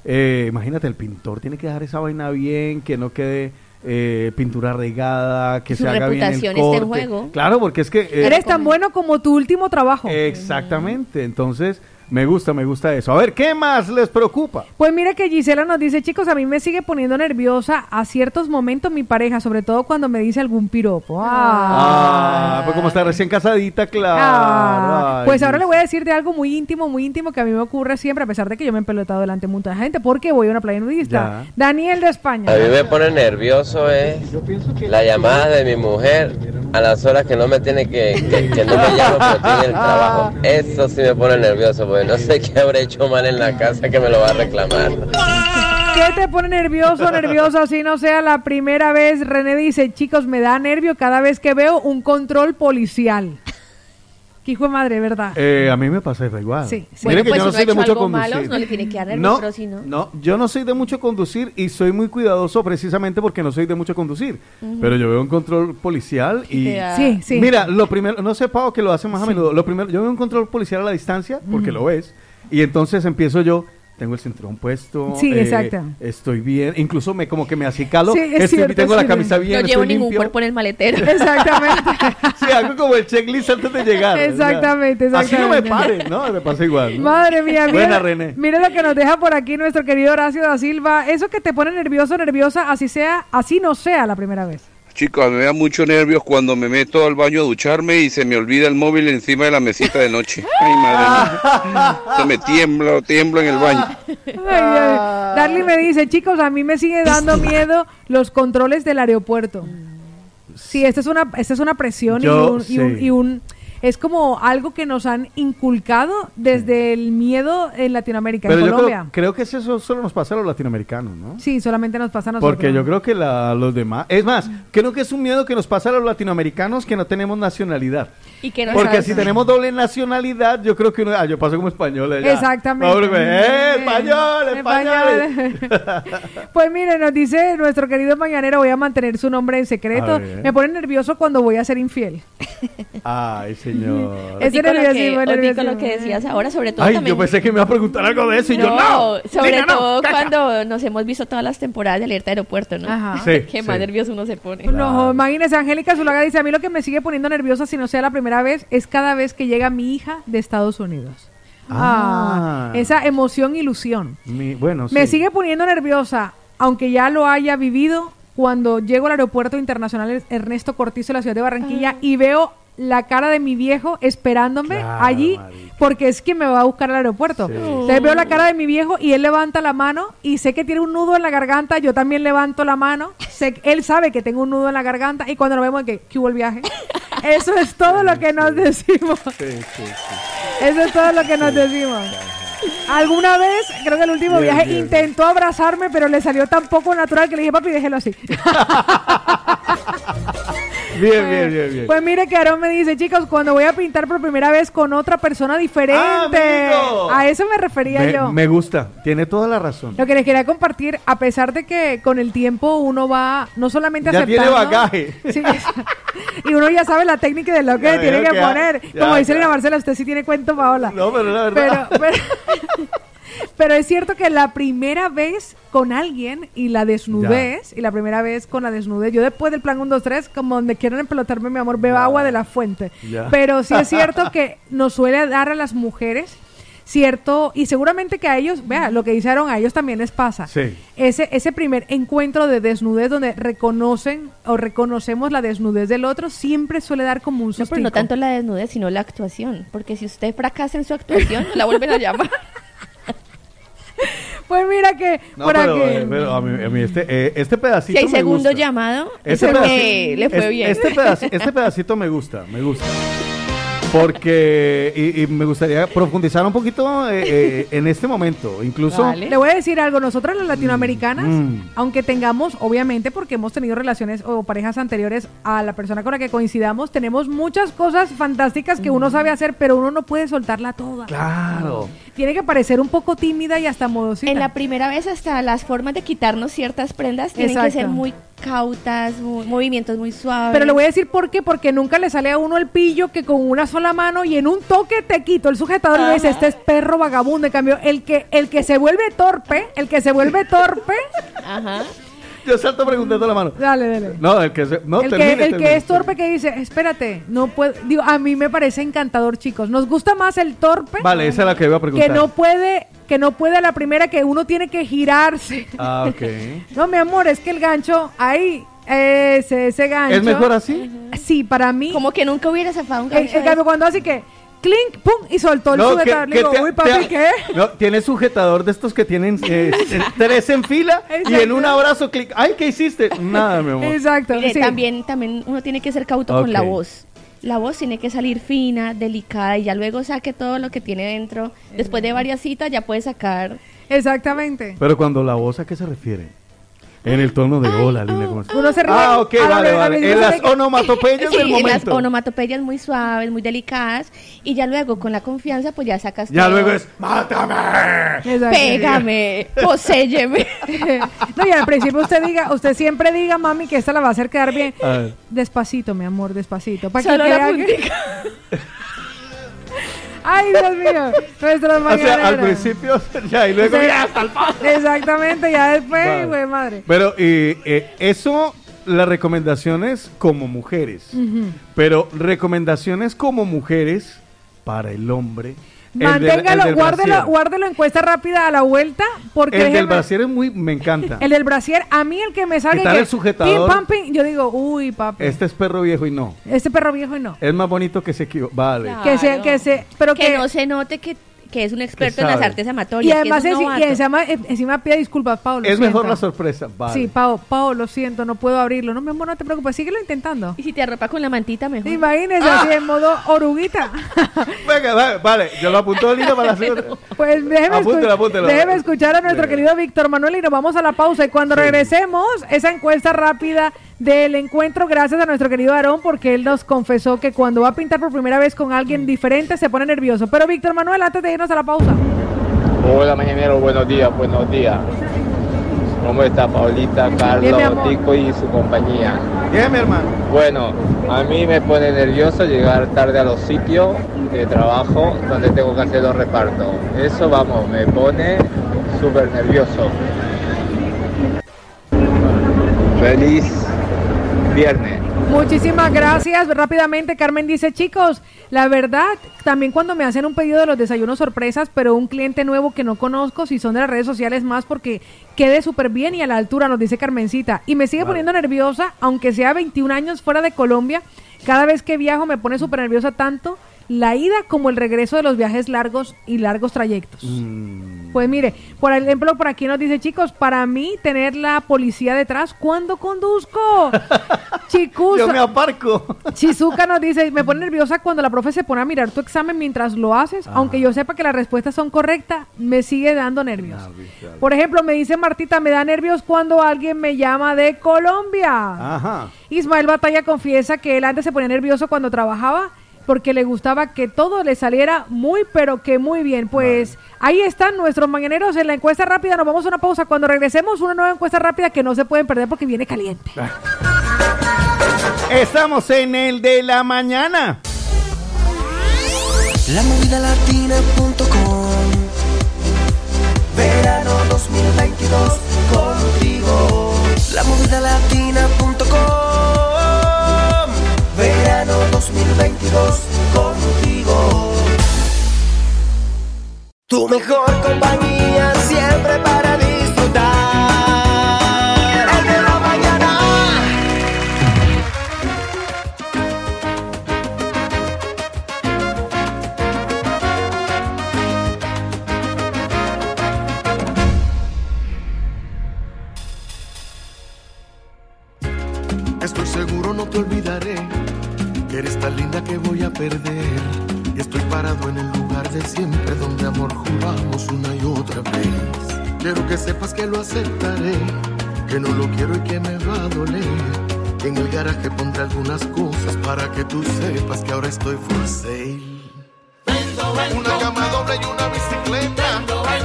Eh, imagínate, el pintor tiene que dejar esa vaina bien, que no quede eh, pintura regada, que Su se haga bien el corte. juego. Claro, porque es que... eh, Eres tan bueno como tu último trabajo. Exactamente, entonces me gusta, me gusta eso. A ver, ¿qué más les preocupa? Pues mira que Gisela nos dice, chicos, a mí me sigue poniendo nerviosa a ciertos momentos mi pareja, sobre todo cuando me dice algún piropo. Ah, pues como está recién casadita, claro. Ah, pues ahora le voy a decir de algo muy íntimo, muy íntimo que a mí me ocurre siempre, a pesar de que yo me he pelotado delante de mucha gente, porque voy a una playa nudista. Ya. Daniel de España. A mí me pone nervioso es la llamada de mi mujer a las horas que no me tiene que, que, que no me llama pero en el trabajo. Eso sí me pone nervioso no sé qué habré hecho mal en la casa que me lo va a reclamar. ¿Qué te pone nervioso, nervioso, así no sea la primera vez? René dice, chicos, me da nervio cada vez que veo un control policial. Qué hijo de madre, ¿verdad? Eh, a mí me pasa igual. Sí, sí. Mire Bueno, que pues yo si no soy de mucho malo, conducir. no le tiene que dar nervios, No, pero si no... no, yo no soy de mucho conducir y soy muy cuidadoso precisamente porque no soy de mucho conducir. Pero yo veo un control policial y... Sí, sí. Mira, lo primero, no sé, Pau, que lo hace más a menudo. Lo primero, yo veo un control policial a la distancia porque lo ves y entonces empiezo yo... Tengo el cinturón puesto. Sí, eh, exacto. Estoy bien. Incluso me como que me acicalo. Sí, es estoy- cierto, tengo es la cierto. camisa bien. no llevo estoy ningún limpio. cuerpo en el maletero. Exactamente. Sí, hago como el checklist antes de llegar. Exactamente, Así no me exactamente. pare, ¿no? Me pasa igual. ¿no? Madre mía, mira, Buena, René. mira lo que nos deja por aquí nuestro querido Horacio da Silva. Eso que te pone nervioso, nerviosa, así sea, así no sea la primera vez. Chicos, me da mucho nervios cuando me meto al baño a ducharme y se me olvida el móvil encima de la mesita de noche. Ay, madre mía. Se me tiembla, tiemblo en el baño. Ay, ay. Darly me dice, chicos, a mí me sigue dando miedo los controles del aeropuerto. Sí, esta es una, esta es una presión y un, y un- y un- es como algo que nos han inculcado desde el miedo en Latinoamérica, Pero en yo Colombia. creo, creo que eso solo nos pasa a los latinoamericanos, ¿no? Sí, solamente nos pasa a nosotros. Porque yo creo que la- los demás... Es más, creo que es un miedo que nos pasa a los latinoamericanos que no tenemos nacionalidad. Y que no Porque sabes- si tenemos doble nacionalidad, yo creo que uno... Ah, yo paso como español allá. Exactamente. ¡Eh, español, Español. Pues mire, nos dice nuestro querido mañanero, voy a mantener su nombre en secreto. Me pone nervioso cuando voy a ser infiel. Ay, señor. Ese Otico, lo que, nerviosismo, nerviosismo. lo que decías ahora, sobre todo Ay, también... yo pensé que me iba a preguntar algo de eso y yo no. sobre no, todo cacha. cuando nos hemos visto todas las temporadas de Alerta Aeropuerto, ¿no? Ajá. Sí, Qué más nervioso uno se pone. No, imagínese, Angélica Zulaga dice, a mí lo que me sigue poniendo nerviosa, si no sea la primera vez, es cada vez que llega mi hija de Estados Unidos. Ah, Ah. esa emoción, ilusión. Mi- bueno, Me sí. sigue poniendo nerviosa, aunque ya lo haya vivido, cuando llego al aeropuerto internacional Ernesto Cortizo de la ciudad de Barranquilla y veo la cara de mi viejo esperándome Claro, allí porque es que me va a buscar al aeropuerto. Entonces veo la cara de mi viejo y él levanta la mano y sé que tiene un nudo en la garganta, yo también levanto la mano, sé, él sabe que tengo un nudo en la garganta y cuando nos vemos que, que hubo el viaje. Eso es todo lo que nos decimos. Sí, sí, sí. Eso es todo lo que nos decimos. Alguna vez, creo que el último Bien, viaje, bien. intentó abrazarme, pero le salió tan poco natural que le dije, papi, déjelo así. Bien, bien, bien, bien. Pues mire que Aaron me dice, chicos, cuando voy a pintar por primera vez con otra persona diferente. ¡Amigo! a eso me refería me, yo. me gusta, tiene toda la razón. Lo que les quería compartir, a pesar de que con el tiempo uno va no solamente Ya tiene bagaje. Sí, y uno ya sabe la técnica de lo que Ya tiene que poner. ya, Como dice. Elena Marcela, usted sí tiene cuento, Paola. No, pero la verdad. pero, pero es cierto que la primera vez con alguien y la desnudez, y la primera vez con la desnudez, yo después del plan 1, 2, 3, como donde quieran empelotarme, mi amor, bebo agua de la fuente. Ya. Pero sí es cierto que nos suele dar a las mujeres cierto, y seguramente que a ellos, vea, lo que dijeron a ellos también les pasa. Sí. Ese, ese primer encuentro de desnudez donde reconocen o reconocemos la desnudez del otro siempre suele dar como un No, susto. pero no tanto la desnudez, sino la actuación. Porque si usted fracasa en su actuación, la vuelven a llamar. Pues mira que No, por pero, aquí- eh, pero a mí, a mí este, eh, este pedacito Si hay me segundo gusta. llamado, Este es porque pedaci- le fue es- bien. Este, pedaci- este pedacito me gusta, me gusta. Porque, y, y me gustaría profundizar un poquito eh, eh, en este momento. Incluso, Le voy a decir algo, nosotras las latinoamericanas, Mm. aunque tengamos, obviamente, porque hemos tenido relaciones o parejas anteriores a la persona con la que coincidamos, tenemos muchas cosas fantásticas que uno sabe hacer, pero uno no puede soltarla toda. claro. Tiene que parecer un poco tímida y hasta modosita. En la primera vez hasta las formas de quitarnos ciertas prendas tienen que ser muy cautas, muy- movimientos muy suaves. Pero le voy a decir por qué, porque nunca le sale a uno el pillo que con una sola mano y en un toque te quito el sujetador y me dice, Ajá. este es perro vagabundo. En cambio, el que, el que se vuelve torpe, el que se vuelve torpe, Ajá. Yo salto preguntando la mano. dale, dale. No, el que, se- no, el, termine, que, el termine. que es torpe que dice, espérate, no puedo. Digo, a mí me parece encantador, chicos. Nos gusta más el torpe Vale, esa es la que iba a preguntar. que no puede, que no puede a la primera que uno tiene que girarse. Ah, ok. No, mi amor, es que el gancho ahí, ese, ese gancho. ¿Es mejor así? Sí, para mí. Como que nunca hubiera zafado un gancho. en cambio, cuando así que, clink, pum, y soltó el No, sujetador. Le digo, te- uy, papi, te- ¿qué? No, tiene sujetador de estos que tienen eh, eh, tres en fila y en un abrazo clic. Ay, ¿qué hiciste? Nada, mi amor. Exacto. Mire, sí. también, también uno tiene que ser cauto con la voz. La voz tiene que salir fina, delicada y ya luego saque todo lo que tiene dentro. Después de varias citas ya puede sacar. Exactamente. Pero cuando la voz, ¿a qué se refiere? En el tono de hola, Lina. ¿cómo estás? Uno se ríe. Ah, ok, a la vale, En las onomatopeyas Sí, del en las momento. onomatopeyas muy suaves, muy delicadas. Y ya luego con la confianza pues ya sacas Ya todo. luego es, ¡mátame! Pégame, poséyeme. no, y al principio usted diga, usted siempre diga, mami, que esta la va a hacer quedar bien. A ver. Despacito, mi amor, despacito. Para que Solo la que- puntica. Ay, Dios mío. Nuestros O sea, al principio ya, y luego ya hasta el pa- Exactamente, ya después, Vale. güey, madre. Pero eh, eh, eso, las recomendaciones como mujeres. Pero recomendaciones como mujeres para el hombre. Manténgalo, del guárdelo, guárdelo encuesta rápida a la vuelta, porque El del brasier es muy, me encanta. el del brasier, a mí el que me Quitar que el sujetador. pim, pam, pim, yo digo, uy, papi, Este es perro viejo y no. este perro viejo y no. Es más bonito que se equivo- Vale. Que se, que se, pero que, que, no se note que, que es un experto en las artes y amatorias. además que es y encima, eh, encima pide disculpas, Pablo. Es mejor la sorpresa. Vale. Sí, Pau, Pau, lo siento, no puedo abrirlo. No, mi amor, no te preocupes, síguelo intentando. Y si te arropa con la mantita, mejor. Imagínese así en modo oruguita. Venga, vale, vale, yo lo apunto Lina para la segunda. Pues déjeme, apúntelo. déjeme escuchar a nuestro querido Víctor Manuel y nos vamos a la pausa. Y cuando regresemos, esa encuesta rápida del encuentro, gracias a nuestro querido Aarón, porque él nos confesó que cuando va a pintar por primera vez con alguien diferente se pone nervioso. Pero Víctor Manuel, antes de irnos a la pausa. Hola mañanero, buenos días, buenos días. ¿Cómo está Paulita, Carlos. Tico y su compañía? Bien, mi hermano. Bueno, a mí me pone nervioso llegar tarde a los sitios de trabajo donde tengo que hacer los repartos. Eso, vamos, me pone súper nervioso. Feliz viernes. Muchísimas gracias. Rápidamente, Carmen dice, chicos, la verdad, también cuando me hacen un pedido de los desayunos sorpresas, pero un cliente nuevo que no conozco, si son de las redes sociales más, porque quede súper bien y a la altura, nos dice Carmencita. Y me sigue poniendo nerviosa, aunque sea 21 años fuera de Colombia, cada vez que viajo me pone súper nerviosa tanto la ida como el regreso de los viajes largos y largos trayectos. Pues mire, por ejemplo, por aquí nos dice, chicos, para mí tener la policía detrás cuando conduzco. Chicos, Yo me aparco. Chizuka nos dice, me pone nerviosa cuando la profe se pone a mirar tu examen mientras lo haces, aunque yo sepa que las respuestas son correctas, me sigue dando nervios. Por ejemplo, me dice Martita, me da nervios cuando alguien me llama de Colombia. Ajá. Ismael Batalla confiesa que él antes se ponía nervioso cuando trabajaba porque le gustaba que todo le saliera muy, pero que muy bien. Pues ahí están nuestros mañaneros en la encuesta rápida. Nos vamos a una pausa. Cuando regresemos, una nueva encuesta rápida que no se pueden perder porque viene caliente. Estamos en el de la mañana. Lamovidalatina.com Verano 2022 contigo. Lamovidalatina.com Verano 2022 contigo. Tu mejor compañía siempre para disfrutar. El de la mañana. Estoy seguro no te olvidaré, que eres tan linda que voy a perder. Y estoy parado en el lugar de siempre donde amor juramos una y otra vez. Quiero que sepas que lo aceptaré, que no lo quiero y que me va a doler. En el garaje pondré algunas cosas para que tú sepas que ahora estoy for sale. Una cama doble y una bicicleta.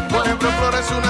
Por ejemplo, flores, una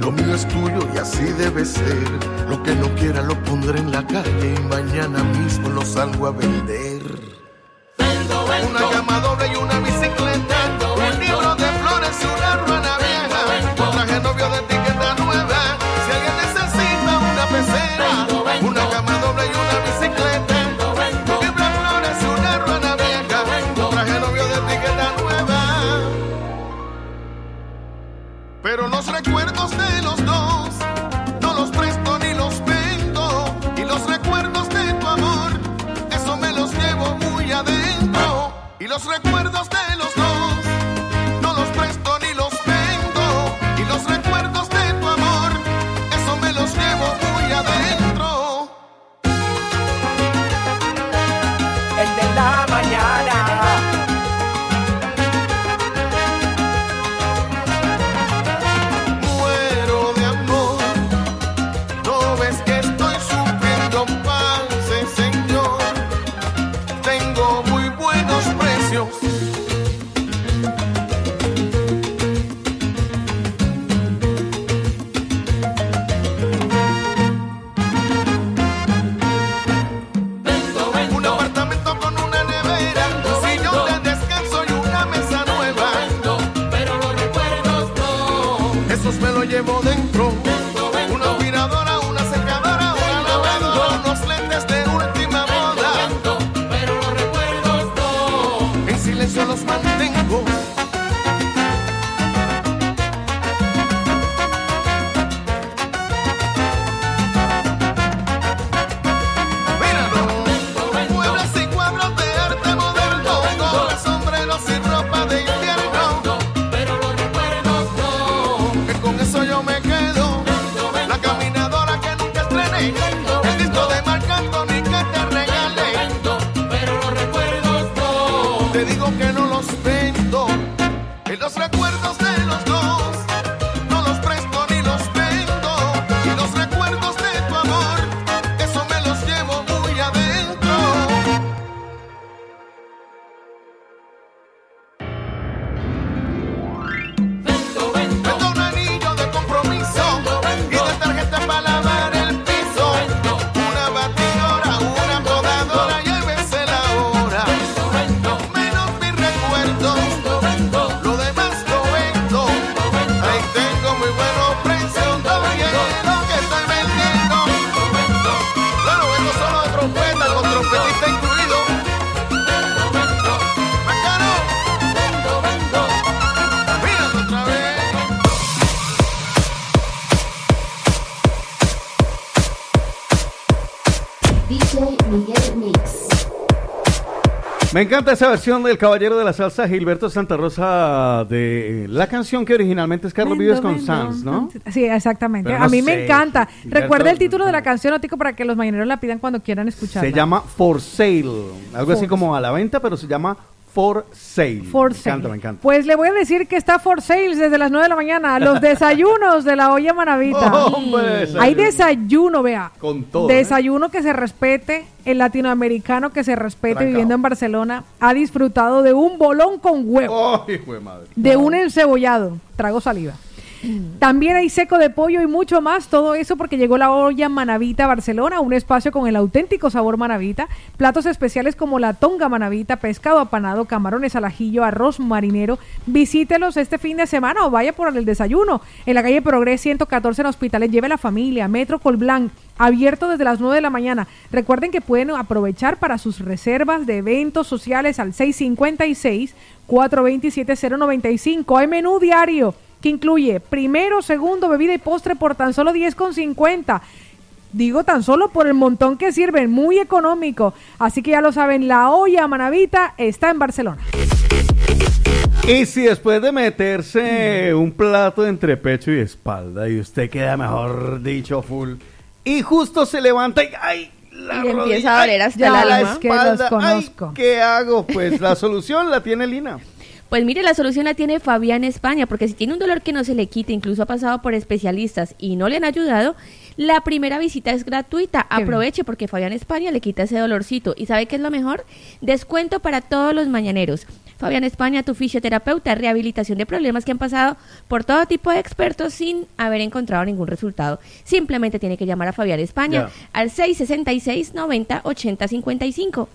Lo mío es tuyo y así debe ser. Lo que no quiera lo pondré en la calle y mañana mismo lo salgo a vender. Me encanta esa versión del Caballero de la Salsa, Gilberto Santa Rosa, de la canción que originalmente es Carlos Vives con Sanz, ¿no? Sí, exactamente. Pero a no mí me encanta. Gilberto- Recuerda el título de la canción, Otico, para que los mañaneros la pidan cuando quieran escucharla. Se llama For Sale, algo así como a la venta, pero se llama For Sale. For me sale. encanta, me encanta. Pues le voy a decir que está for sales desde las 9 de la mañana. Los desayunos de la olla manavita. Hombre, Hay desayuno. desayuno, vea. Con todo. ¿eh? Desayuno que se respete, el latinoamericano que se respete Trancao. viviendo en Barcelona ha disfrutado de un bolón con huevo, ¡Ay, hijo de madre! de un encebollado, trago saliva. También hay seco de pollo y mucho más, todo eso porque llegó la olla Manavita Barcelona, un espacio con el auténtico sabor Manavita, platos especiales como la tonga Manavita, pescado apanado, camarones al ajillo, arroz marinero. Visítelos este fin de semana o vaya por el desayuno en la calle Progres 114 en Hospitales. Lleve la familia, Metro Colblanc, abierto desde las 9 de la mañana. Recuerden que pueden aprovechar para sus reservas de eventos sociales al 656 427 095. Hay menú diario que incluye primero, segundo, bebida y postre por tan solo 10,50. Digo tan solo por el montón que sirven, muy económico. Así que ya lo saben, la olla Manavita está en Barcelona. Y si después de meterse un plato entre pecho y espalda y usted queda, mejor dicho, full, y justo se levanta y ¡ay! La Y le empieza rodilla, a doler ay, hasta ya el la. Que los espalda, ay. ¿Qué hago? Pues la solución la tiene Lina. Pues mire, la solución la tiene Fabián España, porque si tiene un dolor que no se le quite, incluso ha pasado por especialistas y no le han ayudado, la primera visita es gratuita. Aproveche porque Fabián España le quita ese dolorcito. ¿Y sabe qué es lo mejor? Descuento para todos los mañaneros. Fabián España, tu fisioterapeuta, rehabilitación de problemas que han pasado por todo tipo de expertos sin haber encontrado ningún resultado. Simplemente tiene que llamar a Fabián España Ya. al 666 90 80 55.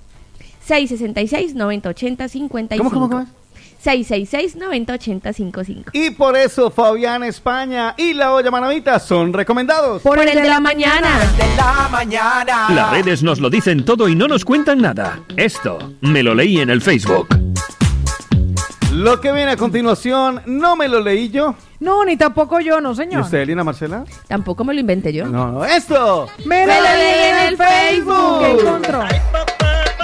666 90 80 55. ¿Cómo, cómo, cómo es? 666 90 80 55. Y por eso Fabián España y la olla manavita son recomendados. Por, el de la mañana. De la mañana. Las redes nos lo dicen todo y no nos cuentan nada. Esto me lo leí en el Facebook. Lo que viene a continuación no me lo leí yo. No, ni tampoco yo, no, ¿Y señor. usted, Lina Marcela? Tampoco me lo inventé yo. No, no, esto. Me lo leí en el Facebook. ¿Qué encontró?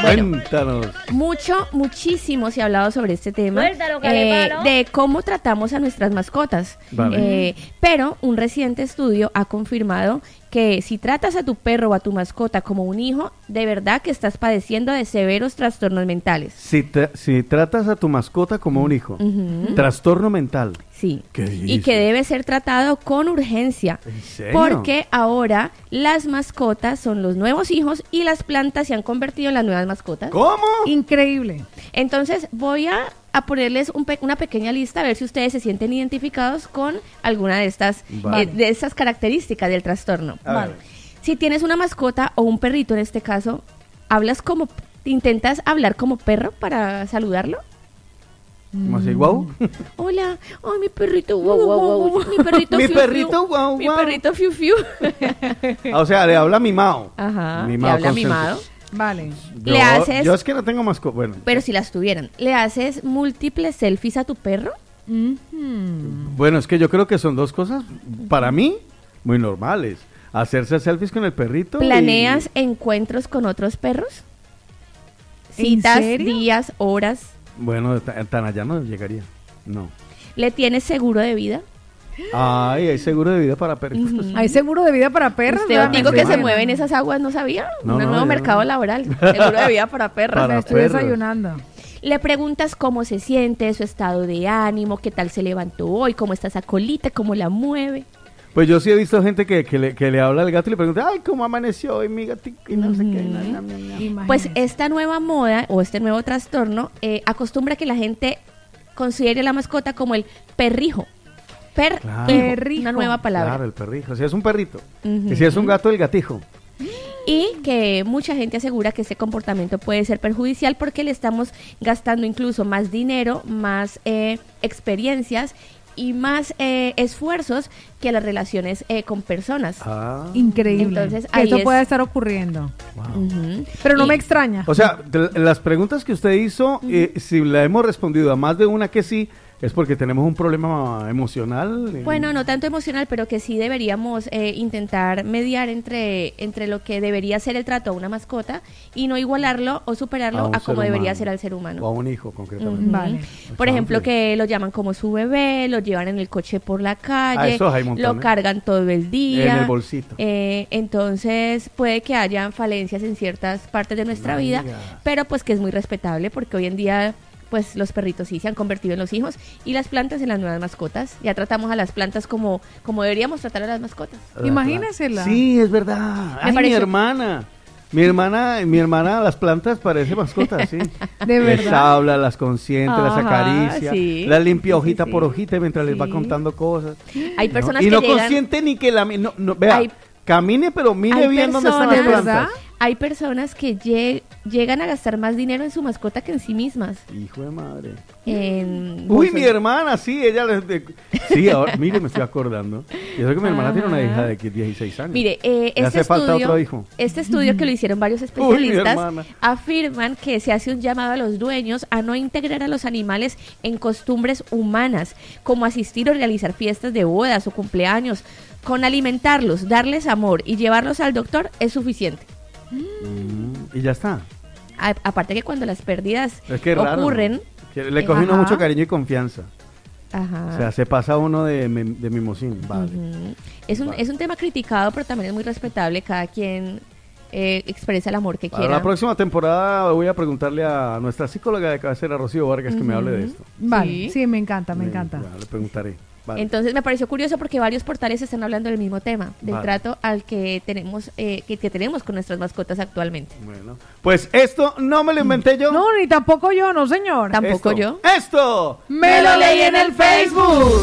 Cuéntanos. Mucho, muchísimo se ha hablado sobre este tema Suéltalo, Calepalo. de cómo tratamos a nuestras mascotas. Vale. Eh, pero un reciente estudio ha confirmado que si tratas a tu perro o a tu mascota como un hijo, de verdad que estás padeciendo de severos trastornos mentales. Si, tra- si tratas a tu mascota como un hijo, trastorno mental. Sí. ¿Qué Y que debe ser tratado con urgencia. ¿En serio? Porque ahora las mascotas son los nuevos hijos y las plantas se han convertido en las nuevas mascotas. ¿Cómo? Increíble. Entonces voy a, a ponerles un pe- una pequeña lista a ver si ustedes se sienten identificados con alguna de estas, Vale. eh, de estas características del trastorno. A ver. Si tienes una mascota o un perrito en este caso, hablas como, intentas hablar como perro para saludarlo. ¿Cómo así, guau? Hola, ay, mi perrito, guau, guau, guau, mi perrito, Mi fiu, fiu. perrito, guau, mi guau. perrito, fiu, fiu. Ah, o sea, le habla mimado. Ajá, le habla mimado. Vale. Yo, Le haces- Yo es que no tengo mascota. Bueno, Pero si las tuvieran, ¿le haces múltiples selfies a tu perro? bueno, es que yo creo que son dos cosas, para mí, muy normales. Hacerse selfies con el perrito. y- ¿Planeas encuentros con otros perros? ¿En Citas, serio? días, horas. Bueno, ta- tan allá no llegaría. No. ¿Le tienes seguro de vida? Ay, hay seguro de vida para perritos. ¿Hay seguro de vida para perros? Usted ¿verdad? digo que se Bueno. mueve en esas aguas, ¿no sabía? No, Un no, nuevo mercado no. laboral. Seguro de vida para perros. Para Me estoy perros. desayunando. Le preguntas cómo se siente, su estado de ánimo, qué tal se levantó hoy, cómo está esa colita, cómo la mueve. Pues yo sí he visto gente que, que le, que le habla al gato y le pregunta, ay, ¿cómo amaneció hoy mi gatito? Y no sé qué. na, na, na, na. Pues esta nueva moda o este nuevo trastorno eh, acostumbra que la gente considere la mascota como el perrijo. Per Claro. perrijo, una nueva palabra. Claro, el perrijo. Si es un perrito. Ujú. Y si es un gato, el gatijo. Y que mucha gente asegura que ese comportamiento puede ser perjudicial porque le estamos gastando incluso más dinero, más eh, experiencias y más eh, esfuerzos que las relaciones eh, con personas. Ah. Increíble. Entonces, ahí esto es- puede estar ocurriendo. Pero no Y- me extraña. O sea, de las preguntas que usted hizo, eh, si la hemos respondido a más de una que sí, es porque tenemos un problema emocional. eh, Bueno, no tanto emocional, pero que sí deberíamos eh, intentar mediar entre, entre lo que debería ser el trato a una mascota y no igualarlo o superarlo un a, como debería humano. ser al ser humano. O a un hijo, concretamente. Vale. Por ejemplo, que lo llaman como su bebé, lo llevan en el coche por la calle, Ah, lo cargan todo el día. En el bolsito. Eh, entonces puede que haya falencias en ciertas partes de nuestra No vida, digas. pero pues que es muy respetable porque hoy en día pues los perritos sí se han convertido en los hijos y las plantas en las nuevas mascotas. Ya tratamos a las plantas como, como deberíamos tratar a las mascotas. Imagínesela. Sí, es verdad. Ay, mi hermana. Mi hermana, mi hermana las plantas parece mascota, sí. De Les verdad. habla, las consiente, las acaricia, sí. las limpia Sí, hojita sí, por hojita mientras les va contando cosas. Hay No, personas y que no llegan- consiente ni que la... No, no, vea, Hay- camine, pero mire hay bien dónde están las personas- plantas. Hay personas que lle- llegan a gastar más dinero en su mascota que en sí mismas. Hijo de madre. En Uy, mi hermana, sí, ella les... de- Sí, ahora, mire, me estoy acordando. Y eso que mi hermana tiene una hija de 16 años. Mire, eh, este hace falta estudio, otro hijo. este estudio que lo hicieron varios especialistas afirman que se hace un llamado a los dueños a no integrar a los animales en costumbres humanas, como asistir o realizar fiestas de bodas o cumpleaños. Con alimentarlos, darles amor y llevarlos al doctor es suficiente. Mm, y ya está. A- aparte que cuando las pérdidas Es que es raro. ocurren, le coge uno Ajá. mucho cariño y confianza. ajá, O sea, se pasa uno de, de mimosín. Vale. Es un, Vale. es un tema criticado, pero también es muy respetable. Cada quien eh, expresa el amor que Para quiera. la próxima temporada voy a preguntarle a nuestra psicóloga de cabecera, Rocío Vargas, que me hable de esto. Vale, Sí. sí, me encanta, me Eh, encanta. ya, le preguntaré. Vale. Entonces me pareció curioso porque varios portales están hablando del mismo tema, del Vale. trato al que tenemos eh, que, que tenemos con nuestras mascotas actualmente. Bueno, pues esto no me lo inventé yo. No, ni tampoco yo, no señor. Tampoco Esto- yo. Esto Me lo leí en el Facebook.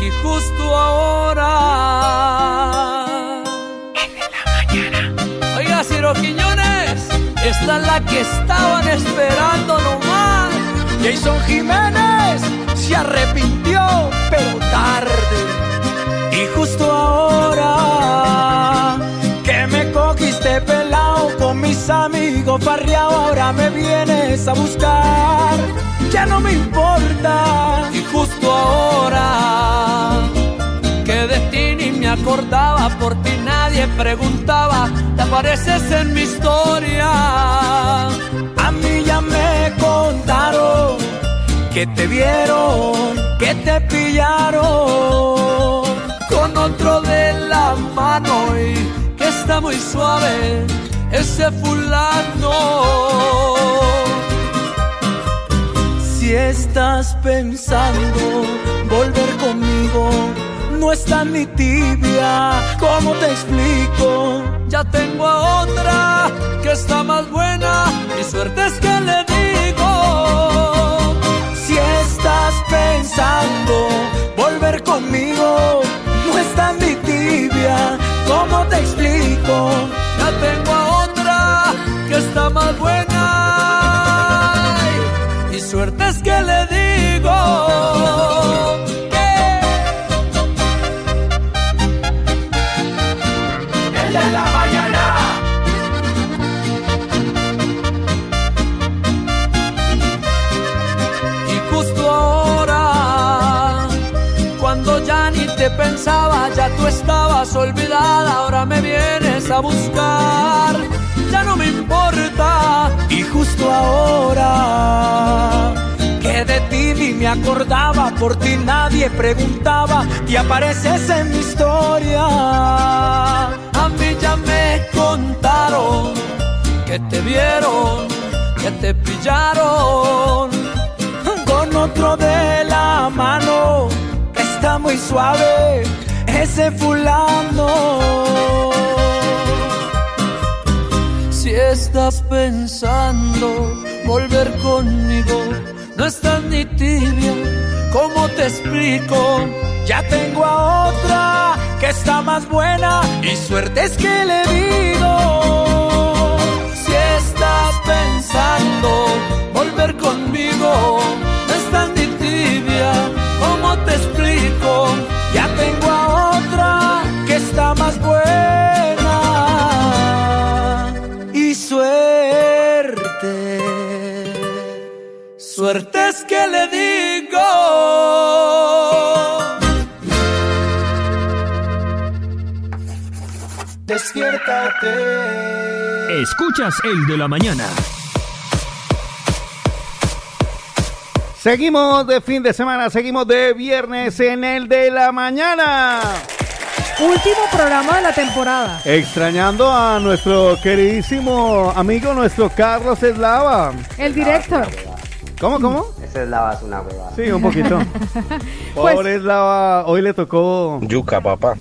Y justo ahora. En la mañana. Oiga, Ciro Quiñones, esta es la que estaban esperando nomás. Jason Jiménez se arrepintió, pero tarde. Y justo ahora que me cogiste pelado con mis amigos farreado, ahora me vienes a buscar. Ya no me importa. Y justo ahora de ti ni me acordaba, por ti nadie preguntaba, te apareces en mi historia. A mí ya me contaron que te vieron, que te pillaron con otro de la mano y que está muy suave ese fulano. Si estás pensando volver conmigo, no está ni tibia. ¿Cómo te explico? Ya tengo a otra que está más buena. Mi suerte es que le digo. Si estás pensando volver conmigo, no está ni tibia. ¿Cómo te explico? Ya tengo a otra que está más buena. Mi suerte es que le digo. Ya tú estabas olvidada, ahora me vienes a buscar, ya no me importa. Y justo ahora que de ti ni me acordaba, por ti nadie preguntaba y apareces en mi historia. A mí ya me contaron que te vieron, que te pillaron con otro de la mano. Está muy suave ese fulano. Si estás pensando volver conmigo, no estás ni tibia, ¿cómo te explico? Ya tengo a otra que está más buena y suerte es que le digo. Si estás pensando volver conmigo, no estás ni tibia, ¿cómo te explico? Ya tengo a que le digo. Despiértate. Escuchas el de la mañana. Seguimos de fin de semana, seguimos de viernes en el de la mañana. Último programa de la temporada. Extrañando a nuestro queridísimo amigo, nuestro Carlos Eslava. El director. ¿Cómo, cómo? Esa es la base una hueva. Sí, un poquito. Pues- hoy le tocó... Yuca, papá.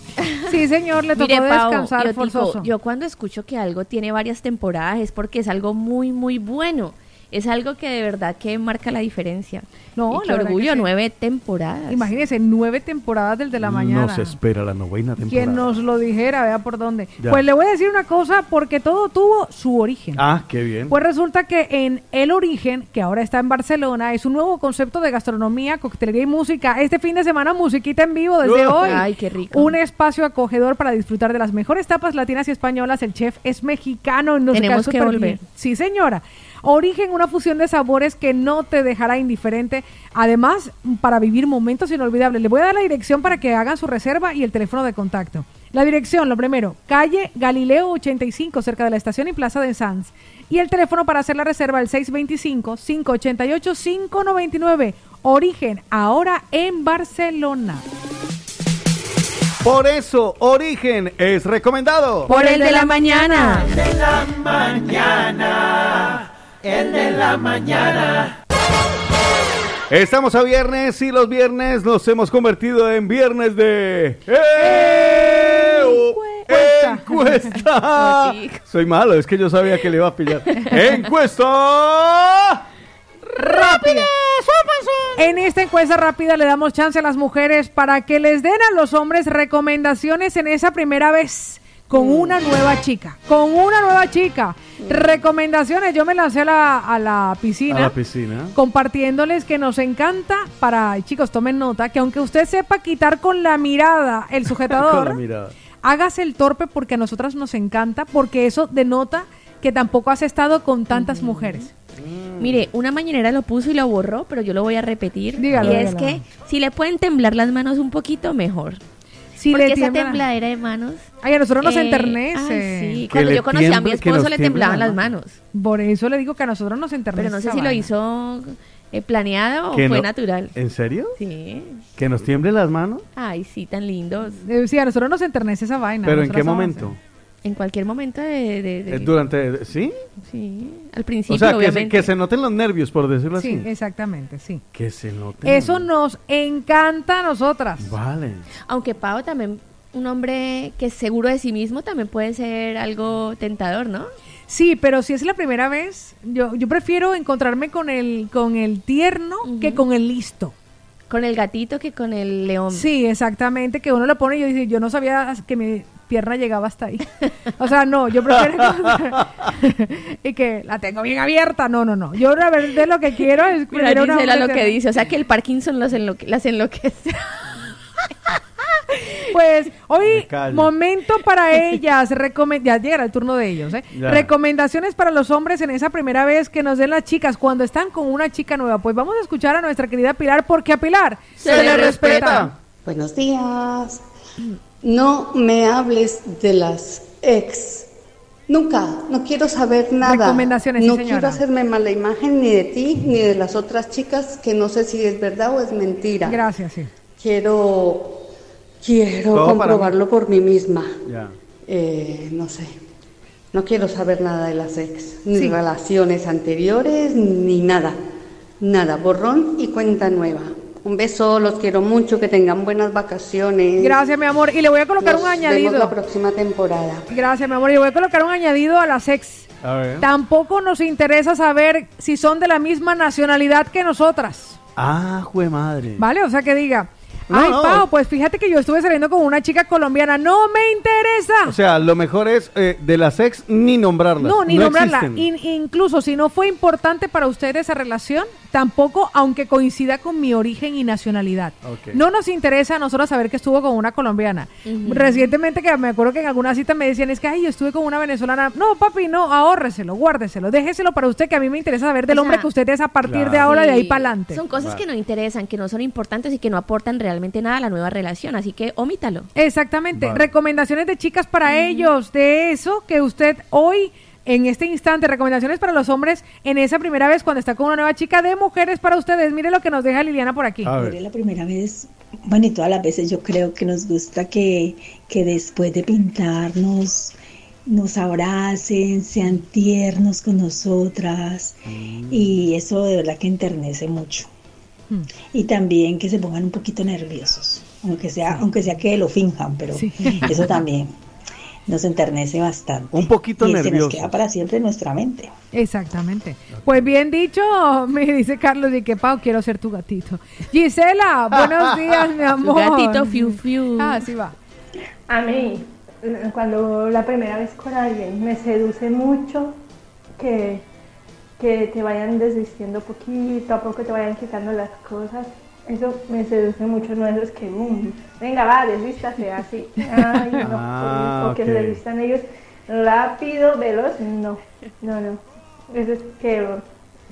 Sí, señor, le tocó Mire, descansar yo, digo, forzoso. yo cuando escucho que algo tiene varias temporadas es porque es algo muy, muy bueno. Es algo que de verdad que marca la diferencia. No, y la orgullo, que sí. nueve temporadas. Imagínese, nueve temporadas del de la mañana. No se espera la novena temporada. Quien nos lo dijera, vea por dónde. Ya. Pues le voy a decir una cosa, porque todo tuvo su origen. Ah, qué bien. Pues resulta que en El Origen, que ahora está en Barcelona, es un nuevo concepto de gastronomía, coctelería y música. Este fin de semana, musiquita en vivo desde Uh, hoy. ay, qué rico. Un espacio acogedor para disfrutar de las mejores tapas latinas y españolas. El chef es mexicano. nos Tenemos que volver. bien. Sí, señora. Origen, una fusión de sabores que no te dejará indiferente. Además, para vivir momentos inolvidables. Le voy a dar la dirección para que hagan su reserva y el teléfono de contacto. La dirección, lo primero, calle Galileo 85, cerca de la estación y Plaza de Sanz. Y el teléfono para hacer la reserva, el 625-588-599. Origen, ahora en Barcelona. Por eso, Origen es recomendado. Por el de la mañana. de la mañana, el de la mañana. Estamos a viernes y los viernes nos hemos convertido en viernes de... ¡Encuesta! Soy malo, es que yo sabía que le iba a pillar. ¡Encuesta! rápida. En esta encuesta rápida le damos chance a las mujeres para que les den a los hombres recomendaciones en esa primera vez con una nueva chica. Con una nueva chica. Recomendaciones. Yo me lancé a la, a la piscina. A la piscina. Compartiéndoles que nos encanta para, chicos, tomen nota, que aunque usted sepa quitar con la mirada el Con sujetador, la mirada. hágase el torpe porque a nosotras nos encanta, porque eso denota que tampoco has estado con tantas mujeres. Mire, una mañanera lo puso y lo borró, pero yo lo voy a repetir. Dígalo, y es dígalo. que si le pueden temblar las manos un poquito, mejor. Si Porque le esa tembladera de manos. Ay, a nosotros nos eh, enternece. ay, sí. Que Cuando yo conocí a mi tiemble- esposo le tiemble temblaban la las mano. manos. Por eso le digo que a nosotros nos enternece. Pero no sé esa si lo vaina. hizo eh, planeado o Que fue no- natural. ¿En serio? Sí. ¿Que nos tiemblen las manos? Ay, sí, tan lindos. Eh, Sí, a nosotros nos enternece esa vaina. ¿Pero en qué momento? En cualquier momento de... de- de- Eh, Durante... ¿Sí? Sí, al principio, O sea, que se, obviamente. que se noten los nervios, por decirlo así. así. Sí, exactamente, sí. Que se noten. Eso nos encanta a nosotras. Vale. Aunque Pau también, un hombre que es seguro de sí mismo, también puede ser algo tentador, ¿no? Sí, pero si es la primera vez, yo, yo prefiero encontrarme con el, con el tierno que con el listo. Con el gatito que con el león. Sí, exactamente, que uno lo pone y yo dice, yo no sabía que mi pierna llegaba hasta ahí. o sea, no, yo prefiero y que la tengo bien abierta. No, no, no. Yo verdad lo que quiero es Mira, una lo que que- dice, o sea que el Parkinson los enloque- las enloquece. Pues hoy, momento para ellas. Ya llega el turno de ellos. ¿eh? Recomendaciones para los hombres en esa primera vez que nos den las chicas cuando están con una chica nueva. Pues vamos a escuchar a nuestra querida Pilar, porque a Pilar Se le respeta. Buenos días. No me hables de las ex. Nunca, no quiero saber nada. Recomendaciones, no señora. quiero hacerme mala imagen ni de ti ni de las otras chicas que no sé si es verdad o es mentira. Gracias, sí. Quiero, quiero Todo comprobarlo por mí misma. Ya. Eh, no sé. No quiero saber nada de las ex, ni Sí. relaciones anteriores, ni nada. Nada, borrón y cuenta nueva. Un beso, los quiero mucho, que tengan buenas vacaciones. Gracias, mi amor. Y le voy a colocar Nos un vemos añadido. la próxima temporada. Gracias, mi amor. Y le voy a colocar un añadido a las ex. A ver. Tampoco nos interesa saber si son de la misma nacionalidad que nosotras. Ah, jue madre. ¿Vale? O sea, que diga, No, ay, no. Pau, pues fíjate que yo estuve saliendo con una chica colombiana. No me interesa. O sea, lo mejor es eh, de las ex ni nombrarlas. No, ni nombrarla. In- incluso si no fue importante para usted esa relación, tampoco, aunque coincida con mi origen y nacionalidad. No nos interesa a nosotros saber que estuvo con una colombiana. Recientemente, que me acuerdo que en alguna cita me decían, es que, ay, yo estuve con una venezolana. No, papi, no, ahórreselo, guárdeselo, déjeselo para usted, que a mí me interesa saber del O hombre que usted es a partir de ahora, de ahí Sí, para adelante. Son cosas que no interesan, que no son importantes y que no aportan realmente nada a la nueva relación, así que omítalo. Exactamente. Vale. Recomendaciones de chicas para ellos, de eso que usted hoy, en este instante, recomendaciones para los hombres en esa primera vez cuando está con una nueva chica, de mujeres para ustedes. Mire lo que nos deja Liliana por aquí. La primera vez, bueno, y todas las veces yo creo que nos gusta que, que después de pintarnos nos abracen, sean tiernos con nosotras y eso de verdad que enternece mucho. Hmm. Y también que se pongan un poquito nerviosos, aunque sea, aunque sea que lo finjan, pero Sí. eso también nos enternece bastante. Un poquito y se nervioso. nos queda para siempre en nuestra mente. Exactamente. Pues bien dicho, me dice Carlos y que Pau, quiero ser tu gatito. Gisela, buenos días, mi amor. gatito fiu fiu. Ah, sí va. A mí, cuando la primera vez con alguien me seduce mucho que, que te vayan desvistiendo poquito, a poco te vayan quitando las cosas. Eso me seduce mucho, no eso es que, boom, venga, va, desvístase así. Ay, no, Ah, o que se desvistan ellos rápido, veloz, no, no, no. Eso es que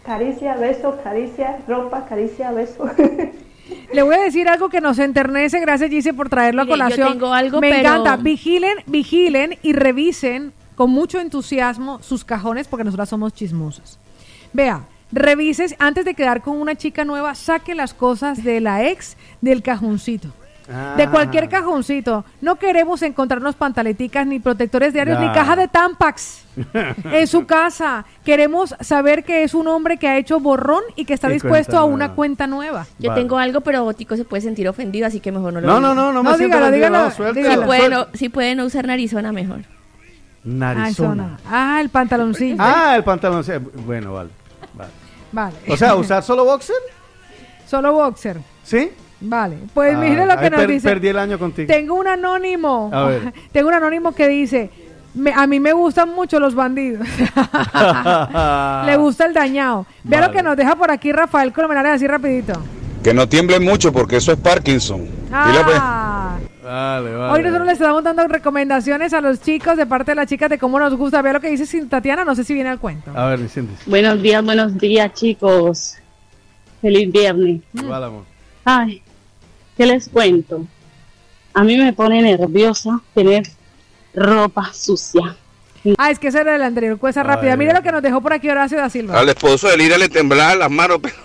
caricia, beso, caricia, ropa, caricia, beso. Le voy a decir algo que nos enternece, gracias Gise por traerlo Mire, a yo colación. tengo algo, Me pero- encanta, vigilen, vigilen y revisen con mucho entusiasmo sus cajones porque nosotras somos chismosas. Vea, revises antes de quedar con una chica nueva, saque las cosas de la ex del cajoncito. De Ah. cualquier cajoncito. No queremos encontrarnos pantaleticas, ni protectores diarios, ni caja de Tampax en su casa. Queremos saber que es un hombre que ha hecho borrón y que está Y dispuesto a una nueva. cuenta nueva. Yo Vale. tengo algo, pero Botico se puede sentir ofendido, así que mejor no lo No, diga. no, no, no me No, siento dígalo, dígalo, dígalo. Si puede, suéltelo. no, si puede no usar narizona, mejor. Narizona. Ah, Ah, el pantaloncillo. Ah, el pantalón. sí, Bueno, vale. Vale. O sea, ¿usar solo boxer? Solo boxer. ¿Sí? Vale. Pues Ah, mire lo que nos per- dice. Perdí el año contigo. Tengo un anónimo. A ver. Tengo un anónimo que dice, "Me- a mí me gustan mucho los bandidos. Le gusta el dañado. Vea lo que nos deja por aquí Rafael Colmenares así rapidito. Que no tiemblen mucho porque eso es Parkinson. Dile, pues. Ah, Vale, vale. hoy nosotros le estamos dando recomendaciones a los chicos de parte de las chicas de cómo nos gusta. Vea lo que dice Sin Tatiana, no sé si viene al cuento. A ver, Vicente. Buenos días, buenos días, chicos. Feliz viernes. Igual, amor. Ay, ¿qué les cuento? A mí me pone nerviosa tener ropa sucia. Ah, es que ese era el anterior, cuesta rápida. Mire lo que nos dejó por aquí Horacio da Silva. Al esposo de Lira le temblaban las manos, pero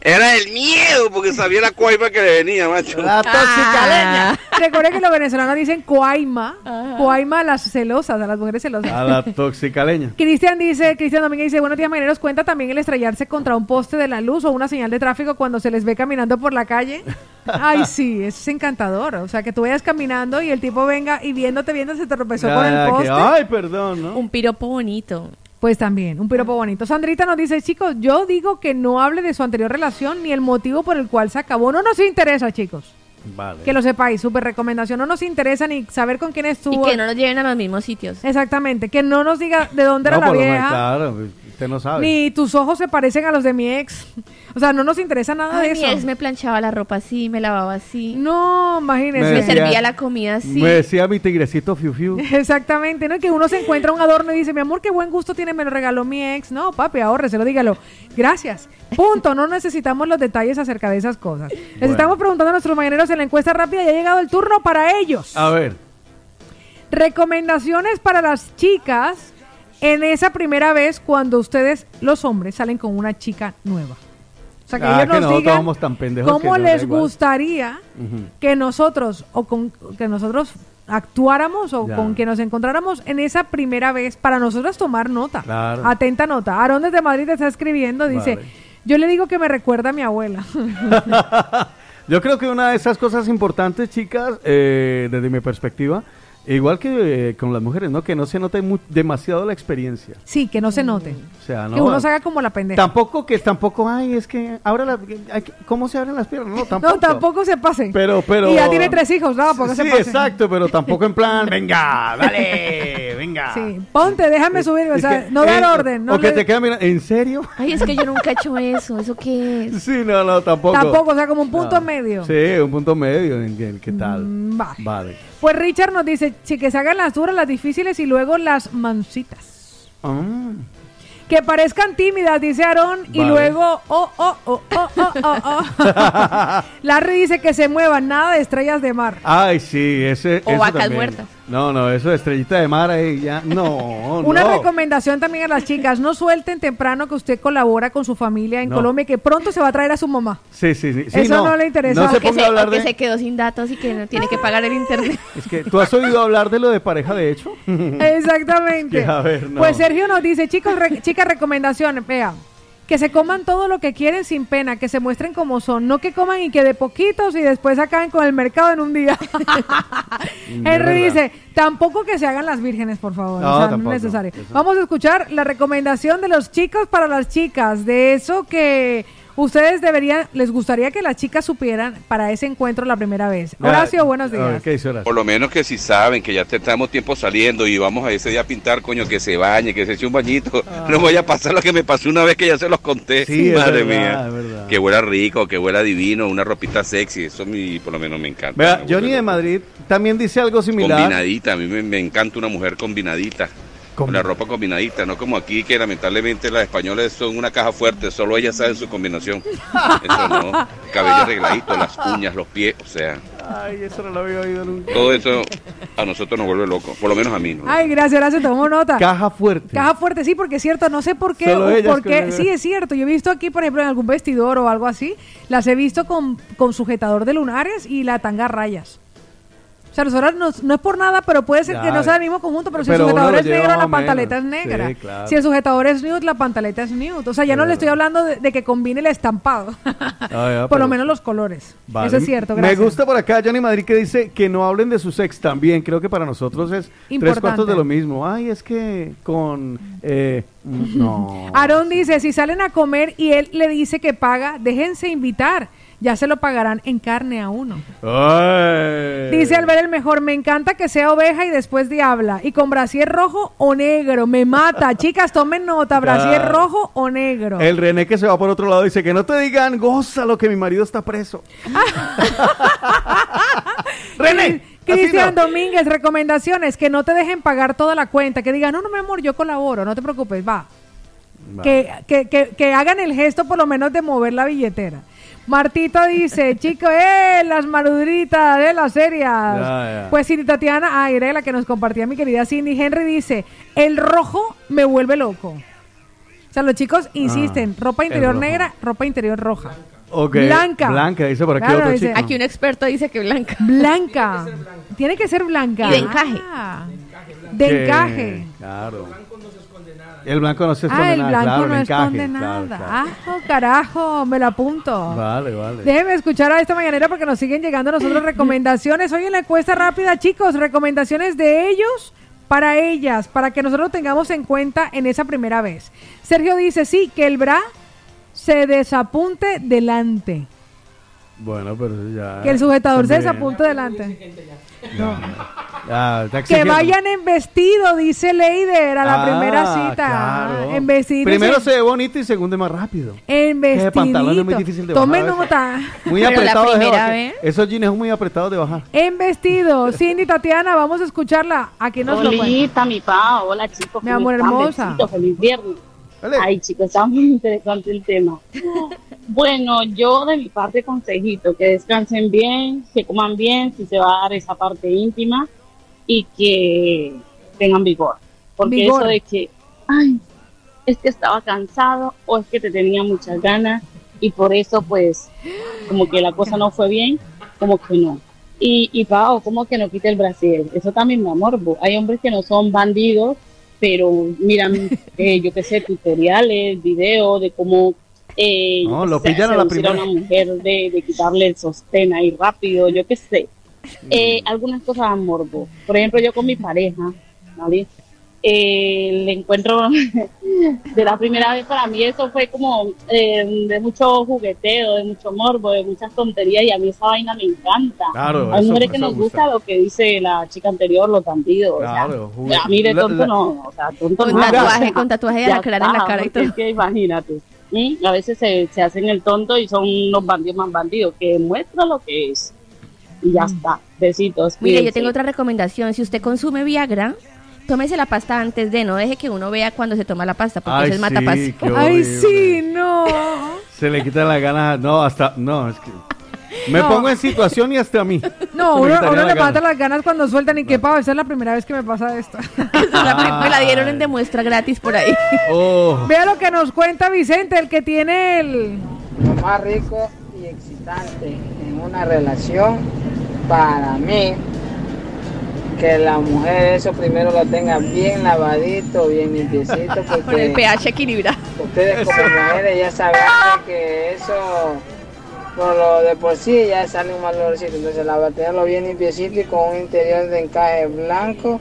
era el miedo porque sabía la cuaipa que le venía, macho. La Ah. Recuerde que los venezolanos dicen coaima, coaima a las celosas, a las mujeres celosas. A la toxicaleña. Cristian dice, Cristian Domínguez dice, buenos días, marineros, cuenta también el estrellarse contra un poste de la luz o una señal de tráfico cuando se les ve caminando por la calle. Ay, sí, eso es encantador. O sea, que tú vayas caminando y el tipo venga y viéndote, viendo se te tropezó Ya, con el que, poste. ay, perdón, ¿no? Un piropo bonito. Pues también, un piropo bonito. Sandrita nos dice, chicos, yo digo que no hable de su anterior relación ni el motivo por el cual se acabó. No nos interesa, chicos. Vale. Que lo sepáis, súper recomendación. No nos interesa ni saber con quién Y estuvo. que no nos lleven a los mismos sitios. Exactamente, que no nos diga de dónde No, era la lo menos, vieja. claro. Usted no sabe. Ni tus ojos se parecen a los de mi ex. O sea, no nos interesa nada Ay, de mi eso. ex me planchaba la ropa así, me lavaba así. No, imagínese. Me servía la comida así. Me decía mi tigrecito Fiu Fiu. Exactamente, ¿no? Que uno se encuentra un adorno y dice, mi amor, qué buen gusto tiene, me lo regaló mi ex. No, papi, ahórreselo, dígalo. Gracias. Punto. No necesitamos los detalles acerca de esas cosas. Les Bueno. estamos preguntando a nuestros mañaneros en la encuesta rápida y ha llegado el turno para ellos. A ver. Recomendaciones para las chicas en esa primera vez cuando ustedes, los hombres, salen con una chica nueva. O sea, que Ah, ellos que nos digan tan pendejos cómo les gustaría que nosotros o con que nosotros actuáramos o Ya. con que nos encontráramos en esa primera vez para nosotros tomar nota. Claro. Atenta nota. Aarón desde Madrid te está escribiendo, dice, Vale. yo le digo que me recuerda a mi abuela. Yo creo que una de esas cosas importantes, chicas, eh, desde mi perspectiva, igual que eh, con las mujeres, ¿no? Que no se note demasiado la experiencia. sí, que no se note. O sea, no. que uno se haga como la pendeja. Tampoco que tampoco, ay, es que ahora la, hay que- ¿cómo se abren las piernas? No, tampoco. No, tampoco se pasen. Pero, pero. Y ya tiene tres hijos, no, tampoco Sí, se pasen. exacto, pero tampoco en plan, venga, dale, venga. Sí, ponte, déjame subir, o Es sea, que, no dar eh, orden. No o que le- te quedan mirando, ¿en serio? Ay, es que yo nunca he hecho eso. ¿Eso qué es? Sí, no, no, tampoco. Tampoco, o sea, como un punto No. medio. Sí, un punto medio. ¿en tal? Mm, vale. Vale. Pues Richard nos dice, sí, que se hagan las duras, las difíciles y luego las mansitas. Ah, Que parezcan tímidas, dice Aarón, y luego, oh, oh, oh, oh, oh, oh, oh. Larry dice que se muevan, nada de estrellas de mar. Ay, sí, ese. O eso vacas también. muertas. No, no, eso de estrellita de mar ahí ya. No, Una no. recomendación también a las chicas, no suelten temprano que usted colabora con su familia en No. Colombia y que pronto se va a traer a su mamá. Sí, sí, sí. sí, Eso no le interesa. No se ponga se, a hablar o que de. se quedó sin datos y que no tiene que pagar el internet. Es que, ¿tú has oído hablar de lo de pareja de hecho? Exactamente. Que, a ver, no. Pues Sergio nos dice, chicos, re- chicas, recomendaciones, vea, que se coman todo lo que quieren sin pena, que se muestren como son, no que coman y que de poquitos y después acaben con el mercado en un día. Henry dice, tampoco que se hagan las vírgenes, por favor, No, o sea, no es necesario. eso. Vamos a escuchar la recomendación de los chicos para las chicas, de eso que ustedes deberían, les gustaría que las chicas supieran para ese encuentro la primera vez. Horacio, buenos días. ¿qué dice Horacio? Por lo menos que si saben que ya estamos tiempo saliendo y vamos a ese día a pintar, coño, que se bañe, que se eche un bañito. No vaya a pasar lo que me pasó una vez que ya se los conté. Ah. Sí, es Madre verdad, mía. es verdad. Que huela rico, que huela divino, una ropita sexy. Eso mí por lo menos me encanta. Vea, Johnny de Madrid también dice algo similar. Combinadita, a mí me, me encanta una mujer combinadita. Con la ropa combinadita, no como aquí que lamentablemente las españolas son una caja fuerte, solo ellas saben su combinación. Eso no, cabello arregladito, las uñas, los pies, o sea, Ay, eso no lo había oído nunca. todo eso a nosotros nos vuelve loco, por lo menos a mí. ¿no? Ay, gracias, gracias, tomo nota. Caja fuerte. Caja fuerte, sí, porque es cierto, no sé por qué, Solo o ellas por qué- con- sí es cierto, yo he visto aquí, por ejemplo, en algún vestidor o algo así, las he visto con, con sujetador de lunares y la tanga a rayas. O sea, nosotros no, no es por nada, pero puede ser Ya. que no sea el mismo conjunto, pero, si el sujetador es negro, la pantaleta es negra. Sí, claro. Si el sujetador es nude, la pantaleta es nude. O sea, ya no le estoy hablando de, de que combine el estampado, Ah, ya, por lo menos los colores. Vale. Eso es cierto, Me gusta por acá Johnny Madrid que dice que no hablen de su sex también. Creo que para nosotros es tres Importante. cuartos de lo mismo. Ay, es que con... eh, mm, no. Aarón dice, si salen a comer y él le dice que paga, déjense invitar. Ya se lo pagarán en carne a uno. Ay. Dice Albert el mejor, me encanta que sea oveja y después diabla. Y con brasier rojo o negro, me mata. Chicas, tomen nota, brasier rojo o negro. El René que se va por otro lado dice que no te digan, goza lo que mi marido está preso. René. Cristian no. Domínguez, recomendaciones, que no te dejen pagar toda la cuenta, que digan, no, no, mi amor, yo colaboro, no te preocupes, va. Va. Que, que, que, que hagan el gesto por lo menos de mover la billetera. Martito dice, chico, eh, las marudritas de las. Ya, ya. Pues Cindy Tatiana, ah, era la que nos compartía mi querida Cindy. Henry dice, el rojo me vuelve loco. O sea, los chicos insisten, ropa Ah, interior negra, ropa interior roja. Ok, Blanca. Blanca, dice por aquí Claro, otro dice- chico. Aquí un experto dice que blanca. Blanca. Tiene que ser blanca. Y de encaje. Ah, de Que- encaje. Claro. El blanco no se esconde Ah, el nada, blanco claro, no el encaje, esconde nada. claro. Ah, carajo, me lo apunto. Vale, vale. Déjenme escuchar a esta mañanera porque nos siguen llegando a nosotros recomendaciones. Hoy en la encuesta rápida, chicos, recomendaciones de ellos para ellas, para que nosotros lo tengamos en cuenta en esa primera vez. Sergio dice, sí, que el bra se desapunte delante. Bueno, pero eso ya... Que el sujetador se desapunte delante. No. Ah, Que vayan en vestido, dice Leider, a la Ah, primera cita. claro. En vestido. Primero se ve bonito y segundo es más rápido. En vestido. pantalón es muy difícil de bajar Tomen a veces. nota. Muy apretado de primera bajar. vez. Esos jeans son muy apretados de bajar. En vestido. Cindy, Tatiana, vamos a escucharla. Aquí nos lo. Olita, mi pa, hola chicos. Mi ¿cómo amor hermosa. Besitos, feliz viernes. Ay chicos, está muy interesante el tema. Bueno, yo de mi parte consejito, que descansen bien, que coman bien, si se va a dar esa parte íntima y que tengan vigor. Porque Vigor. eso de que, ay, es que estaba cansado o es que te tenía muchas ganas y por eso pues como que la cosa no fue bien, como que no. Y, y Pao, como que no quite el Brasil, eso también me amorbo. Hay hombres que no son bandidos, pero miran, eh, yo qué sé, tutoriales, videos de cómo eh, No, lo pillan a la una mujer, de, de quitarle el sostén ahí rápido, yo qué sé. Eh, algunas cosas a morbo. Por ejemplo, yo con mi pareja, ¿vale? Eh, el encuentro de la primera vez para mí eso fue como eh, de mucho jugueteo, de mucho morbo, de muchas tonterías y a mí esa vaina me encanta. Claro, Hay mujeres que nos gusta. gusta lo que dice la chica anterior, los bandidos. o sea, Claro, a mí de la- tonto la- no, o sea, tonto Con no. tatuaje, con tatuaje de Ya alacrán en la cara y todo. es que imagínate. A veces se, se hacen el tonto y son unos bandidos más bandidos, que muestra lo que es. Y ya está. Besitos. Mire, yo tengo otra recomendación. Si usted consume Viagra, tómese la pasta antes de, no deje que uno vea cuando se toma la pasta, porque Ay, eso es matapas. sí, Ay, sí, no. Se le quitan las ganas. No, hasta. No, es que. Me No. pongo en situación y hasta a mí. No, uno, uno le mata las ganas cuando sueltan y que pavo, esa es la primera vez que me pasa esto. La prim- me la dieron en demuestra gratis por ahí. Oh. Vea lo que nos cuenta Vicente, el que tiene el... Lo más rico y excitante en una relación, para mí, que la mujer eso primero lo tenga bien lavadito, bien limpiecito, porque Con el pH equilibrado. ustedes como mujeres ya saben que eso por lo de por sí ya sale un mal olorcito, entonces la tenerlo bien limpiecito y con un interior de encaje blanco,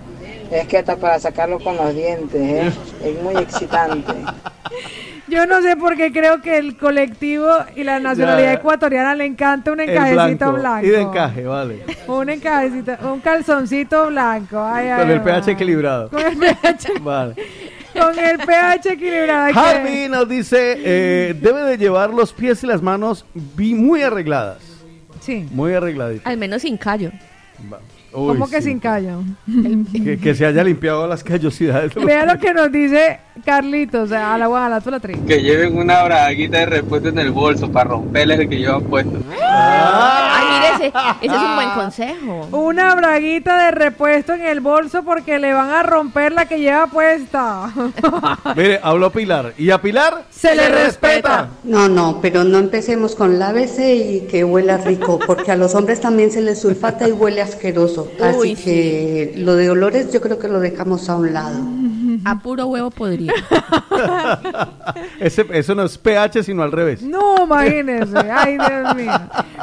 es que hasta para sacarlo con los dientes, ¿eh? es muy excitante. Yo no sé por qué creo que el colectivo y la nacionalidad Ya. ecuatoriana le encanta un encajecito blanco. Y de encaje, vale. Un encajecito, un calzoncito blanco. Ay, ay, Con el pH equilibrado. Con el pH, Vale. con el pH equilibrado. Harvey nos dice: eh, debe de llevar los pies y las manos muy arregladas. Sí. Muy arregladitas. Al menos sin callo. ¿Cómo que sí. sin callo? Que, que se haya limpiado las callosidades. de los Vea lo que nos dice Carlitos, a la la tri. Que lleven una braguita de repuesto en el bolso para romperles el que llevan puesto. Ay, mire, ese, ese es un buen consejo. Una braguita de repuesto en el bolso porque le van a romper la que lleva puesta. Mire, habló Pilar. Y a Pilar Se le respeta. No, no, pero no empecemos con lávese y que huela rico, porque a los hombres también se les sulfata y huele asqueroso. Así Uy, que lo de olores yo creo que lo dejamos a un lado. A puro huevo podría. Ese, eso no es pH, sino al revés. No, imagínense. Ay, Dios mío.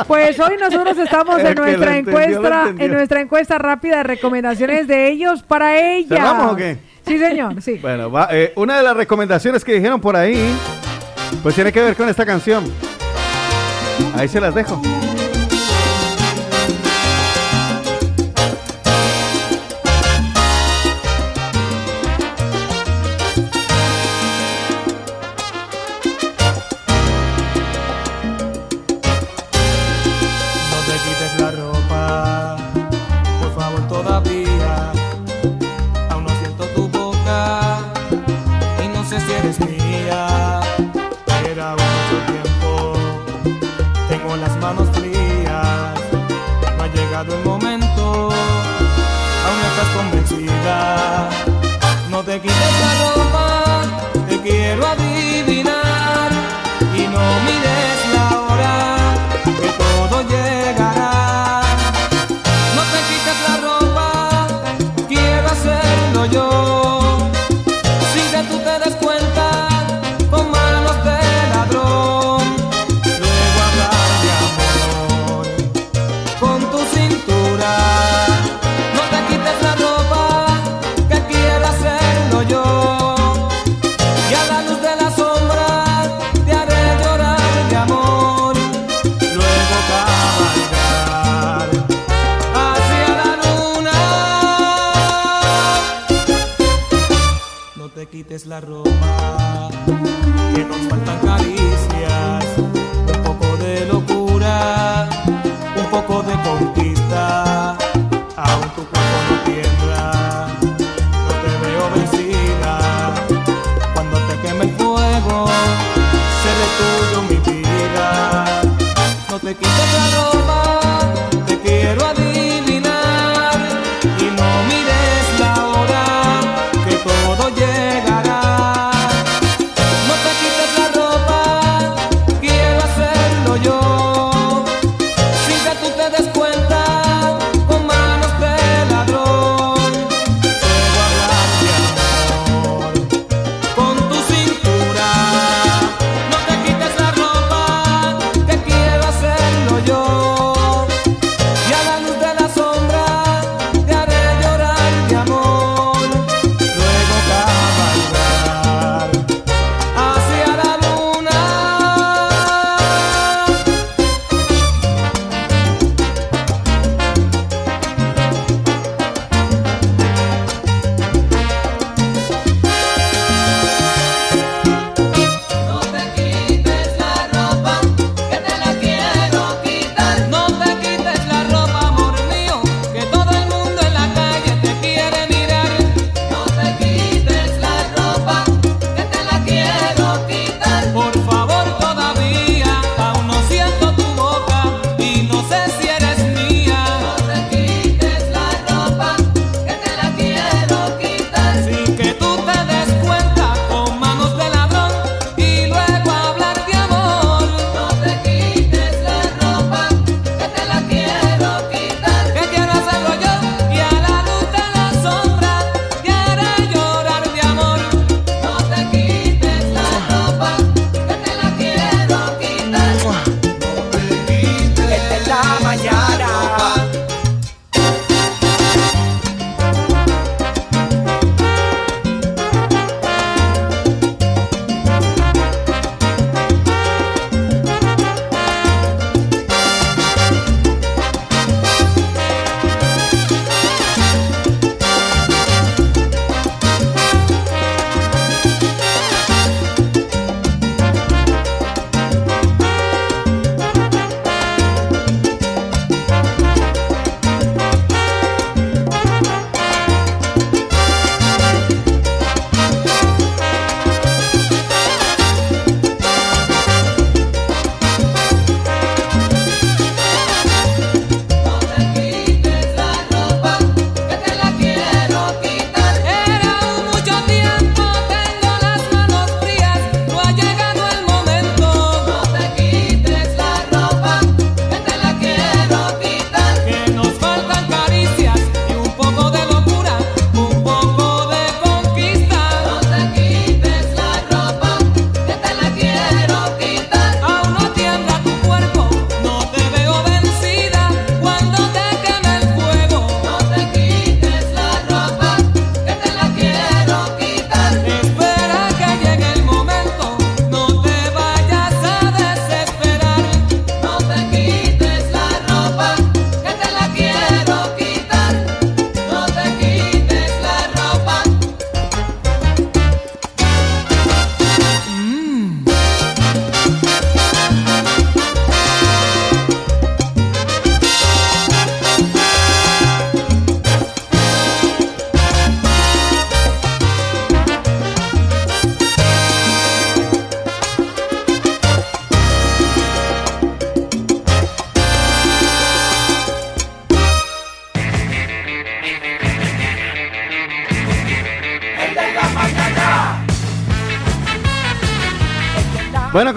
Pues hoy nosotros estamos en nuestra entendió, encuesta, en nuestra encuesta rápida de recomendaciones de ellos para ella. ¿Cerramos o qué? Sí, señor, sí. Bueno, va, eh, una de las recomendaciones que dijeron por ahí, pues tiene que ver con esta canción. Ahí se las dejo. Llegado momento, aún estás convencida. No te quites la ropa, te quiero adivinar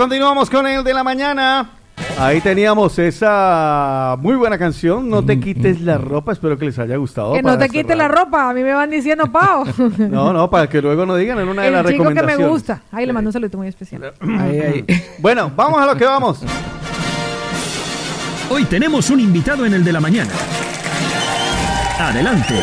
continuamos con el de la mañana. Ahí teníamos esa muy buena canción, No te quites la ropa, espero que les haya gustado. Que no te quites la ropa, a mí me van diciendo Pau. No, no, para que luego no digan en una de el las chico que me gusta. Ahí le mando un saludo muy especial. Ahí, ahí. Bueno, vamos a lo que vamos. Hoy tenemos un invitado en el de la mañana. Adelante.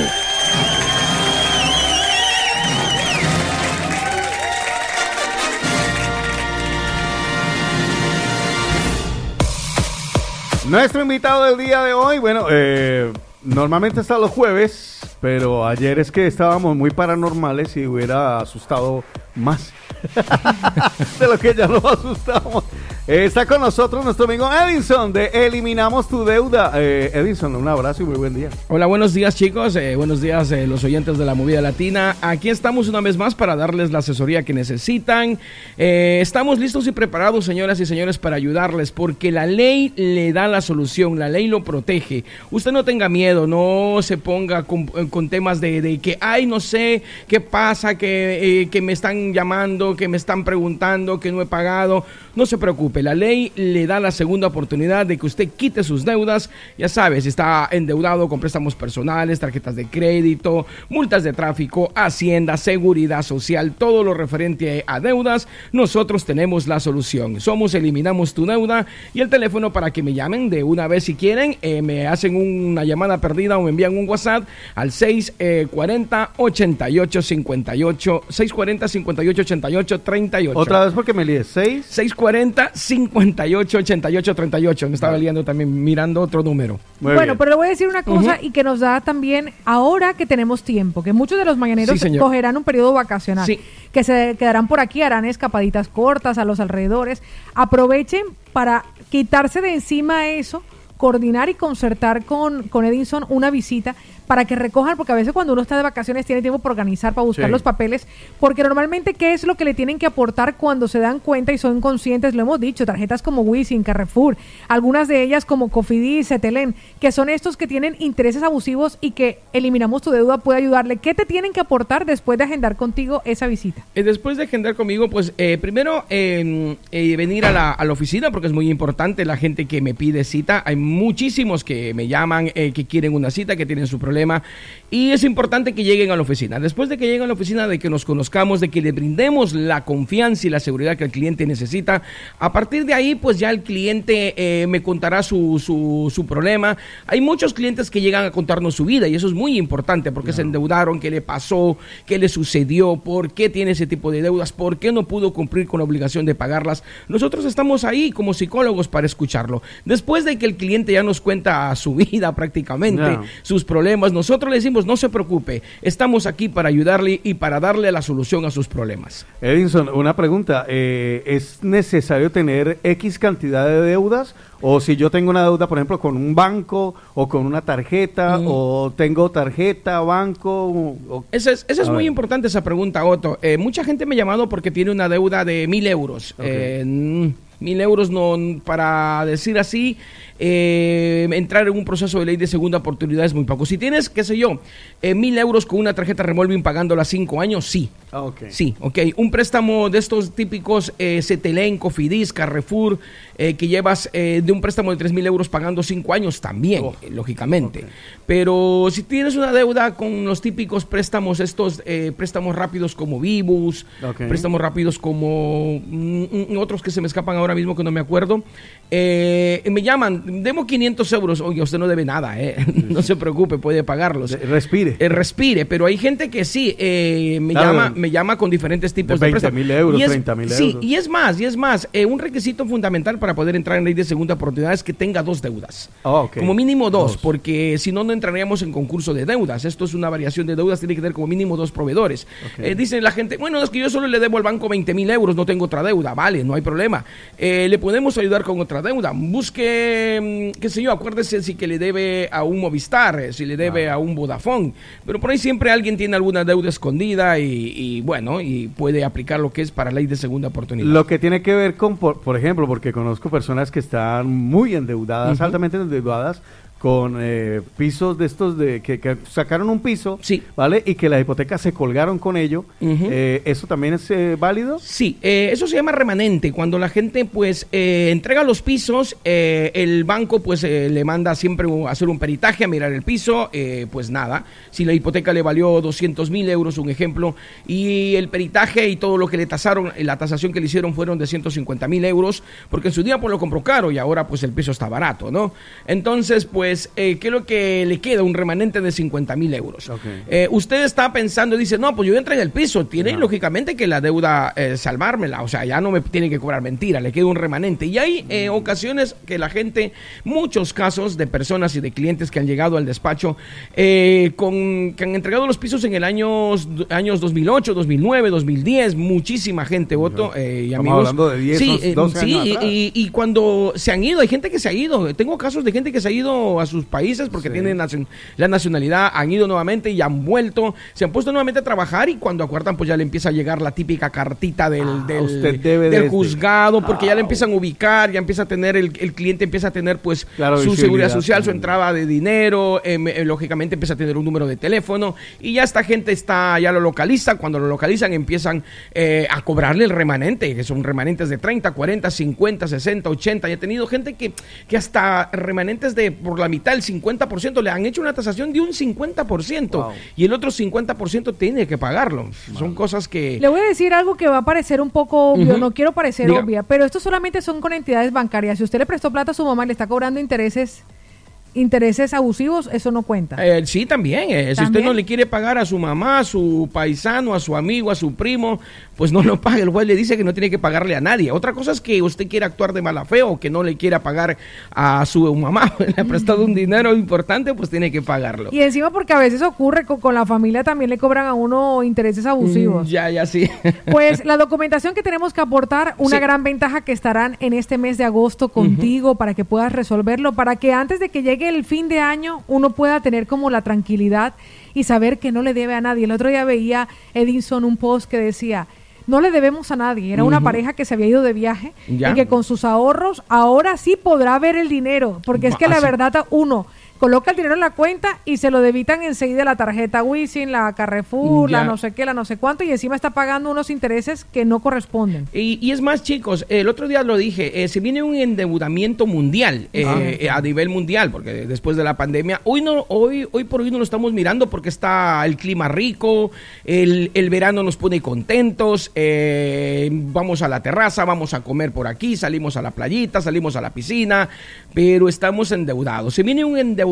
Nuestro invitado del día de hoy, bueno, eh, normalmente está los jueves, pero ayer es que estábamos muy paranormales y hubiera asustado más de lo que ya nos asustamos. Eh, está con nosotros nuestro amigo Edison de Eliminamos tu Deuda. Eh, Edison, un abrazo y muy buen día. Hola, buenos días chicos, eh, buenos días eh, los oyentes de la movida latina. Aquí estamos una vez más para darles la asesoría que necesitan, eh, estamos listos y preparados, señoras y señores, para ayudarles porque la ley le da la solución, la ley lo protege. Usted no tenga miedo, no se ponga con, con temas de, de que, ay, no sé qué pasa, que, eh, que me están llamando, que me están preguntando, que no he pagado. No se preocupe, la ley le da la segunda oportunidad de que usted quite sus deudas. Ya sabe, si está endeudado con préstamos personales, tarjetas de crédito, multas de tráfico, hacienda, seguridad social, todo lo referente a deudas, nosotros tenemos la solución. Somos Eliminamos tu deuda y el teléfono para que me llamen de una vez si quieren, eh, me hacen una llamada perdida o me envían un WhatsApp al 640 88 58 640 58 88 38. Otra vez porque me lié. 6 640 58 88 38. Me estaba liando también mirando otro número. bueno, pero le voy a decir una cosa y que nos da también ahora que tenemos tiempo, que muchos de los mañaneros Sí, cogerán un periodo vacacional, Sí. que se quedarán por aquí, harán cortas a los alrededores. Aprovechen para quitarse de encima eso, coordinar y concertar con, con Edinson una visita para que recojan, porque a veces cuando uno está de vacaciones tiene tiempo para organizar, para buscar Sí. los papeles, porque normalmente qué es lo que le tienen que aportar cuando se dan cuenta y son conscientes, lo hemos dicho, tarjetas como Wisin, Carrefour, algunas de ellas como Cofidis, Cetelén, que son estos que tienen intereses abusivos y que eliminamos tu deuda puede ayudarle. ¿Qué te tienen que aportar después de agendar contigo esa visita? Eh, después de agendar conmigo, pues eh, primero eh, eh, venir a la, a la oficina porque es muy importante la gente que me pide cita. Hay muchísimos que me llaman, eh, que quieren una cita, que tienen su problema problema y es importante que lleguen a la oficina. Después de que lleguen a la oficina, de que nos conozcamos, de que le brindemos la confianza y la seguridad que el cliente necesita, a partir de ahí, pues ya el cliente eh, me contará su, su, su problema. Hay muchos clientes que llegan a contarnos su vida y eso es muy importante porque se endeudaron, qué le pasó, qué le sucedió, por qué tiene ese tipo de deudas, por qué no pudo cumplir con la obligación de pagarlas. Nosotros estamos ahí como psicólogos para escucharlo. Después de que el cliente ya nos cuenta su vida prácticamente, sus problemas, nosotros le decimos, no se preocupe, estamos aquí para ayudarle y para darle la solución a sus problemas. Edinson, una pregunta. eh, ¿Es necesario tener X cantidad de deudas? O si yo tengo una deuda, por ejemplo, con un banco o con una tarjeta, o tengo tarjeta, banco. o- Esa es, esa es muy ver. importante esa pregunta, Otto. Eh, mucha gente me ha llamado porque tiene una deuda de mil euros. Eh, mm, mil euros, no, para decir así, eh, entrar en un proceso de ley de segunda oportunidad es muy poco. Si tienes, qué sé yo, eh, mil euros con una tarjeta revolving pagándola cinco años, sí. Ah. Sí, ok. Un préstamo de estos típicos eh, Cetelén, Cofidis, Carrefour, eh, que llevas de un préstamo de 3 mil euros pagando 5 años también, Oh, lógicamente. Pero si tienes una deuda con los típicos préstamos, estos eh, préstamos rápidos como Vivus, Ok. préstamos rápidos como mm, mm, otros que se me escapan ahora mismo que no me acuerdo, eh, me llaman, demo 500 euros, oye, usted no debe nada, eh, no se preocupe, puede pagarlos. Respire. Eh, respire, pero hay gente que sí, eh, me, Claro. llama, me llama con diferentes tipos De de, 20.000 préstamos. euros, Y es- 30.000 Sí, euros. y es más, y es más, un requisito fundamental para poder entrar en ley de segunda oportunidad es que tenga dos deudas. Ah. Como mínimo dos, porque si no, no entraríamos en concurso de deudas. Esto es una variación de deudas, tiene que tener como mínimo dos proveedores. Ok. Eh, dice la gente, bueno, es que yo solo le debo al banco 20 mil euros, no tengo otra deuda. Vale, no hay problema. Eh, le podemos ayudar con otra deuda. Busque, mm, qué sé yo, acuérdese si que le debe a un Movistar, eh, si le debe a un Vodafone. Pero por ahí siempre alguien tiene alguna deuda escondida y, y, bueno, y puede aplicar lo que es para ley de segunda oportunidad. Lo que tiene que ver con, por, por ejemplo, porque conozco personas que están muy endeudadas, altamente endeudadas, con eh, pisos de estos de que, que sacaron un piso, ¿vale? Y que la hipoteca se colgaron con ello. Eh, ¿Eso también es eh, válido? Sí, eh, eso se llama remanente. Cuando la gente pues eh, entrega los pisos, eh, el banco pues eh, le manda siempre a hacer un peritaje a mirar el piso, eh, pues nada. Si la hipoteca le valió 200 mil euros, un ejemplo, y el peritaje y todo lo que le tasaron, la tasación que le hicieron fueron de 150 mil euros, porque en su día pues lo compró caro y ahora pues el piso está barato, ¿no? Entonces pues pues, eh, ¿qué es lo que le queda? Un remanente de 50 mil euros. Eh, usted está pensando, dice, no, pues yo entré en el piso, tiene lógicamente que la deuda eh, salvármela, o sea, ya no me tiene que cobrar mentira, le queda un remanente. Y hay eh, ocasiones que la gente, muchos casos de personas y de clientes que han llegado al despacho, eh, con, que han entregado los pisos en el año, años 2008, 2009, 2010, muchísima gente, voto, eh, y Estamos amigos. hablando de 10, sí, eh, 12 sí, años y- y, y cuando se han ido, hay gente que se ha ido. Tengo casos de gente que se ha ido a sus países porque tienen la nacionalidad, han ido nuevamente y han vuelto, se han puesto nuevamente a trabajar y cuando acuerdan, pues ya le empieza a llegar la típica cartita del, del, Ah, usted debe del desde- juzgado, porque ya le empiezan a ubicar, ya empieza a tener, el, el cliente empieza a tener pues Claro, su seguridad social, su entrada de dinero, em, eh, lógicamente empieza a tener un número de teléfono y ya esta gente está, ya lo localiza, cuando lo localizan empiezan eh, a cobrarle el remanente, que son remanentes de 30, 40, 50, 60, 80, y he tenido gente que, que hasta remanentes de por la mitad, el 50%, le han hecho una tasación de un 50% y el otro 50% tiene que pagarlo. Son cosas que... Le voy a decir algo que va a parecer un poco obvio, no quiero parecer Diga. obvia, pero esto solamente son con entidades bancarias. Si usted le prestó plata a su mamá y le está cobrando intereses intereses abusivos, eso no cuenta. Eh, sí, también. eh, Si usted no le quiere pagar a su mamá, a su paisano, a su amigo, a su primo, pues no lo pague. El juez le dice que no tiene que pagarle a nadie. Otra cosa es que usted quiera actuar de mala fe o que no le quiera pagar a su mamá. le ha prestado un dinero importante, pues tiene que pagarlo. Y encima porque a veces ocurre con, con la familia también le cobran a uno intereses abusivos. Mm, Ya, ya sí. Pues la documentación que tenemos que aportar, una Sí. gran ventaja que estarán en este mes de agosto contigo para que puedas resolverlo, para que antes de que llegue el fin de año uno pueda tener como la tranquilidad y saber que no le debe a nadie. El otro día veía Edison un post que decía, no le debemos a nadie. Era una pareja que se había ido de viaje Ya. y que con sus ahorros ahora sí podrá ver el dinero, porque es que la verdad uno coloca el dinero en la cuenta y se lo debitan enseguida la tarjeta Wisin, la Carrefour, la no sé qué, la no sé cuánto y encima está pagando unos intereses que no corresponden. Y, y es más, chicos, el otro día lo dije, eh, se viene un endeudamiento mundial eh, Ah. eh, a nivel mundial, porque después de la pandemia, hoy no, hoy, hoy por hoy no lo estamos mirando porque está el clima rico, el, el verano nos pone contentos, eh, vamos a la terraza, vamos a comer por aquí, salimos a la playita, salimos a la piscina, pero estamos endeudados. Se viene un endeudamiento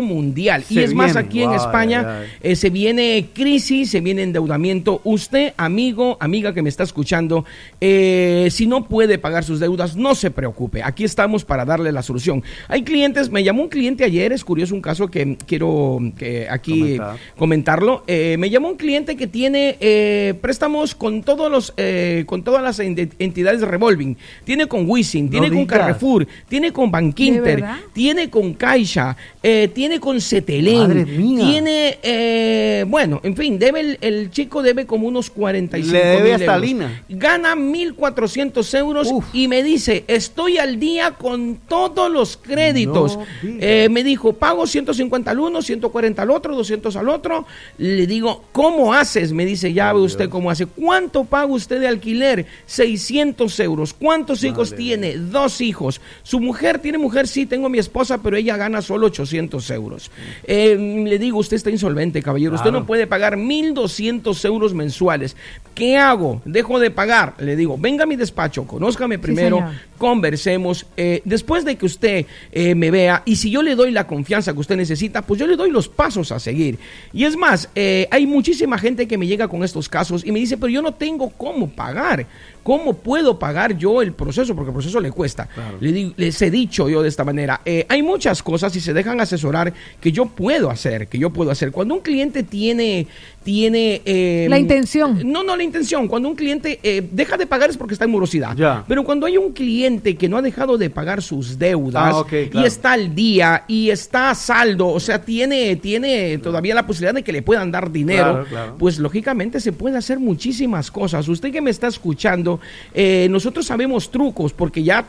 mundial. y es más, aquí en España eh, se viene crisis, se viene endeudamiento. Usted, amigo, amiga que me está escuchando, eh, si no puede pagar sus deudas, no se preocupe. Aquí estamos para darle la solución. Hay clientes, me llamó un cliente ayer, es curioso un caso que quiero que aquí Comentar. comentarlo. Eh, me llamó un cliente que tiene eh, préstamos con todos los, eh, con todas las ent- entidades de revolving. Tiene con Wisin, tiene con. Carrefour, tiene con ¿De Bankinter, tiene con Caixa, eh, tiene con Cetelén, Madre mía. tiene, eh, bueno, en fin, debe el, el chico debe como unos 45 Le debe mil hasta euros. Lina. Gana 1.400 euros y me dice, estoy al día con todos los créditos. No. Eh, me dijo, pago 150 al uno, 140 al otro, 200 al otro. Le digo, ¿cómo haces? Me dice, ya ve usted cómo hace. ¿Cuánto paga usted de alquiler? 600 euros. ¿Cuántos hijos tiene? Dos hijos. Su mujer, tiene mujer, sí, tengo mi esposa, pero ella gana solo 800 euros. Eh, le digo, usted está insolvente, caballero. Usted no puede pagar 1.200 euros mensuales. ¿Qué hago? Dejo de pagar. Le digo, venga a mi despacho, conózcame primero, conversemos. eh, después de que usted eh, me vea, y si yo le doy la confianza que usted necesita, pues yo le doy los pasos a seguir. Y es más, eh, hay muchísima gente que me llega con estos casos y me dice, pero yo no tengo cómo pagar. ¿Cómo puedo pagar yo el proceso? Porque el proceso le cuesta. Le les he dicho yo de esta manera. eh, hay muchas cosas y se dejan asesorar que yo puedo hacer, que yo puedo hacer. Cuando un cliente tiene, tiene eh, La intención. no, no la intención. Cuando un cliente eh, deja de pagar es porque está en morosidad. Ya. Pero cuando hay un cliente que no ha dejado de pagar sus deudas Ah, y está al día y está a saldo, o sea, tiene, tiene todavía la posibilidad de que le puedan dar dinero, Claro, claro. pues lógicamente se puede hacer muchísimas cosas. Usted que me está escuchando, eh, nosotros sabemos trucos porque ya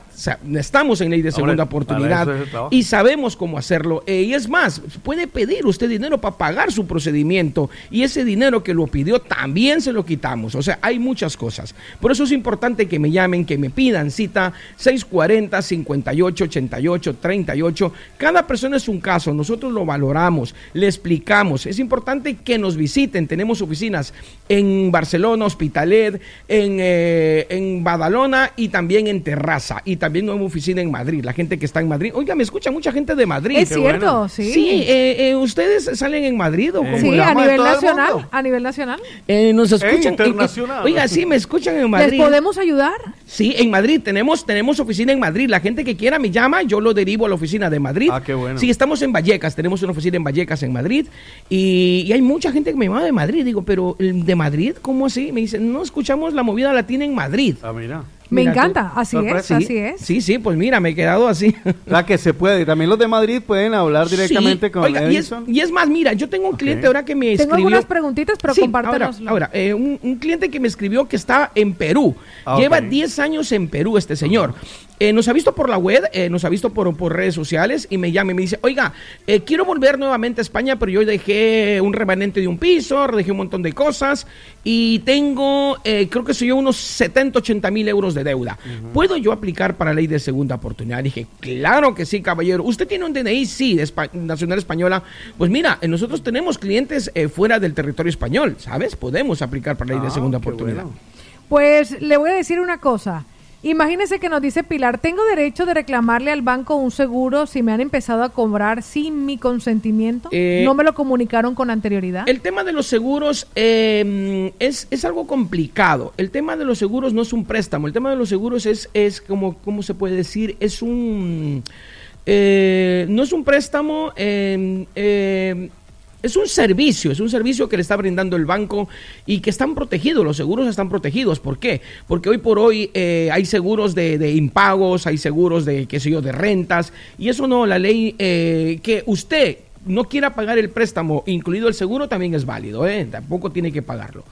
estamos en ley de segunda oportunidad es y sabemos cómo hacerlo. Eh, y es más, puede pedir usted dinero para pagar su procedimiento y ese dinero que lo pidió también se lo quitamos. O sea, hay muchas cosas. Por eso es importante que me llamen, que me pidan cita 640 58 88 38. Cada persona es un caso, nosotros lo valoramos, le explicamos. Es importante que nos visiten. Tenemos oficinas en Barcelona, Hospitalet, en, eh, en Badalona y también en Terraza. Y también una oficina en Madrid. La gente que está en Madrid. Oiga, me escucha mucha gente de Madrid. Es cierto, sí. Sí, eh, eh, ¿ustedes salen en Madrid o cómo? Sí, a nivel nacional. A nivel nacional. Eh, nos escuchan. internacional. oiga, sí, me escuchan en ¿Les Madrid. podemos ayudar? Sí, en Madrid tenemos, tenemos oficina en Madrid. La gente que quiera me llama, yo lo derivo a la oficina de Madrid. Ah, qué bueno. Sí, estamos en Vallecas, tenemos una oficina en Vallecas, en Madrid. Y, y hay mucha gente que me llama de Madrid. Digo, pero ¿el ¿de Madrid? ¿Cómo así? Me dicen, no escuchamos la movida latina en Madrid. Ah, mira. Me Mira tú. encanta. Así es, Sorpresa. así es. Sí, sí, pues mira, me he quedado así. O sea, que se puede. Y También los de Madrid pueden hablar directamente Sí, con oiga, y es, Edison. y es más, mira, yo tengo un cliente ahora que me Tengo escribió. algunas preguntitas, pero Sí, compártenoslo. Ahora, ahora, eh, un, un cliente que me escribió que está en Perú. Ah, Lleva ok. 10 años en Perú este señor. Eh, nos ha visto por la web, eh, nos ha visto por, por redes sociales y me llama y me dice, oiga, eh, quiero volver nuevamente a España, pero yo dejé un remanente de un piso, dejé un montón de cosas y tengo, eh, creo que soy yo unos 70, 80 mil euros de deuda. ¿Puedo yo aplicar para ley de segunda oportunidad? Dije, claro que sí, caballero. ¿Usted tiene un DNI? Sí, de Espa- Nacional Española. Pues mira, eh, nosotros tenemos clientes eh, fuera del territorio español, ¿sabes? Podemos aplicar para ley de Ah, segunda oportunidad. bueno. Pues le voy a decir una cosa. Imagínese que nos dice Pilar, tengo derecho de reclamarle al banco un seguro si me han empezado a cobrar sin mi consentimiento. Eh, no me lo comunicaron con anterioridad. El tema de los seguros eh, es, es algo complicado. El tema de los seguros no es un préstamo. El tema de los seguros es, es como, ¿cómo se puede decir? Es un... eh, no es un préstamo, eh, eh, es un servicio, es un servicio que le está brindando el banco y que están protegidos, los seguros están protegidos. ¿Por qué? Porque hoy por hoy eh, hay seguros de, de impagos, hay seguros de, qué sé yo, de rentas, y eso no, la ley eh, que usted no quiera pagar el préstamo, incluido el seguro, también es válido, ¿eh? Tampoco tiene que pagarlo.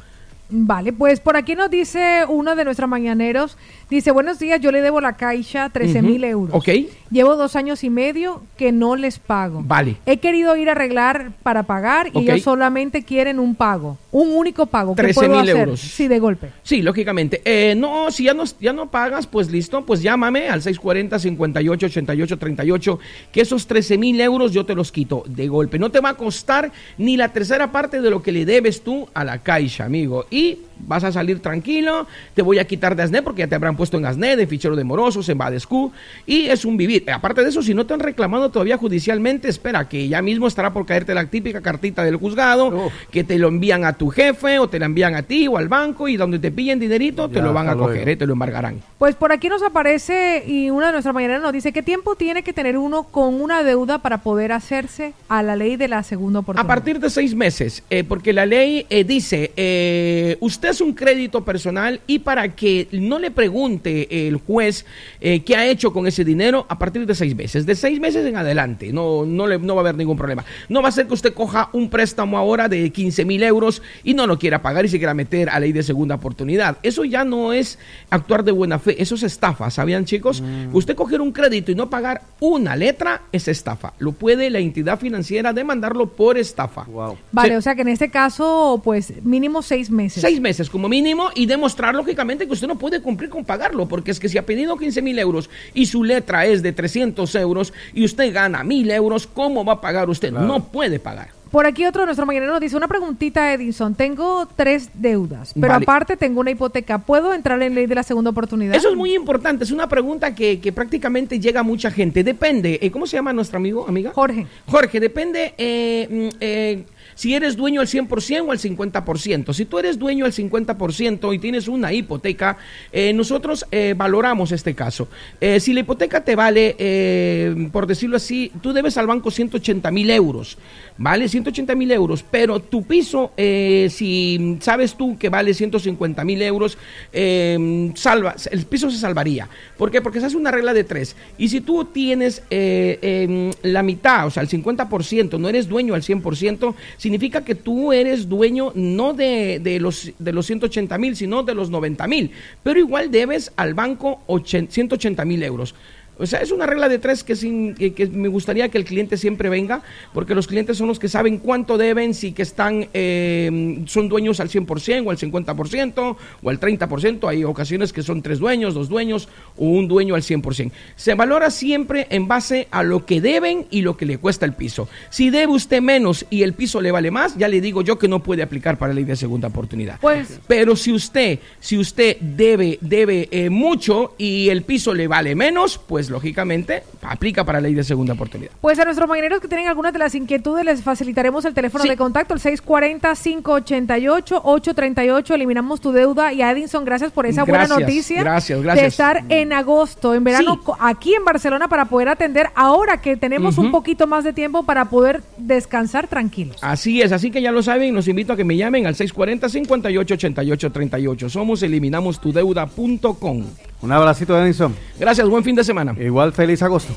Vale, pues por aquí nos dice uno de nuestros mañaneros, dice, buenos días, yo le debo la caixa 13 mil euros. ok. Llevo dos años y medio que no les pago. Vale. He querido ir a arreglar para pagar y ellos solamente quieren un pago, un único pago. ¿Qué 13,000 puedo hacer? euros. Sí, de golpe. Sí, lógicamente. Eh, no, si ya no, ya no pagas, pues listo, pues llámame al 640-58-88-38, que esos 13 mil euros yo te los quito de golpe. No te va a costar ni la tercera parte de lo que le debes tú a la caixa, amigo. Y vas a salir tranquilo, te voy a quitar de ASNE porque ya te habrán puesto en ASNE, de fichero de morosos, en Badescu, y es un vivir. Aparte de eso, si no te han reclamado todavía judicialmente, espera, que ya mismo estará por caerte la típica cartita del juzgado, que te lo envían a tu jefe, o te la envían a ti, o al banco, y donde te pillen dinerito, te lo van a coger, eh, te lo embargarán. Pues por aquí nos aparece y una de nuestras mañaneras nos dice, ¿qué tiempo tiene que tener uno con una deuda para poder hacerse a la ley de la segunda A oportunidad? partir de seis meses, eh, porque la ley eh, dice, eh, usted es un crédito personal y para que no le pregunte el juez eh, qué ha hecho con ese dinero, a partir de seis meses, de seis meses en adelante, no, no, le, no va a haber ningún problema. No va a ser que usted coja un préstamo ahora de 15 mil euros y no lo quiera pagar y se quiera meter a ley de segunda oportunidad. Eso ya no es actuar de buena fe, eso es estafa, ¿sabían chicos? Usted coger un crédito y no pagar una letra es estafa. Lo puede la entidad financiera demandarlo por estafa. Vale, Sí. o sea que en este caso, pues mínimo seis meses. Seis meses como mínimo y demostrar lógicamente que usted no puede cumplir con pagarlo, porque es que si ha pedido 15 mil euros y su letra es de 300 euros y usted gana mil euros, ¿cómo va a pagar usted? No puede pagar. Por aquí otro de nuestros mañaneros nos dice, una preguntita, Edinson, tengo tres deudas, pero Vale. aparte tengo una hipoteca, ¿puedo entrar en ley de la segunda oportunidad? Eso es muy importante, es una pregunta que, que prácticamente llega a mucha gente. Depende, eh, ¿cómo se llama nuestro amigo, amiga? Jorge. Jorge, depende eh, mm, eh, si eres dueño al 100% o al 50%. Si tú eres dueño al 50% y tienes una hipoteca, eh, nosotros eh, valoramos este caso. Eh, si la hipoteca te vale, eh, por decirlo así, tú debes al banco 180 mil euros, ¿vale? 180 mil euros, pero tu piso, eh, si sabes tú que vale 150 mil euros, eh, salva, el piso se salvaría. ¿Por qué? Porque se hace una regla de tres. Y si tú tienes eh, em, la mitad, o sea, el 50%, no eres dueño al 100%, significa que tú eres dueño no de, de los, de los 180 mil, sino de los 90 mil. Pero igual debes al banco 80 180 mil euros. O sea, es una regla de tres que, sin, que, que me gustaría que el cliente siempre venga, porque los clientes son los que saben cuánto deben, si que están, eh, son dueños al 100% o al 50% o al 30%. Hay ocasiones que son tres dueños, dos dueños o un dueño al 100%. Se valora siempre en base a lo que deben y lo que le cuesta el piso. Si debe usted menos y el piso le vale más, ya le digo yo que no puede aplicar para la ley de segunda oportunidad. Pues- Pero si usted, si usted debe, debe eh, mucho y el piso le vale menos, pues lógicamente aplica para la ley de segunda oportunidad. Pues a nuestros mañaneros que tienen algunas de las inquietudes les facilitaremos el teléfono Sí. de contacto, el 640-588-838. Eliminamos tu deuda. Y Edinson, gracias por esa buena noticia gracias, de gracias. estar en agosto, en verano, Sí. aquí en Barcelona para poder atender ahora que tenemos un poquito más de tiempo para poder descansar tranquilos. Así es, así que ya lo saben, los invito a que me llamen al 640-5888-38. Somos eliminamostudeuda.com. Un abracito, Edison. Gracias, buen fin de semana. Igual feliz agosto.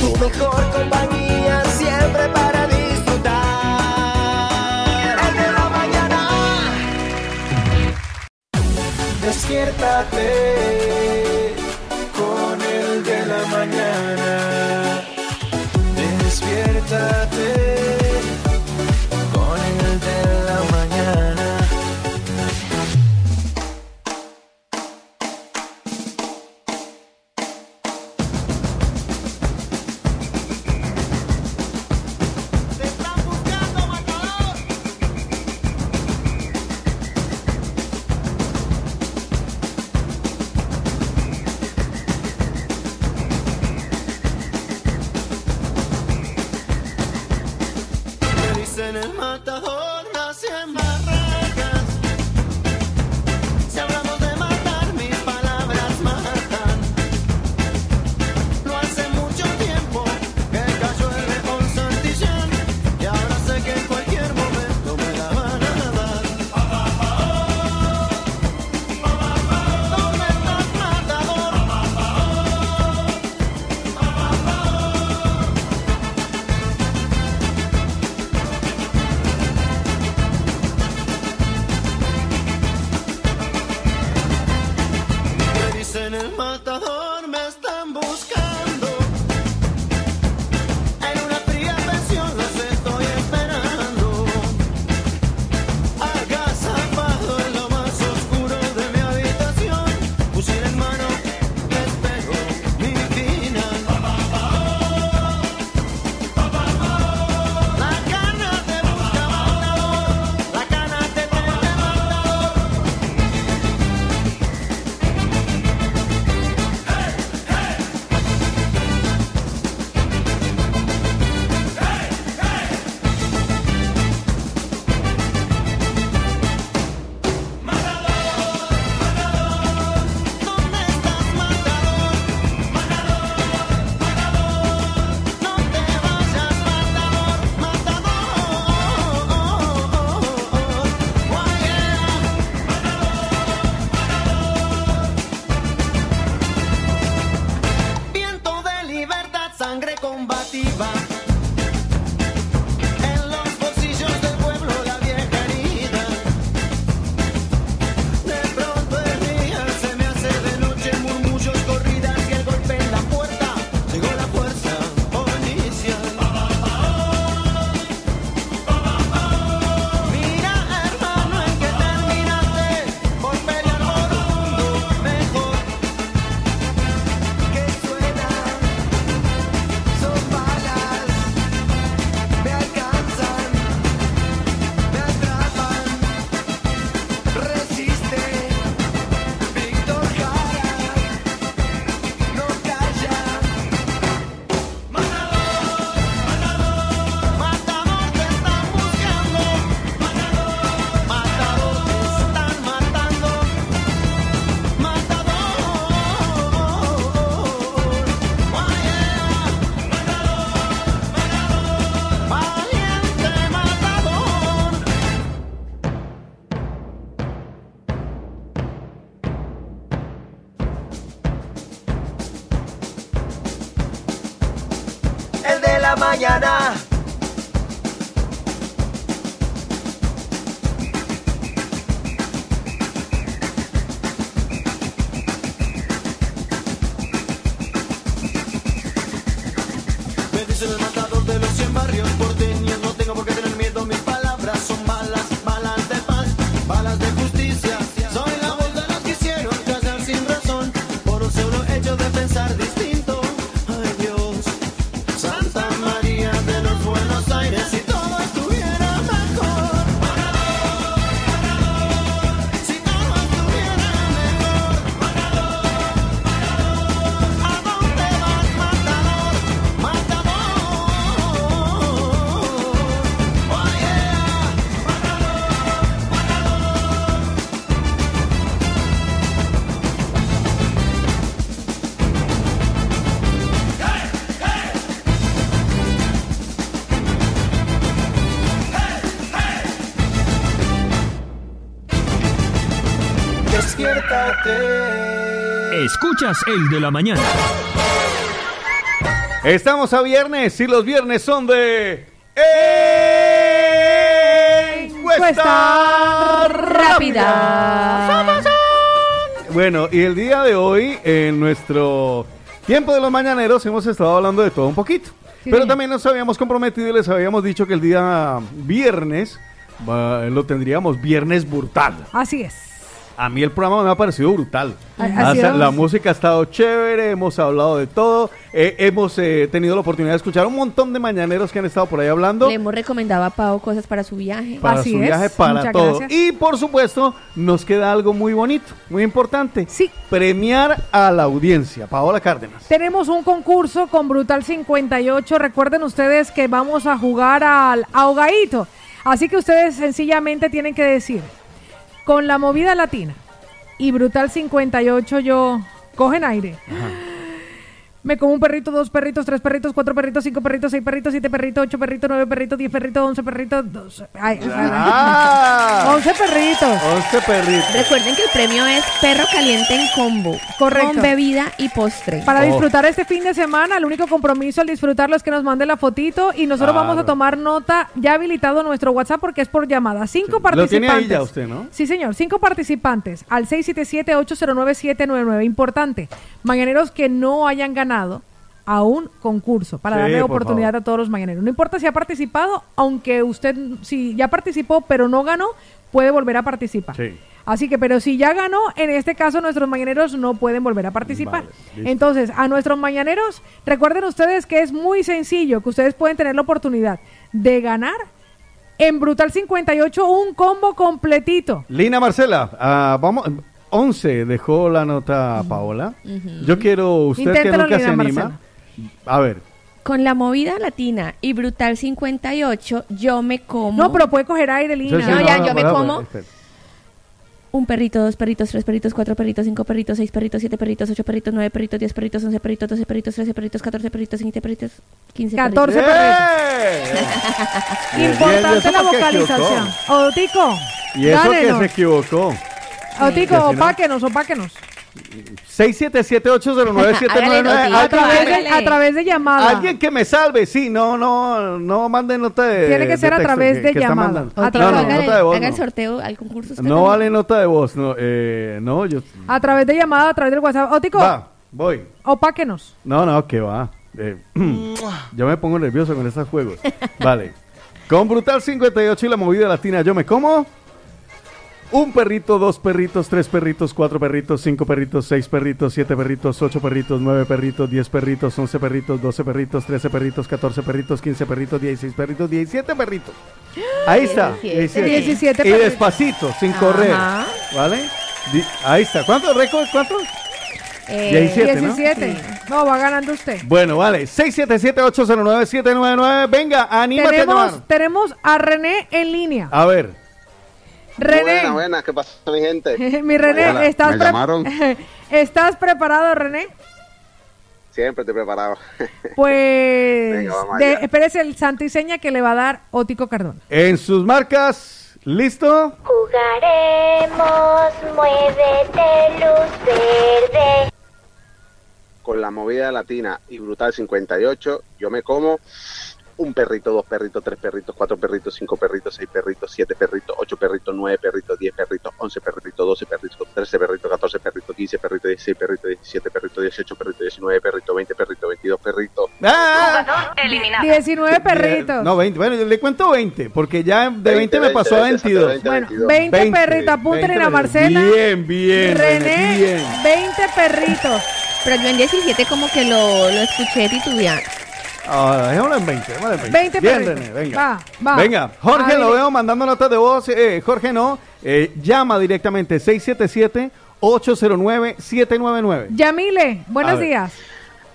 Tu El de la mañana. Estamos a viernes y los viernes son de. Encuesta rápida. Bueno, y el día de hoy, en nuestro tiempo de los mañaneros, hemos estado hablando de todo un poquito. Sí, Pero también nos habíamos comprometido y les habíamos dicho que el día viernes lo tendríamos viernes brutal. Así es. A mí el programa me ha parecido brutal. Ha- ha sido- la música ha estado chévere, hemos hablado de todo, eh, hemos eh, tenido la oportunidad de escuchar un montón de mañaneros que han estado por ahí hablando. Le hemos recomendado a Pau cosas para su viaje. para su viaje, para Muchas todo. gracias. Y por supuesto, nos queda algo muy bonito, muy importante. Sí. Premiar a la audiencia. Paola Cárdenas. Tenemos un concurso con Brutal 58. Recuerden ustedes que vamos a jugar al ahogadito. Así que ustedes sencillamente tienen que decir, con la movida latina y Brutal 58 yo cogen aire. Me como un perrito, dos perritos, tres perritos, cuatro perritos, cinco perritos, seis perritos, siete perritos, ocho perritos, nueve perritos, diez perritos, once perritos, doce. Ay, Ah. once perritos. Once perritos. Recuerden que el premio es perro caliente en combo. Correcto. Con bebida y postre. Para Oh. disfrutar este fin de semana, el único compromiso al disfrutarlo es que nos mande la fotito y nosotros Claro. vamos a tomar nota ya habilitado nuestro WhatsApp porque es por llamada. Cinco Lo participantes. tiene ahí ya usted, ¿no? Sí, señor. Cinco participantes al 677-809-799. Importante. Mañaneros que no hayan ganado a un concurso para Sí, darle por oportunidad favor. a todos los mañaneros. No importa si ha participado, aunque usted, si ya participó pero no ganó, puede volver a participar. Sí. Así que, pero si ya ganó, en este caso nuestros mañaneros no pueden volver a participar. Vale. Entonces, a nuestros mañaneros, recuerden ustedes que es muy sencillo, que ustedes pueden tener la oportunidad de ganar en Brutal 58 un combo completito. Lina Marcela, ah, vamos. 11 dejó la nota Paola. Yo quiero, usted que Inténtelo, nunca se anima. A ver, Con la movida latina y Brutal 58, yo me como No, pero puede coger aire, Lina. No, ya, yo me para, como. espera. un perrito, dos perritos, tres perritos, cuatro perritos, cinco perritos, seis perritos, siete perritos, ocho perritos, nueve perritos, diez perritos, once perritos, doce perritos, trece perritos, catorce perritos, quince perritos, quince 14 perritos. ¡Eh! Bien, Importante ¿y eso la vocalización. Otico, Y eso que se equivocó. Otico, no- opáquenos, opáquenos. 677-809-799. Hágale, A través, de, Hágale. a través de llamada. Alguien que me salve, sí, no, no, no mande nota de Tiene que de ser a través de llamada. A haga, nota de voz, haga el no. sorteo al concurso. No también. vale nota de voz, no, eh, no, yo... A través de llamada, a través del WhatsApp. Otico, Va, voy. opáquenos. No, no, que va. Eh, yo me pongo nervioso con estos juegos. Vale. Con Brutal 58 y la movida latina, yo me como un perrito, dos perritos, tres perritos, cuatro perritos, cinco perritos, seis perritos, siete perritos, ocho perritos, nueve perritos, diez perritos, once perritos, doce perritos, trece perritos, catorce perritos, quince perritos, dieciséis perritos, diecisiete perritos. Ahí está. 17. 17 Y despacito, sin correr. Ajá. ¿Vale? Di- ahí está. ¿Cuántos récords? ¿Cuántos? Eh, 17, ¿no? 17. ¿no? va ganando usted. Bueno, vale. 677-809-799. Venga, anímate a. Tenemos, tenemos a René en línea. A ver. René, Buena, buena, ¿qué pasa mi gente? mi René, Hola, ¿estás, ¿me pre- llamaron? ¿estás preparado, René? Siempre estoy preparado. Pues, Venga, vamos de- espérese el santo y seña que le va a dar Ótico Cardón. En sus marcas, ¿listo? Jugaremos, muévete, luz verde. Con la movida latina y brutal 58, yo me como un perrito, dos perritos, tres perritos, cuatro perritos, cinco perritos, seis perritos, siete perritos, ocho perritos, nueve perritos, diez perritos, once perritos, doce perritos, trece perritos, catorce perritos, quince perritos, dieciséis perritos, diecisiete perritos, dieciocho perritos, diecinueve perritos, veinte perritos, veintidós perritos. ¡Ah! 19 perritos. No, 20. Bueno, yo le cuento 20, porque ya de 20, me pasó a 22. Bueno, 20, perritos. Apúntenle a Marcela. Bien, bien. René. 20 perritos. Pero yo en 17 como que lo, lo escuché titubear. Ah, dejémoslo en 20. dejémoslo en 20. 20 Bien. René, venga. Va, va. Venga, Jorge lo veo mandando notas de voz. eh, Jorge no. Eh, llama directamente 677-809-799. Yamile, buenos A ver. días.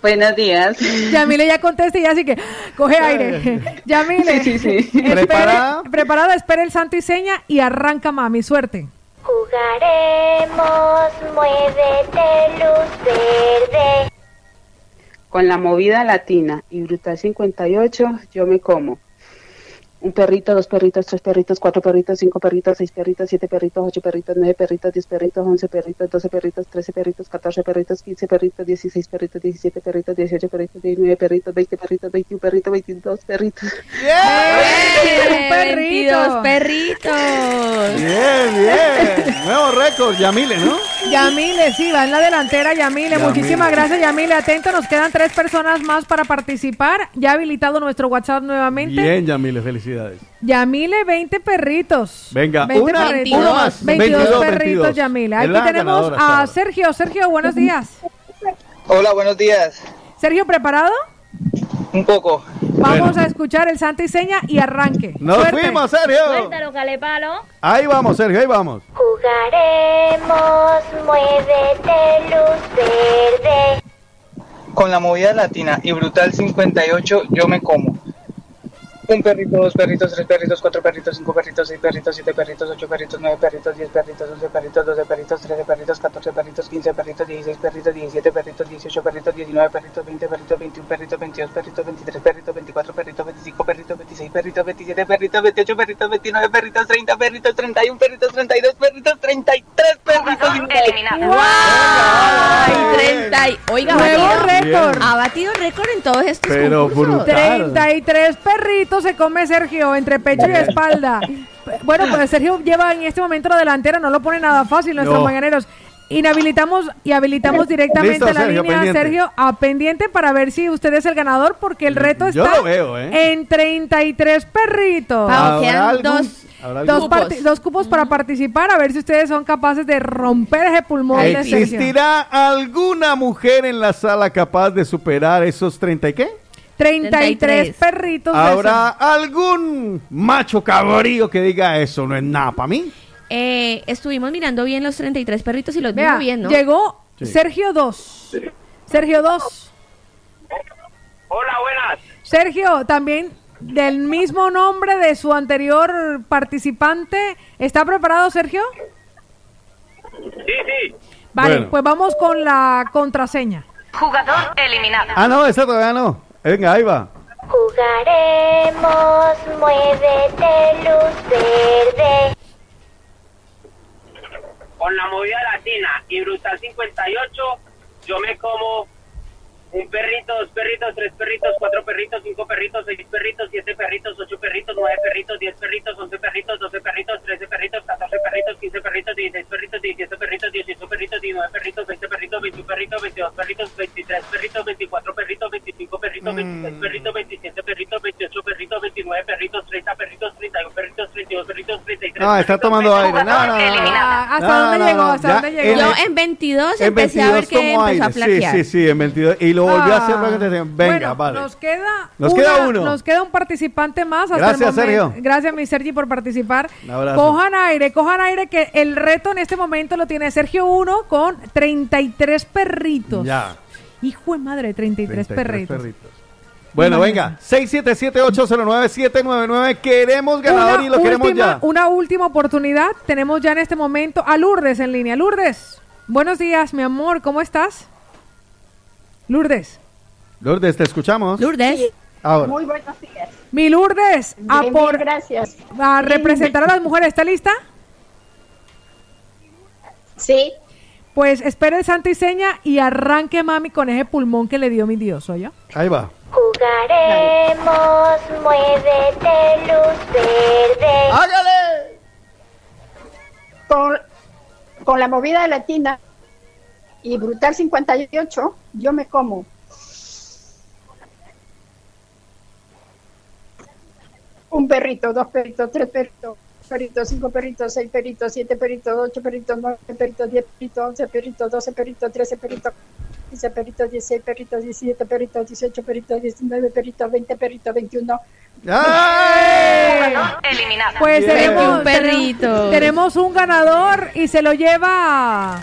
Buenos días. Yamile ya contesta y ya así que coge aire. Yamile, Sí, sí, sí. espere- ¿Preparada? preparada, espera el santo y seña y arranca mami, suerte. Jugaremos, muévete, luz verde. Con la movida latina y Brutal 58, yo me como un perrito, dos perritos, tres perritos, cuatro perritos, cinco perritos, seis perritos, siete perritos, ocho perritos, nueve perritos, diez perritos, once perritos, doce perritos, trece perritos, catorce perritos, quince perritos, dieciséis perritos, diecisiete perritos, dieciocho perritos, diecinueve perritos, veinte perritos, veintiún perritos, veintidós perritos. Un perrito. 22 perritos. Bien, bien. Nuevo récord, Yamile, ¿no? Yamile, sí, va en la delantera Yamile. Yamile. Muchísimas gracias Yamile. Atento, nos quedan tres personas más para participar. Ya ha habilitado nuestro WhatsApp nuevamente. Bien, Yamile, felicidades. Yamile, 20 perritos. Venga, 20 una, perritos. una más. 22, 22, perritos, 22. Yamile. Aquí la tenemos a ahora. Sergio. Sergio, buenos días. Hola, buenos días. Sergio, ¿preparado? Un poco. Vamos a escuchar el santo y seña y arranque. Nos Suerte. fuimos, Sergio. Suéltalo, calepalo. Ahí vamos, Sergio, ahí vamos. Jugaremos, muévete, luz verde. Con la movida latina y Brutal 58, yo me como. Un perrito, dos perritos, tres perritos, cuatro perritos, cinco perritos, seis perritos, siete perritos, ocho perritos, nueve perritos, diez perritos, once perritos, doce perritos, trece perritos, catorce perritos, quince perritos, dieciséis perritos, diecisiete perritos, dieciocho perritos, diecinueve perritos, veinte perritos, veintiún perritos, veintidós perritos, veintitrés perritos, veinticuatro perritos, veinticinco perritos, veintiséis perritos, veintisiete perritos, veintiocho perritos, veintinueve perritos, treinta perritos, treinta y un perritos, treinta y dos perritos, treinta y tres perritos. Eliminado. Ay, 30 y- Oiga, ha Nuevo récord. ha batido récord en todos estos Pero concursos. brutal. 33 perritos se come Sergio entre pecho y espalda. Bueno, pues Sergio lleva en este momento la delantera, no lo pone nada fácil nuestros No. mañaneros. Inhabilitamos y habilitamos directamente Listo, la Sergio, línea pendiente. Sergio a pendiente para ver si usted es el ganador porque el reto Yo está lo veo, ¿eh? en 33 perritos. Pau, ¿Habrá quedan algún- dos. Dos, cupos para participar, a ver si ustedes son capaces de romper ese pulmón de Sergio. ¿Existirá alguna mujer en la sala capaz de superar esos 30 y qué? 33 33. perritos. de ¿Habrá algún macho cabrío que diga eso no es nada para mí? Eh, estuvimos mirando bien los 33 perritos y los Vea, vimos bien, ¿no? llegó Sí. Sergio 2. Sergio 2. Hola, buenas. Sergio, también del mismo nombre de su anterior participante. ¿Está preparado, Sergio? Sí, sí. Vale, Bueno. pues vamos con la contraseña. Jugador eliminado. Ah, no, esa todavía no. Venga, ahí va. Jugaremos, muévete, luz verde. Con la movida latina y Brutal 58, yo me como un perrito, dos perritos, tres perritos, cuatro perritos, cinco perritos, seis perritos, siete perritos, ocho perritos, nueve perritos, diez perritos, once perritos, doce perritos, trece perritos, catorce perritos, quince perritos, dieciséis perritos, diecisiete perritos, dieciocho perritos, diecinueve perritos, veinte perritos, veintiún perritos, veintidós perritos, veintitrés perritos, veinticuatro perritos, veinticinco perritos, veintiséis perritos, veintisiete perritos, veintiocho perritos, veintinueve perritos, treinta perritos, treinta y un perritos, treinta y dos perritos, treinta y tres No, está tomando aire. No, no, no, no. ¿Hasta dónde llegó? ¿Hasta dónde llegó? en Yo en 22 En empecé a ver 22 que empezó a aire. Sí, flaquear. sí, sí, en 22. Lo volvió a hacer Ah. para que te digan, Venga, Bueno, vale. Nos queda, Nos una- queda uno. Nos queda un participante más. hasta Gracias, el. Sergio. Gracias, mi Sergi, por participar. Un abrazo. Cojan aire, cojan aire, que el reto en este momento lo tiene Sergio 1 con 33 perritos. Ya. Hijo de madre, 33, 33 perritos. perritos. Bueno, venga. 677-809-799. Queremos ganador y lo queremos ya. una última oportunidad. Tenemos ya en este momento a Lourdes en línea. Lourdes, buenos días, mi amor. ¿Cómo estás? Lourdes. Lourdes, te escuchamos. Lourdes. Ahora. Muy buenos días. Mi Lourdes, a, Bien, por, bien, gracias. a representar a las mujeres. ¿Está lista? Sí. Pues espere el santo y seña y arranque, mami, con ese pulmón que le dio mi Dios, ¿oye? Ahí va. Jugaremos, muévete, luz verde. ¡Hágale! Con, con la movida latina y Brutal 58, yo me como un perrito, dos perritos, tres perritos, perritos, cinco perritos, seis perritos, siete perritos, ocho perritos, nueve perritos, diez perritos, once perritos, doce perritos, trece perritos, quince perritos, dieciséis perritos, diecisiete perritos, dieciocho perritos, diecinueve perritos, veinte perritos, veintiuno. Eliminado. Pues tenemos Un perrito. Tenemos un ganador y se lo lleva.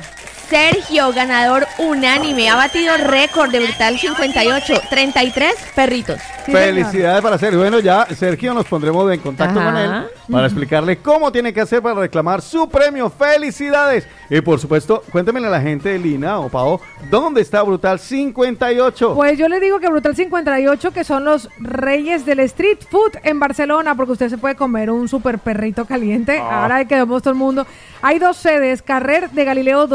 Sergio, ganador unánime, ha batido récord de Brutal 58, 33 perritos. Felicidades para Sergio. Bueno, ya Sergio nos pondremos en contacto Ajá. con él para explicarle cómo tiene que hacer para reclamar su premio. Felicidades. Y por supuesto, cuéntemele a la gente de Lina o Pao, ¿dónde está Brutal 58? Pues yo le digo que Brutal 58, que son los reyes del street food en Barcelona, porque usted se puede comer un super perrito caliente. Ah. Ahora que vemos todo el mundo. Hay dos sedes, Carrer de Galileo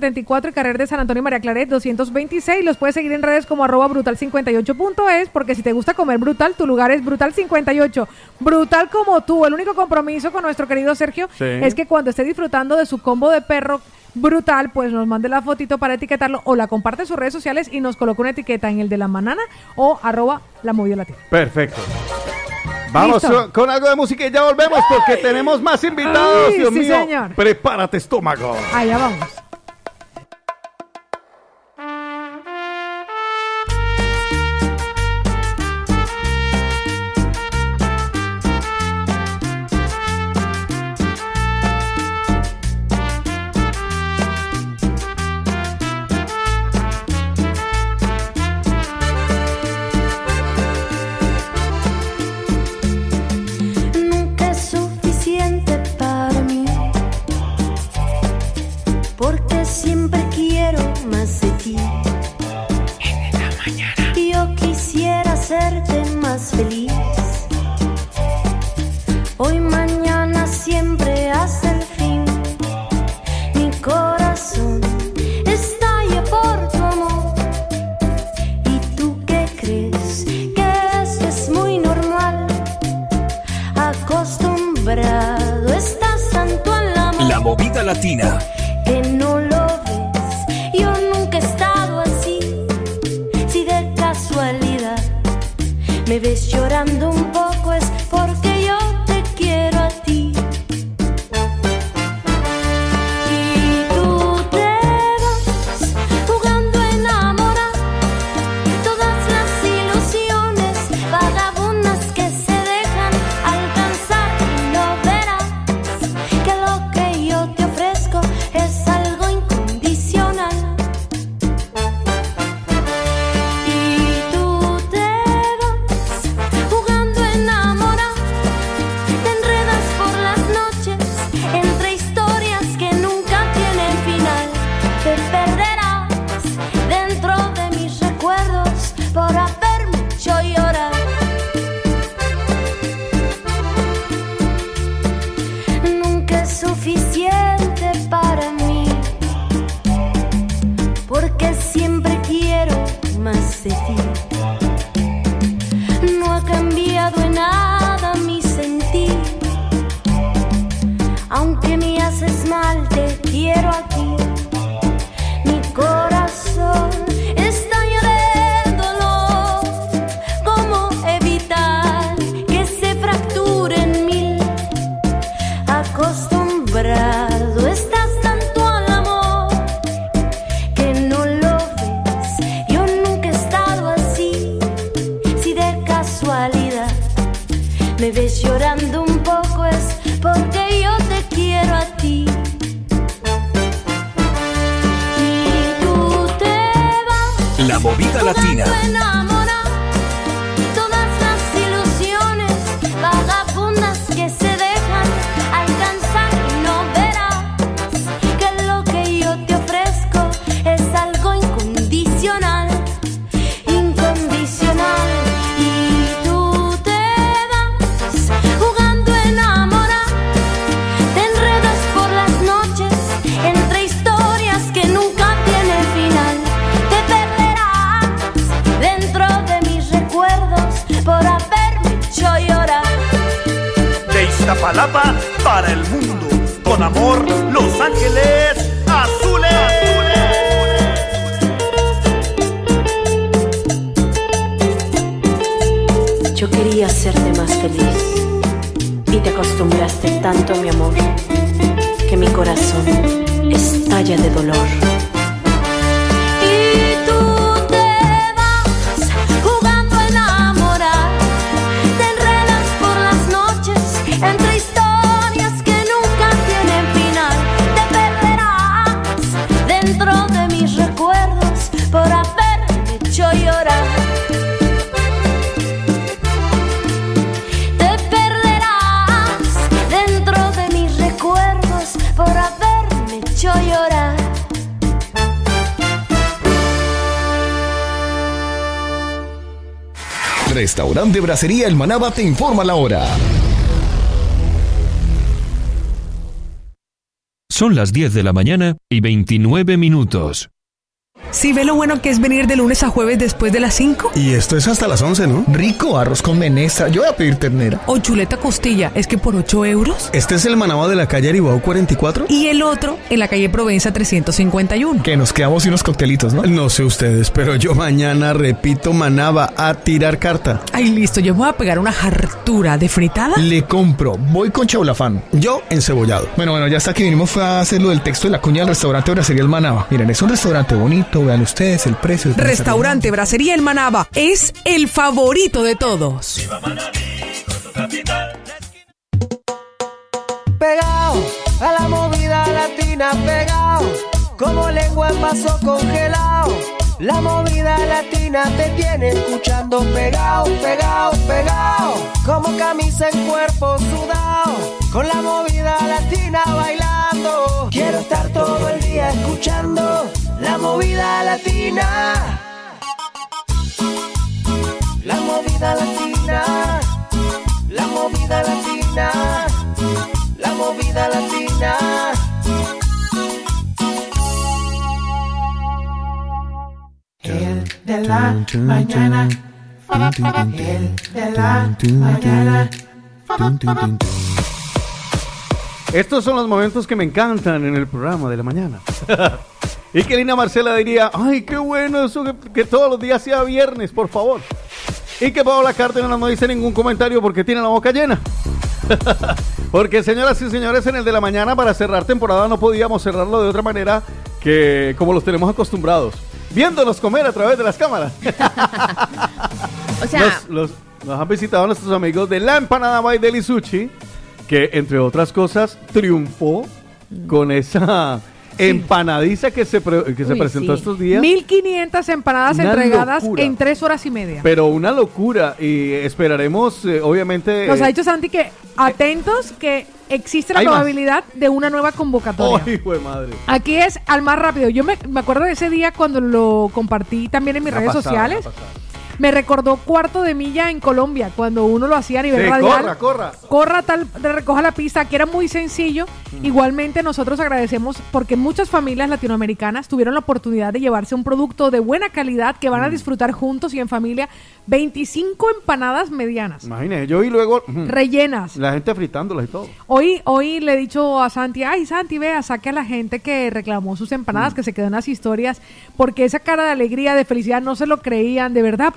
274 y Carrer de San Antonio y María Claret 226. Los puedes seguir en redes como arroba brutal58.es, porque si te gusta comer brutal, tu lugar es Brutal 58. Brutal como tú. El único compromiso con nuestro querido Sergio es que cuando esté disfrutando de su combo de perro brutal, pues nos mande la fotito para etiquetarlo o la comparte en sus redes sociales y nos coloca una etiqueta en el de la manana o arroba la movida. Perfecto. Vamos con algo de música y ya volvemos porque tenemos más invitados. Ay, Dios sí, mío, señor. prepárate estómago. Allá vamos. Bracería El Manaba te informa la hora. Son las 10 de la mañana y 29 minutos. Sí, ve lo bueno que es venir de lunes a jueves después de las 5. Y esto es hasta las 11, ¿no? Rico, arroz con menestra. Yo voy a pedir ternera. O chuleta costilla, es que por 8 euros. Este es el manaba de la calle Aribao 44. Y el otro en la calle Provenza 351. Que nos quedamos y unos coctelitos, ¿no? No sé ustedes, pero yo mañana repito manaba a tirar carta. Ay, listo, yo me voy a pegar una hartura de fritada. Le compro, voy con chaulafán. Yo encebollado. Bueno, bueno, ya está que vinimos fue a hacer lo del texto de la cuña del restaurante Bracería El Manaba. Miren, es un restaurante bonito, vean ustedes el precio. Restaurante Bracería El Manaba es el favorito de todos. Pegado a la movida latina, pegado como lengua en vaso congelado. La movida latina te tiene escuchando pegado, pegado, pegado. Como camisa en cuerpo sudado. Latina. La movida latina. La movida latina. La movida latina. El de la mañana. El de la mañana. Estos son los momentos que me encantan en el programa de la mañana. y que Lina Marcela diría, ay, qué bueno eso que, que todos los días sea viernes, por favor. Y que Paola Cárdenas no dice ningún comentario porque tiene la boca llena. porque señoras y señores, en el de la mañana para cerrar temporada no podíamos cerrarlo de otra manera que como los tenemos acostumbrados. Viéndonos comer a través de las cámaras. O sea, Los- los- nos han visitado nuestros amigos de la Empanada by Deli Sushi, que entre otras cosas triunfó con esa empanadiza que se, pre- que se Uy, presentó sí. estos días. 1500 empanadas Una entregadas locura. en tres horas y media. Pero una locura y esperaremos, eh, obviamente... Nos ha eh, dicho Santi que atentos que existe la Hay más. probabilidad de una nueva convocatoria. ¡Ay, hijo de madre! Aquí es al más rápido. Yo me, me acuerdo de ese día cuando lo compartí también en mis redes pasada, sociales. pasada. Me recordó cuarto de milla en Colombia, cuando uno lo hacía a nivel Sí, radial. corra, corra. Corra tal, recoja la pista, que era muy sencillo. Igualmente nosotros agradecemos porque muchas familias latinoamericanas tuvieron la oportunidad de llevarse un producto de buena calidad que van a disfrutar juntos y en familia. 25 empanadas medianas, Imagínese, yo y luego... rellenas. La gente fritándolas y todo. Hoy, hoy le he dicho a Santi, ay Santi, vea, saque a la gente que reclamó sus empanadas, que se quedó en las historias, porque esa cara de alegría, de felicidad, no se lo creían, de verdad,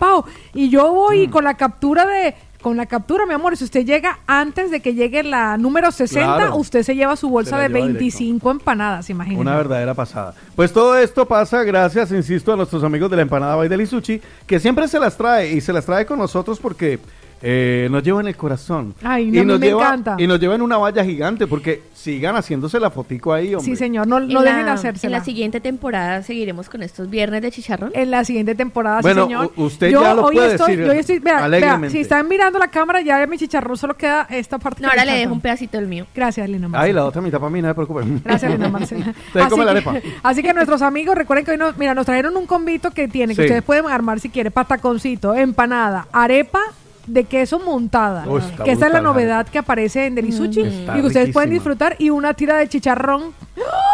Y yo voy con la captura de, con la captura, mi amor, si usted llega antes de que llegue la número 60, Claro. usted se lleva su bolsa de lleva 25 empanadas, imagínate. Una verdadera pasada. Pues todo esto pasa gracias, insisto, a nuestros amigos de la empanada by Deli Sushi, que siempre se las trae y se las trae con nosotros porque eh, nos llevan el corazón. Ay, y no, nos me lleva, encanta. Y nos llevan una valla gigante porque sigan haciéndose la fotico ahí, hombre. Sí, señor, no, no en dejen hacerse. En la siguiente temporada seguiremos con estos viernes de chicharrón. En la siguiente temporada, Bueno, sí, señor. usted ya lo hoy puede estoy, decir yo hoy estoy, vea, vea, si están mirando la cámara, ya mi chicharrón solo queda esta parte. No, que ahora le dejo un pedacito del mío. Gracias, Lina Ay, Marcela. la otra mitad para mí, no se preocupe. Gracias, Lina Marcela. Usted come la que, arepa. así que nuestros amigos, recuerden que hoy nos, mira, nos trajeron un convito que tiene, que Sí. ustedes pueden armar si quieren, pataconcito, empanada, arepa de queso montada. Uy, que esta es la novedad que aparece en Delisuchi Está y que ustedes pueden disfrutar y una tira de chicharrón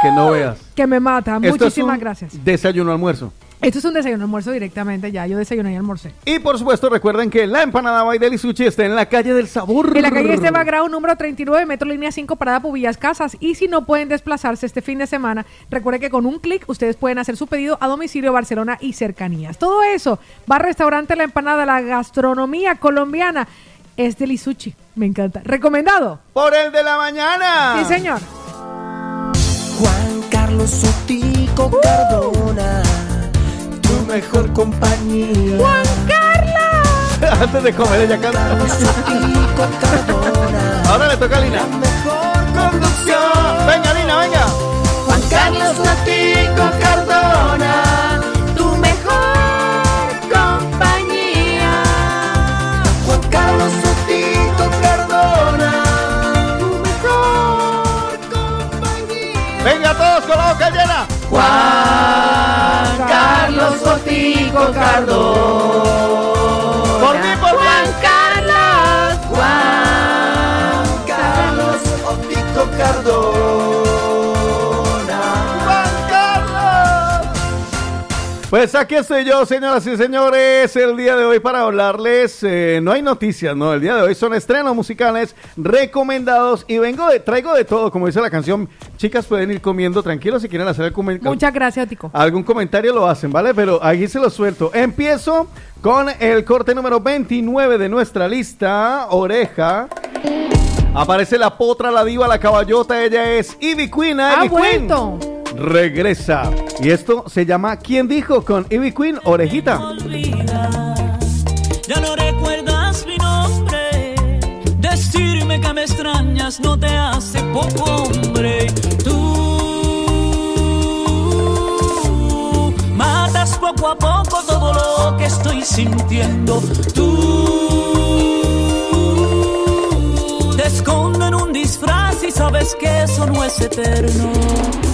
Que no veas. que me mata. Esto es Muchísimas un gracias. Desayuno almuerzo. Esto es un desayuno almuerzo directamente ya. Yo desayuné y almorcé. Y por supuesto, recuerden que la empanada Baidel y Sushi está en la calle del sabor. En la calle Esteban Grau, número 39, metro línea 5, parada Pubillas Casas. Y si no pueden desplazarse este fin de semana, recuerden que con un clic ustedes pueden hacer su pedido a domicilio Barcelona y cercanías. Todo eso va al restaurante La Empanada, la gastronomía colombiana. Es del Isuchi. Me encanta. Recomendado. Por el de la mañana. Sí, señor. Juan Carlos Sotico Cardona, tu mejor compañía. ¡Juan Carlos! Antes de comer ella canta. Ahora le toca a Lina. Conducción. Venga, Lina, venga. Juan Carlos Sotico Sotico Cardona. Por mí, por. Juan Carlos. Juan Carlos Sotico Cardona. Pues aquí estoy yo, señoras y señores, el día de hoy para hablarles, eh, no hay noticias, no, el día de hoy son estrenos musicales recomendados y vengo de, traigo de todo, como dice la canción, chicas pueden ir comiendo tranquilos si quieren hacer el comentario. Muchas gracias, Tico. Algún comentario lo hacen, ¿vale? Pero aquí se lo suelto. Empiezo con el corte número 29 de nuestra lista, Oreja. Aparece la potra, la diva, la caballota, ella es Ivy Queen, Ha Ivy Queen. vuelto. Regresa. Y esto se llama ¿Quién dijo? con Ivy Queen, Orejita. Ya no recuerdas mi nombre. Decirme que me extrañas no te hace poco hombre. Tú matas poco a poco todo lo que estoy sintiendo. Tú esconden un disfraz y sabes que eso no es eterno.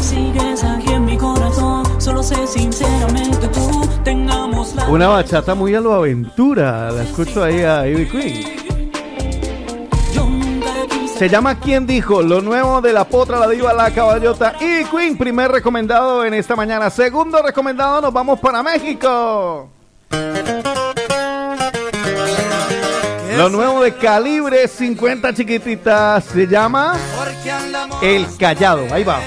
Sigues aquí en mi corazón, solo sé sinceramente tú tengamos la Una bachata muy a lo aventura. La escucho ahí a Ivy Queen. Se llama ¿Quién dijo? Lo nuevo de la potra, la diva, la caballota y Queen. Primer recomendado en esta mañana. Segundo recomendado, nos vamos para México. Lo nuevo de calibre 50 chiquititas se llama El Callado. Ahí va.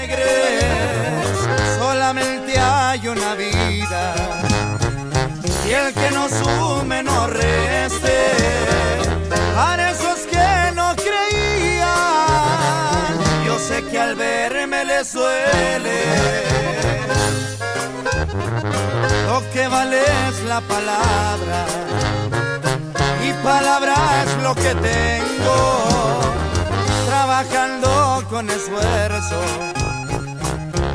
Solamente hay una vida y el que nos sume no reste. Para esos que no creían, yo sé que al verme les suele. Lo que vale es la palabra y palabra es lo que tengo. Trabajando con esfuerzo,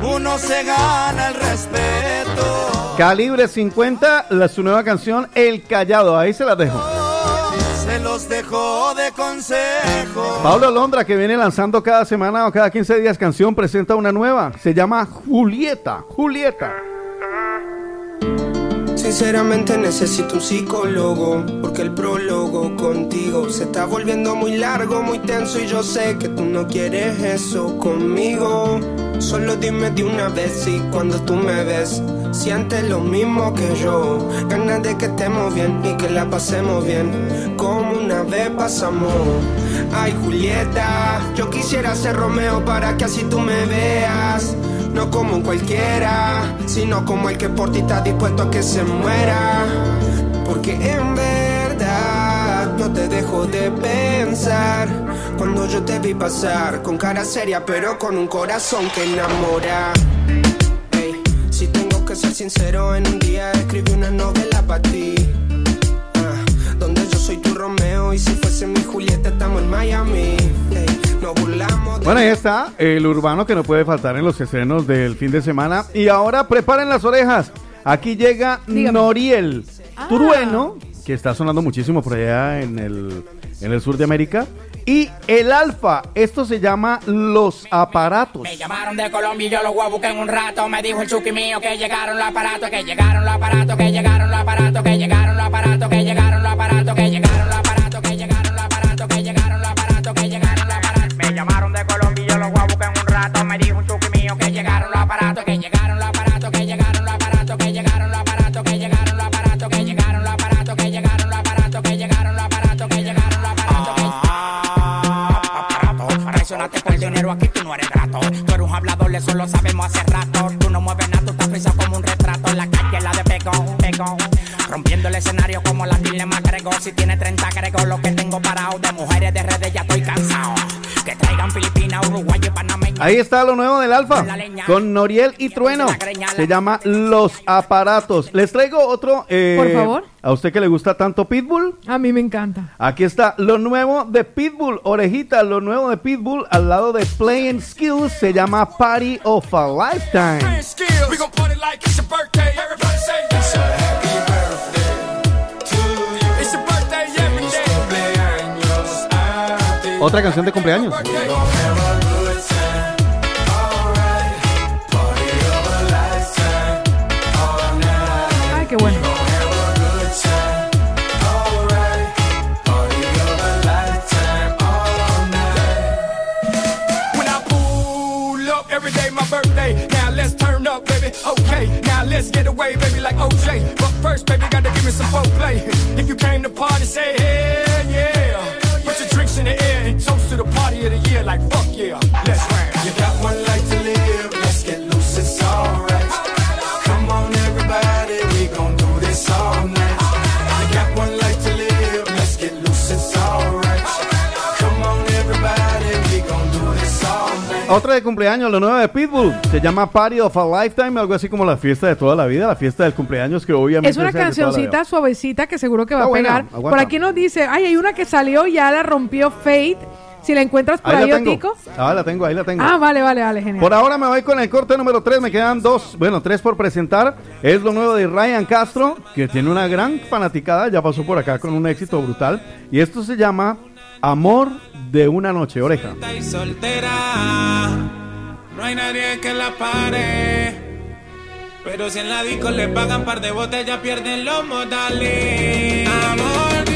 uno se gana el respeto. Calibre 50, la, su nueva canción El Callado. Ahí se la dejo. Se los dejo de consejo. Pablo Londra, que viene lanzando cada semana o cada 15 días canción, presenta una nueva. Se llama Julieta. Julieta. Sinceramente necesito un psicólogo, porque el prólogo contigo se está volviendo muy largo, muy tenso y yo sé que tú no quieres eso conmigo. Solo dime de una vez si cuando tú me ves sientes lo mismo que yo. Ganas de que estemos bien y que la pasemos bien, como una vez pasamos. Ay Julieta, yo quisiera ser Romeo para que así tú me veas. No como un cualquiera, sino como el que por ti está dispuesto a que se muera. Porque en verdad no te dejo de pensar. Cuando yo te vi pasar con cara seria, pero con un corazón que enamora. Ey, si tengo que ser sincero, en un día escribí una novela para ti. Ah, donde yo soy tu Romeo y si fuese mi Julieta estamos en Miami. Nos burlamos de Bueno, ahí está el urbano que no puede faltar en los estrenos del fin de semana. Y ahora preparen las orejas. Aquí llega Noriel Trueno, que está sonando muchísimo por allá en el, en el sur de América. Y el Alfa, esto se llama Los Aparatos. Me llamaron de Colombia y yo los voy a buscar en un rato. Me dijo el chuki mío que llegaron los aparatos, que llegaron los aparatos, que llegaron los aparatos, que llegaron los aparatos, que llegaron los aparatos, que llegaron los guapos que en un rato me dijo un chuki mío que llegaron los aparatos, que llegaron los aparatos, que llegaron los aparatos, que llegaron los aparatos, que llegaron los aparatos, que llegaron los aparatos, que llegaron los aparatos, que llegaron los aparatos, que llegaron los aparatos, que aparatos. Traicionaste por dinero, aquí tú no eres grato. Tú eres un hablador, eso lo sabemos hace rato. Tú no mueves nada, tú estás frisado como un retrato. En la calle la de pegón, pegón. Rompiendo el escenario como la tilde más gregó. Si tiene 30 gregó, lo que tengo parado. De mujeres de redes ya estoy cansado. Ahí está lo nuevo del Alfa con Noriel y Trueno. Se llama Los Aparatos. Les traigo otro. eh, Por favor. A usted que le gusta tanto Pitbull. A mí me encanta. Aquí está lo nuevo de Pitbull, orejita, lo nuevo de Pitbull al lado de Playing Skills se llama Party of a Lifetime. My birthday. Now let's turn up, baby. Okay, now let's get away, baby, like OJ. But first, baby, gotta give me some foreplay. If you came to party, say hell of the year, like fuck yeah. Let's rap. You got one life to live. Let's get loose, it's alright. Come on, everybody, we gon' do this all night. You got one life to live. Let's get loose, it's alright. Come on, everybody, we gon' do this all night. Otra de cumpleaños, lo nuevo de Pitbull. Se llama Party of a Lifetime, algo así como la fiesta de toda la vida, la fiesta del cumpleaños que obviamente Es una la cancioncita suavecita que seguro que va Está a buena, pegar. aguanta. Por aquí nos dice, ay, hay una que salió y ya la rompió Fate. Si la encuentras por ahí, Ahí la tengo. Otico. Ah, la tengo, ahí la tengo. Ah, vale, vale, vale, genial. Por ahora me voy con el corte número 3, me quedan dos, bueno, tres por presentar. Es lo nuevo de Ryan Castro, que tiene una gran fanaticada, ya pasó por acá con un éxito brutal. Y esto se llama Amor de una noche, oreja. Está y soltera, no hay nadie que la pare. Pero si en la disco le pagan par de botellas, pierden los modales. Amor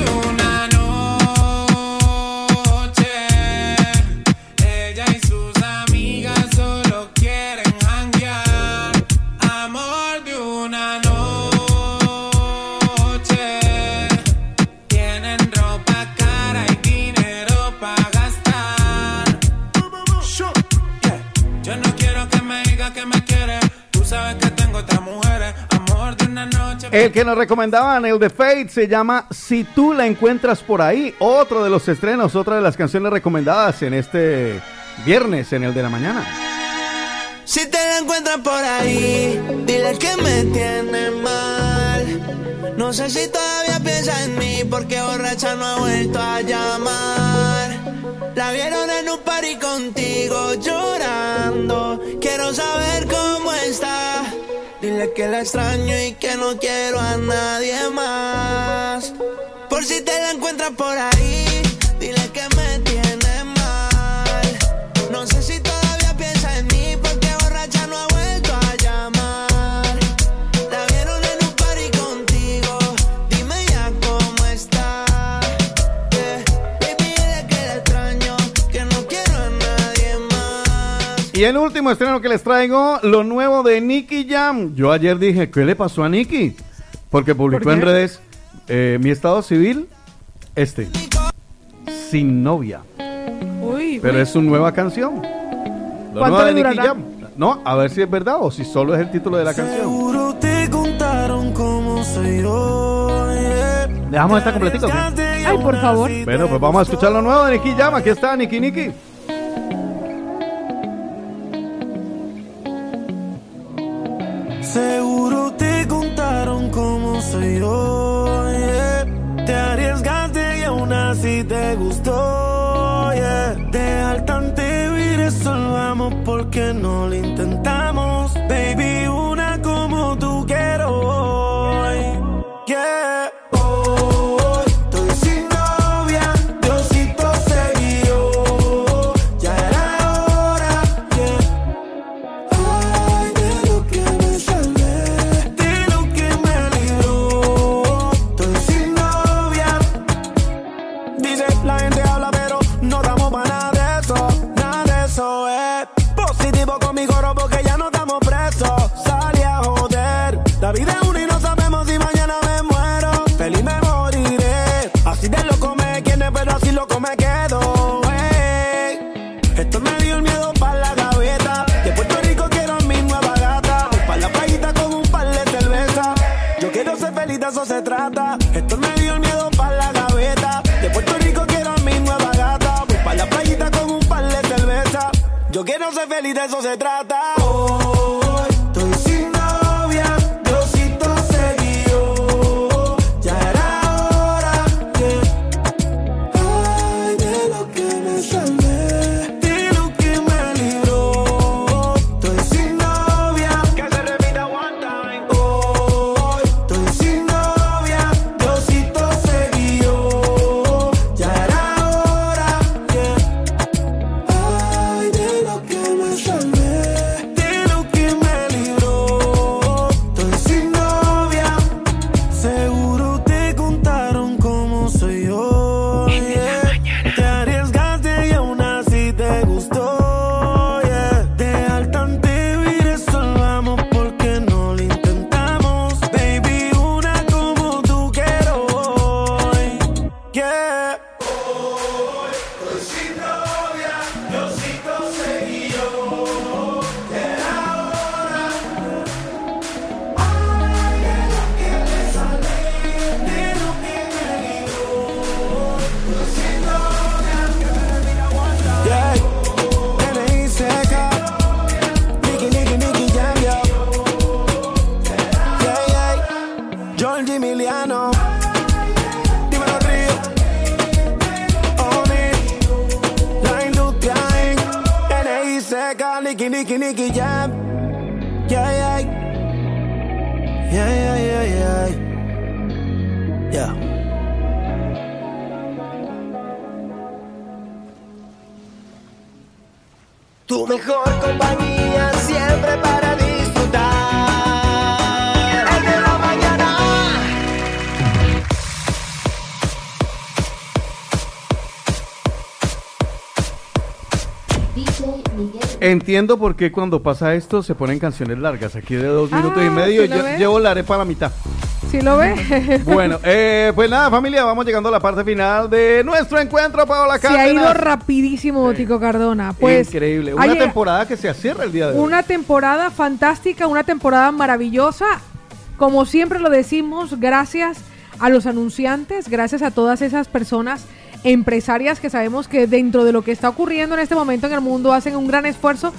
El que nos recomendaban, el de Fate, se llama Si tú la encuentras por ahí. Otro de los estrenos, otra de las canciones recomendadas en este viernes, en el de la mañana. Si te la encuentras por ahí, dile que me tiene mal. No sé si todavía piensa en mí porque borracha no ha vuelto a llamar. La vieron en un party contigo llorando. Quiero saber cómo está. Dile que la extraño y que no quiero a nadie más. Por si te la encuentras por ahí, Y el último estreno que les traigo, lo nuevo de Nicky Jam. Yo ayer dije, ¿qué le pasó a Nicky? Porque publicó ¿Por en redes eh, mi estado civil, este, sin novia. Uy, Pero uy. es su nueva canción. Lo ¿Cuánto nuevo de Nicky durará? Jam. No, a ver si es verdad o si solo es el título de la canción. Seguro te contaron cómo soy yo. yeah. Dejamos esta. Ay, por favor. Bueno, pues vamos a escuchar lo nuevo de Nicky Jam. Aquí está Nicky Nicky. Seguro te contaron cómo soy yo. Te arriesgaste y aún así te gustó. Yeah. Dejar vivir eso lo vamos porque no lo intentamos. Baby, una Ser feliz, de eso se trata. Nicky, Nicky, Nicky Jam. Yeah, yeah. Yeah, yeah, yeah, yeah. Yeah. Tu mejor compañía siempre para Entiendo por qué cuando pasa esto se ponen canciones largas. Aquí de dos minutos y Ah, medio. ¿sí yo- ves? llevo la arepa a la mitad. ¿Sí lo ve? Bueno, eh, pues nada, familia, vamos llegando a la parte final de nuestro encuentro, Paola Se ha ido Cárdenas. rapidísimo, Tico Cardona. Pues Increíble. Una temporada que se cierra el día de hoy. Una temporada fantástica, una temporada maravillosa. Como siempre lo decimos, gracias a los anunciantes, gracias a todas esas personas empresarias que sabemos que dentro de lo que está ocurriendo en este momento en el mundo hacen un gran esfuerzo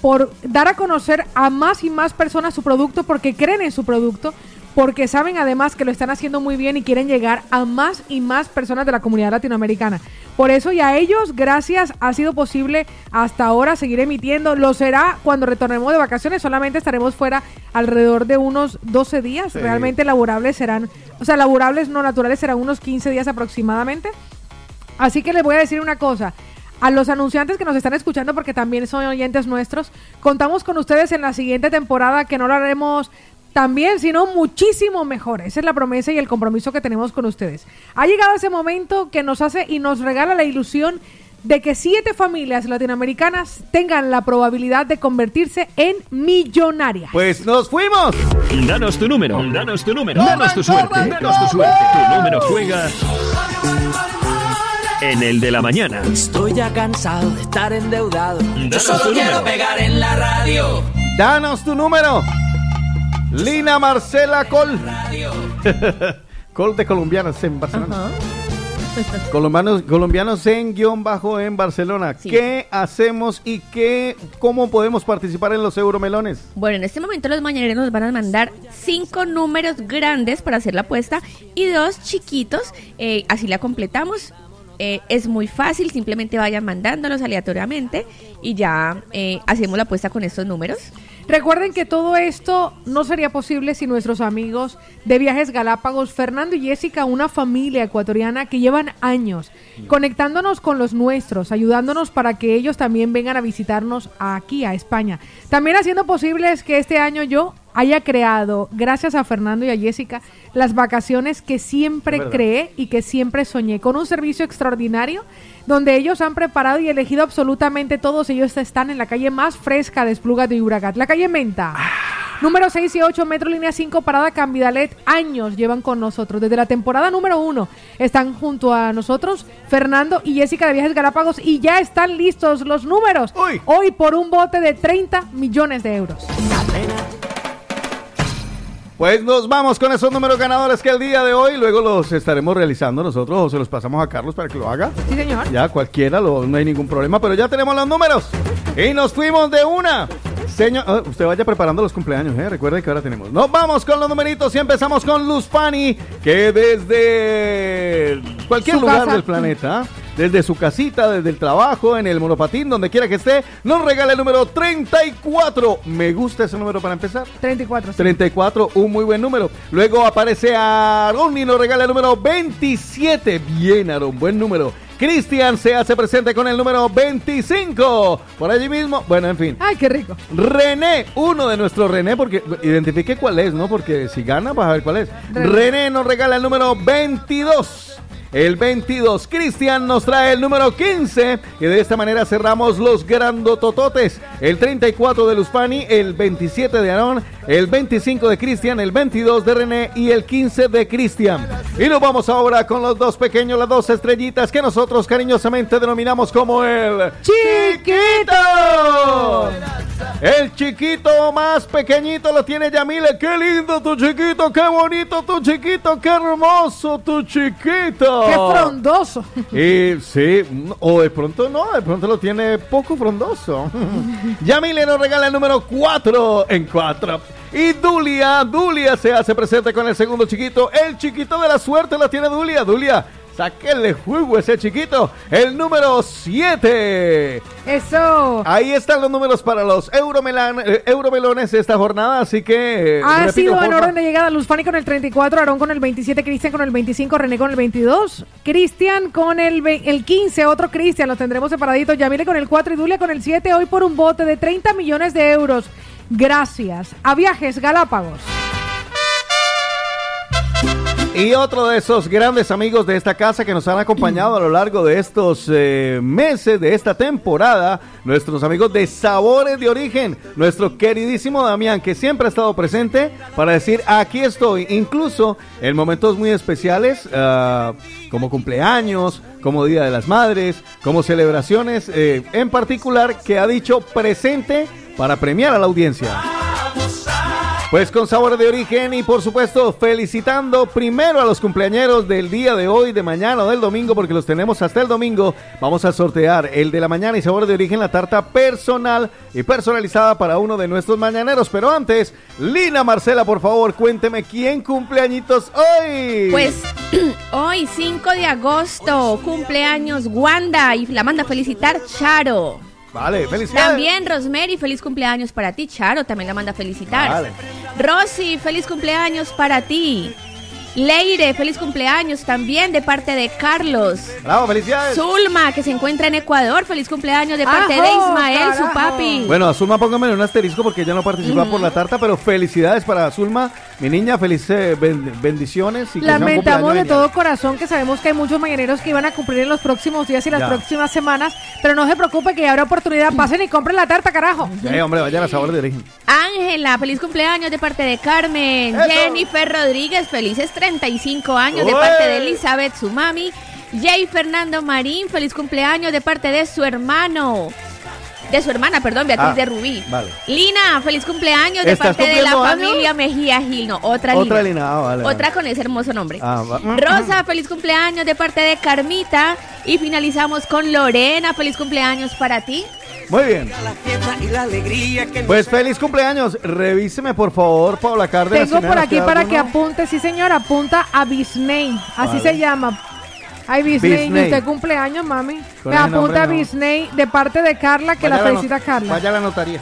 por dar a conocer a más y más personas su producto porque creen en su producto, porque saben además que lo están haciendo muy bien y quieren llegar a más y más personas de la comunidad latinoamericana. Por eso y a ellos, gracias, ha sido posible hasta ahora seguir emitiendo. Lo será cuando retornemos de vacaciones, solamente estaremos fuera alrededor de unos 12 días. Sí. Realmente laborables serán, o sea, laborables no naturales serán unos 15 días aproximadamente. Así que les voy a decir una cosa. A los anunciantes que nos están escuchando, porque también son oyentes nuestros, contamos con ustedes en la siguiente temporada que no lo haremos tan bien, sino muchísimo mejor. Esa es la promesa y el compromiso que tenemos con ustedes. Ha llegado ese momento que nos hace y nos regala la ilusión de que siete familias latinoamericanas tengan la probabilidad de convertirse en millonarias. Pues nos fuimos. Danos tu número, danos tu número, danos tu suerte, danos tu suerte. Tu número juega en el de la mañana. Estoy ya cansado de estar endeudado. Yo solo quiero número. pegar en la radio. Danos tu número. Lina Marcela Col. Col de colombianas en Barcelona. Colombianos, colombianos en guion bajo en Barcelona. ¿Qué hacemos y qué, cómo podemos participar en los euromelones? Bueno, en este momento los mañaneros nos van a mandar cinco números grandes para hacer la apuesta y dos chiquitos, eh, así la completamos. Eh, es muy fácil, simplemente vayan mandándolos aleatoriamente y ya eh, hacemos la apuesta con estos números. Recuerden que todo esto no sería posible si nuestros amigos de Viajes Galápagos, Fernando y Jessica, una familia ecuatoriana que llevan años conectándonos con los nuestros, ayudándonos para que ellos también vengan a visitarnos aquí, a España. También haciendo posible es que este año yo haya creado, gracias a Fernando y a Jessica, las vacaciones que siempre creé y que siempre soñé, con un servicio extraordinario donde ellos han preparado y elegido absolutamente todos. Ellos están en la calle más fresca de Esplugas de Uragat, la calle Menta. Número 6 y 8, Metro Línea 5, Parada Cambidalet. Años llevan con nosotros. Desde la temporada número 1 están junto a nosotros Fernando y Jessica de Viajes Galápagos y ya están listos los números. Hoy por un bote de 30 millones de euros. Pues nos vamos con esos números ganadores que el día de hoy luego los estaremos realizando nosotros o se los pasamos a Carlos para que lo haga. Sí, señor. Ya cualquiera, lo- no hay ningún problema, pero ya tenemos los números. Y nos fuimos de una. Señor, ah, usted vaya preparando los cumpleaños, ¿eh? Recuerde que ahora tenemos. Nos vamos con los numeritos y empezamos con Luz Pani, que desde cualquier Su lugar casa. del planeta, desde su casita, desde el trabajo, en el monopatín, donde quiera que esté, nos regala el número 34. Me gusta ese número para empezar. 34. sí. 34, un muy buen número. Luego aparece Aaron y nos regala el número 27. Bien, Aaron, buen número. Cristian se hace presente con el número 25. Por allí mismo, bueno, en fin. Ay, qué rico. René, uno de nuestros René, porque identifique cuál es, ¿no? Porque si gana, vas a ver cuál es. René. René nos regala el número 22. El 22, Cristian nos trae el número 15 y de esta manera cerramos los grandotototes. El 34 de Luzpani, el 27 de Aarón, el 25 de Cristian, el 22 de René y el 15 de Cristian. Y nos vamos ahora con los dos pequeños, las dos estrellitas que nosotros cariñosamente denominamos como el Chiquito. El chiquito más pequeñito lo tiene Yamile. Qué lindo tu chiquito, qué bonito tu chiquito, qué hermoso tu chiquito. Qué frondoso. Y sí, o de pronto no, de pronto lo tiene poco frondoso. Yamile nos regala el número 4 en 4. Y Dulia, Dulia se hace presente con el segundo chiquito. El chiquito de la suerte lo tiene Dulia. Dulia, sáquenle jugo a ese chiquito. El número 7. Eso. Ahí están los números para los Euromelan- eh, Euromelones de esta jornada, así que... eh, Ha repito, sido en orden de llegada Luz Fanny con el 34, Aarón con el 27, Cristian con el 25, René con el 22, Cristian con el 15, otro Cristian, los tendremos separaditos, Yamile con el 4 y Dulia con el 7, hoy por un bote de 30 millones de euros. Gracias a Viajes Galápagos. Y otro de esos grandes amigos de esta casa que nos han acompañado a lo largo de estos eh, meses, de esta temporada, nuestros amigos de Sabores de Origen, nuestro queridísimo Damián, que siempre ha estado presente para decir, aquí estoy, incluso en momentos muy especiales, ah, como cumpleaños, como Día de las Madres, como celebraciones, eh, en particular, que ha dicho presente para premiar a la audiencia. Pues con sabor de origen y por supuesto felicitando primero a los cumpleañeros del día de hoy, de mañana o del domingo, porque los tenemos hasta el domingo. Vamos a sortear el de la mañana y sabor de origen, la tarta personal y personalizada para uno de nuestros mañaneros. Pero antes, Lina Marcela, por favor, cuénteme quién cumpleañitos hoy. Pues hoy, 5 de agosto, cumpleaños Wanda y la manda a felicitar Charo. Vale, felicidades. También Rosemary, feliz cumpleaños para ti. Charo también la manda a felicitar. Vale. Rosy, feliz cumpleaños para ti. Leire, feliz cumpleaños también de parte de Carlos. Bravo, felicidades. Zulma, que se encuentra en Ecuador, feliz cumpleaños de parte de ¡Ajo, Ismael, su papi. Bueno, a Zulma póngame un asterisco porque ella no participa por la tarta, pero felicidades para Zulma, mi niña, felices ben- bendiciones. Y Lamentamos de todo corazón que sabemos que hay muchos mañaneros que iban a cumplir en los próximos días y las Ya. próximas semanas, pero no se preocupe que ya habrá oportunidad. Pasen y compren la tarta, carajo. Eh, hombre, vayan a sabor de origen. Ángela, feliz cumpleaños de parte de Carmen. Eso. Jennifer Rodríguez, felices 35 años de parte de Elizabeth, su mami. Jay Fernando Marín, feliz cumpleaños de parte de su hermano. De su hermana, perdón, Beatriz Ah, de Rubí. Vale. Lina, feliz cumpleaños de ¿Estás parte de la años? familia Mejía Gil. No, otra, Otra Lina. Lina, ah, vale, Otra vale. con ese hermoso nombre. Ah, va- Rosa, feliz cumpleaños de parte de Carmita. Y finalizamos con Lorena, feliz cumpleaños para ti. Muy bien. Pues feliz cumpleaños. Revíseme, por favor, Paula Cárdenas. Tengo por aquí para alguno. que apunte, sí señor, apunta a Bisney, así Vale. se llama. Ay, Bisney, y usted cumpleaños, mami. Me apunta nombre, a no. Bisney de parte de Carla, que Vaya la felicita Carla. Vaya la notaría.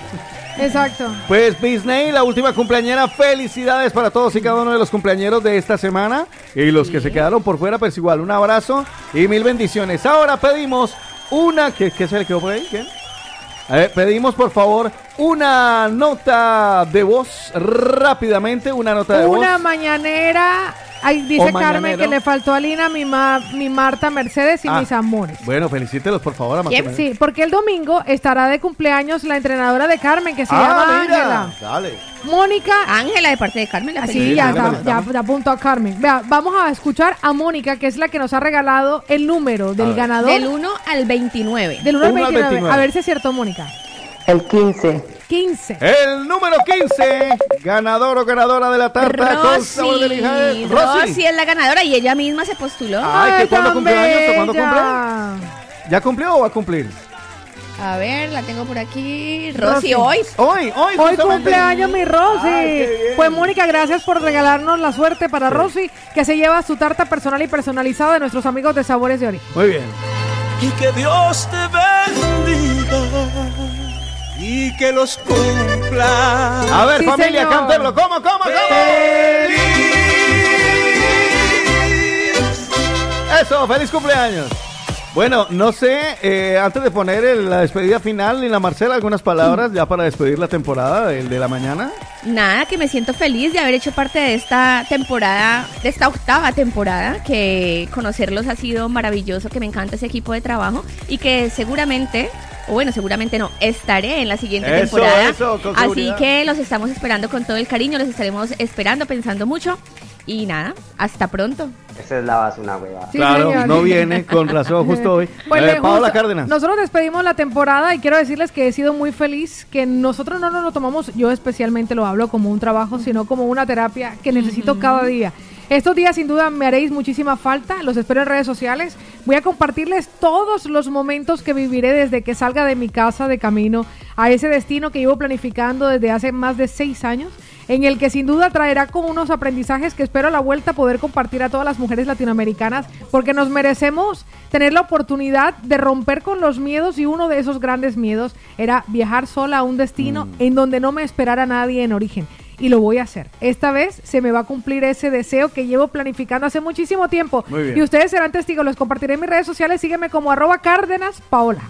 Exacto. Pues Disney, la última cumpleañera, felicidades para todos y cada uno de los cumpleañeros de esta semana. Y los que se quedaron por fuera, pues igual, un abrazo y mil bendiciones. Ahora pedimos una... ¿Qué, qué se le quedó por ahí? ¿Qué? A ver, pedimos por favor una nota de voz rápidamente, una nota de Una voz. mañanera Ay, dice O Carmen mañanero. que le faltó a Lina mi, ma- mi Marta Mercedes y Ah. mis amores. Bueno, felicítelos, por favor, a Marta Sí, porque el domingo estará de cumpleaños la entrenadora de Carmen, que se Ah, llama Ángela. Dale. Mónica. Ángela de parte de Carmen. La ya, sí, está, la ya, ya apuntó a Carmen. Vea, vamos a escuchar a Mónica, que es la que nos ha regalado el número del ganador. Del 1 al 29. Del 1 al Uno al 29. 29. A ver si es cierto, Mónica. El 15. 15. El número 15, ganador o ganadora de la tarta con sabor de Rosy. Lijael. Rosy es la ganadora y ella misma se postuló. Ay, ¿que cuándo tan cumple años o cuándo bella. ¿Ya cumplió o va a cumplir? A ver, la tengo por aquí. Rosy. Rosy, hoy. Hoy, hoy, Hoy cumpleaños mi Rosy. Ay. Pues Mónica, gracias por regalarnos la suerte para Rosy, que se lleva su tarta personal y personalizada de nuestros amigos de Sabores de Ori. Muy bien. y que Dios te bendiga y que los cumpla. A ver, Sí, familia, señor. cántelo. ¿Cómo, cómo, cómo? Eso, feliz cumpleaños. Bueno, no sé, eh, antes de poner el- la despedida final, Lina Marcela, algunas palabras ya para despedir la temporada, el de la mañana. Nada, que me siento feliz de haber hecho parte de esta temporada, de esta octava temporada, que conocerlos ha sido maravilloso, que me encanta ese equipo de trabajo y que seguramente, o bueno, seguramente no, estaré en la siguiente Eso, temporada. eso, con Así que los estamos esperando con todo el cariño, los estaremos esperando, pensando mucho. Y nada, hasta pronto. Esa es la base una hueva. Sí, claro, señor. no viene con razón justo hoy. Pues Eh, Paola gusta- Cárdenas. Nosotros despedimos la temporada y quiero decirles que he sido muy feliz, que nosotros no nos lo tomamos, yo especialmente lo hablo como un trabajo, sino como una terapia que necesito cada día. Estos días sin duda me haréis muchísima falta, los espero en redes sociales. Voy a compartirles todos los momentos que viviré desde que salga de mi casa de camino a ese destino que llevo planificando desde hace más de seis años en el que sin duda traerá como unos aprendizajes que espero a la vuelta poder compartir a todas las mujeres latinoamericanas, porque nos merecemos tener la oportunidad de romper con los miedos y uno de esos grandes miedos era viajar sola a un destino Mm. en donde no me esperara nadie en origen. Y lo voy a hacer. Esta vez se me va a cumplir ese deseo que llevo planificando hace muchísimo tiempo. Y ustedes serán testigos, los compartiré en mis redes sociales. Sígueme como arroba Cárdenas Paola.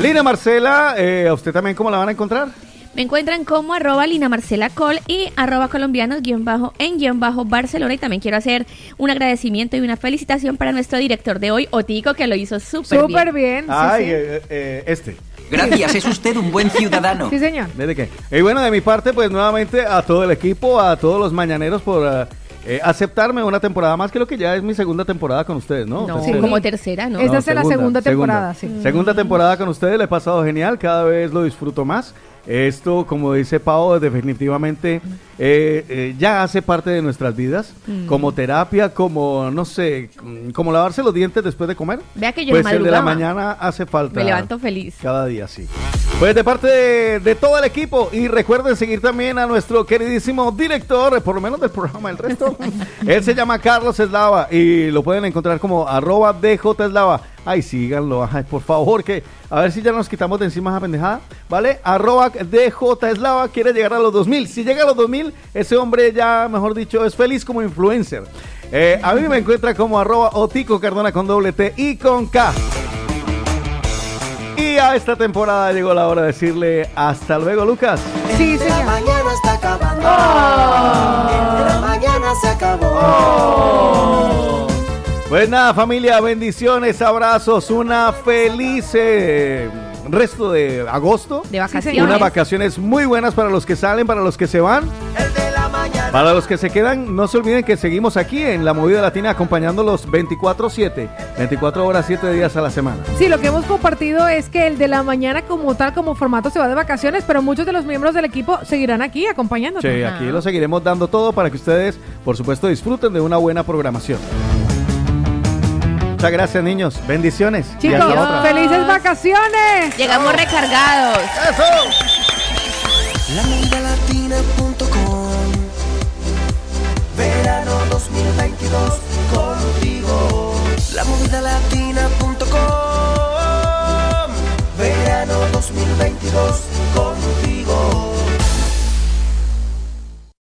Lina Marcela, eh, ¿a usted también cómo la van a encontrar? Me encuentran como arroba Lina Marcela Col y arroba colombianos guion bajo en guion bajo Barcelona. Y también quiero hacer un agradecimiento y una felicitación para nuestro director de hoy, Otico, que lo hizo súper bien. Súper bien. sí, Ay, sí. eh, eh, este. Gracias, es usted un buen ciudadano. Sí, señor. ¿Desde qué? Y bueno, de mi parte, pues nuevamente a todo el equipo, a todos los mañaneros por eh, eh, aceptarme una temporada más. Creo que ya es mi segunda temporada con ustedes, ¿no? No, Tercera. como tercera, ¿no? Esta es la segunda temporada, sí. Segunda temporada con ustedes, le he pasado genial, cada vez lo disfruto más. Esto, como dice Pau, definitivamente eh, eh, ya hace parte de nuestras vidas, Mm. como terapia, como, no sé, como lavarse los dientes después de comer. Vea que yo pues el de la mañana hace falta. Me levanto feliz. Cada día, sí. Pues de parte de, de todo el equipo, y recuerden seguir también a nuestro queridísimo director, por lo menos del programa, el resto. Él se llama Carlos Eslava y lo pueden encontrar como arroba DJ Eslava. Ay, síganlo, ay, por favor, que a ver si ya nos quitamos de encima esa pendejada, ¿vale? Arroba DJ Eslava quiere llegar a los 2000. Si llega a los 2000, ese hombre ya, mejor dicho, es feliz como influencer. Eh, a mí me encuentra como arroba Otico Cardona con doble T y con K. Y a esta temporada llegó la hora de decirle hasta luego, Lucas. Sí, De la mañana está acabando. De la mañana se acabó. Pues nada, familia, bendiciones, abrazos, una feliz eh, resto de agosto. De vacaciones. Unas vacaciones muy buenas para los que salen, para los que se van. Para los que se quedan, no se olviden que seguimos aquí en la Movida Latina acompañándolos 24-7, 24 horas, 7 días a la semana. Sí, lo que hemos compartido es que el de la mañana como tal, como formato, se va de vacaciones, pero muchos de los miembros del equipo seguirán aquí acompañándonos. Sí, aquí lo seguiremos dando todo para que ustedes, por supuesto, disfruten de una buena programación. Muchas gracias, niños. Bendiciones. Chicos, felices vacaciones. Llegamos recargados. Eso. La Verano 2022 contigo. La latina.com. Verano 2022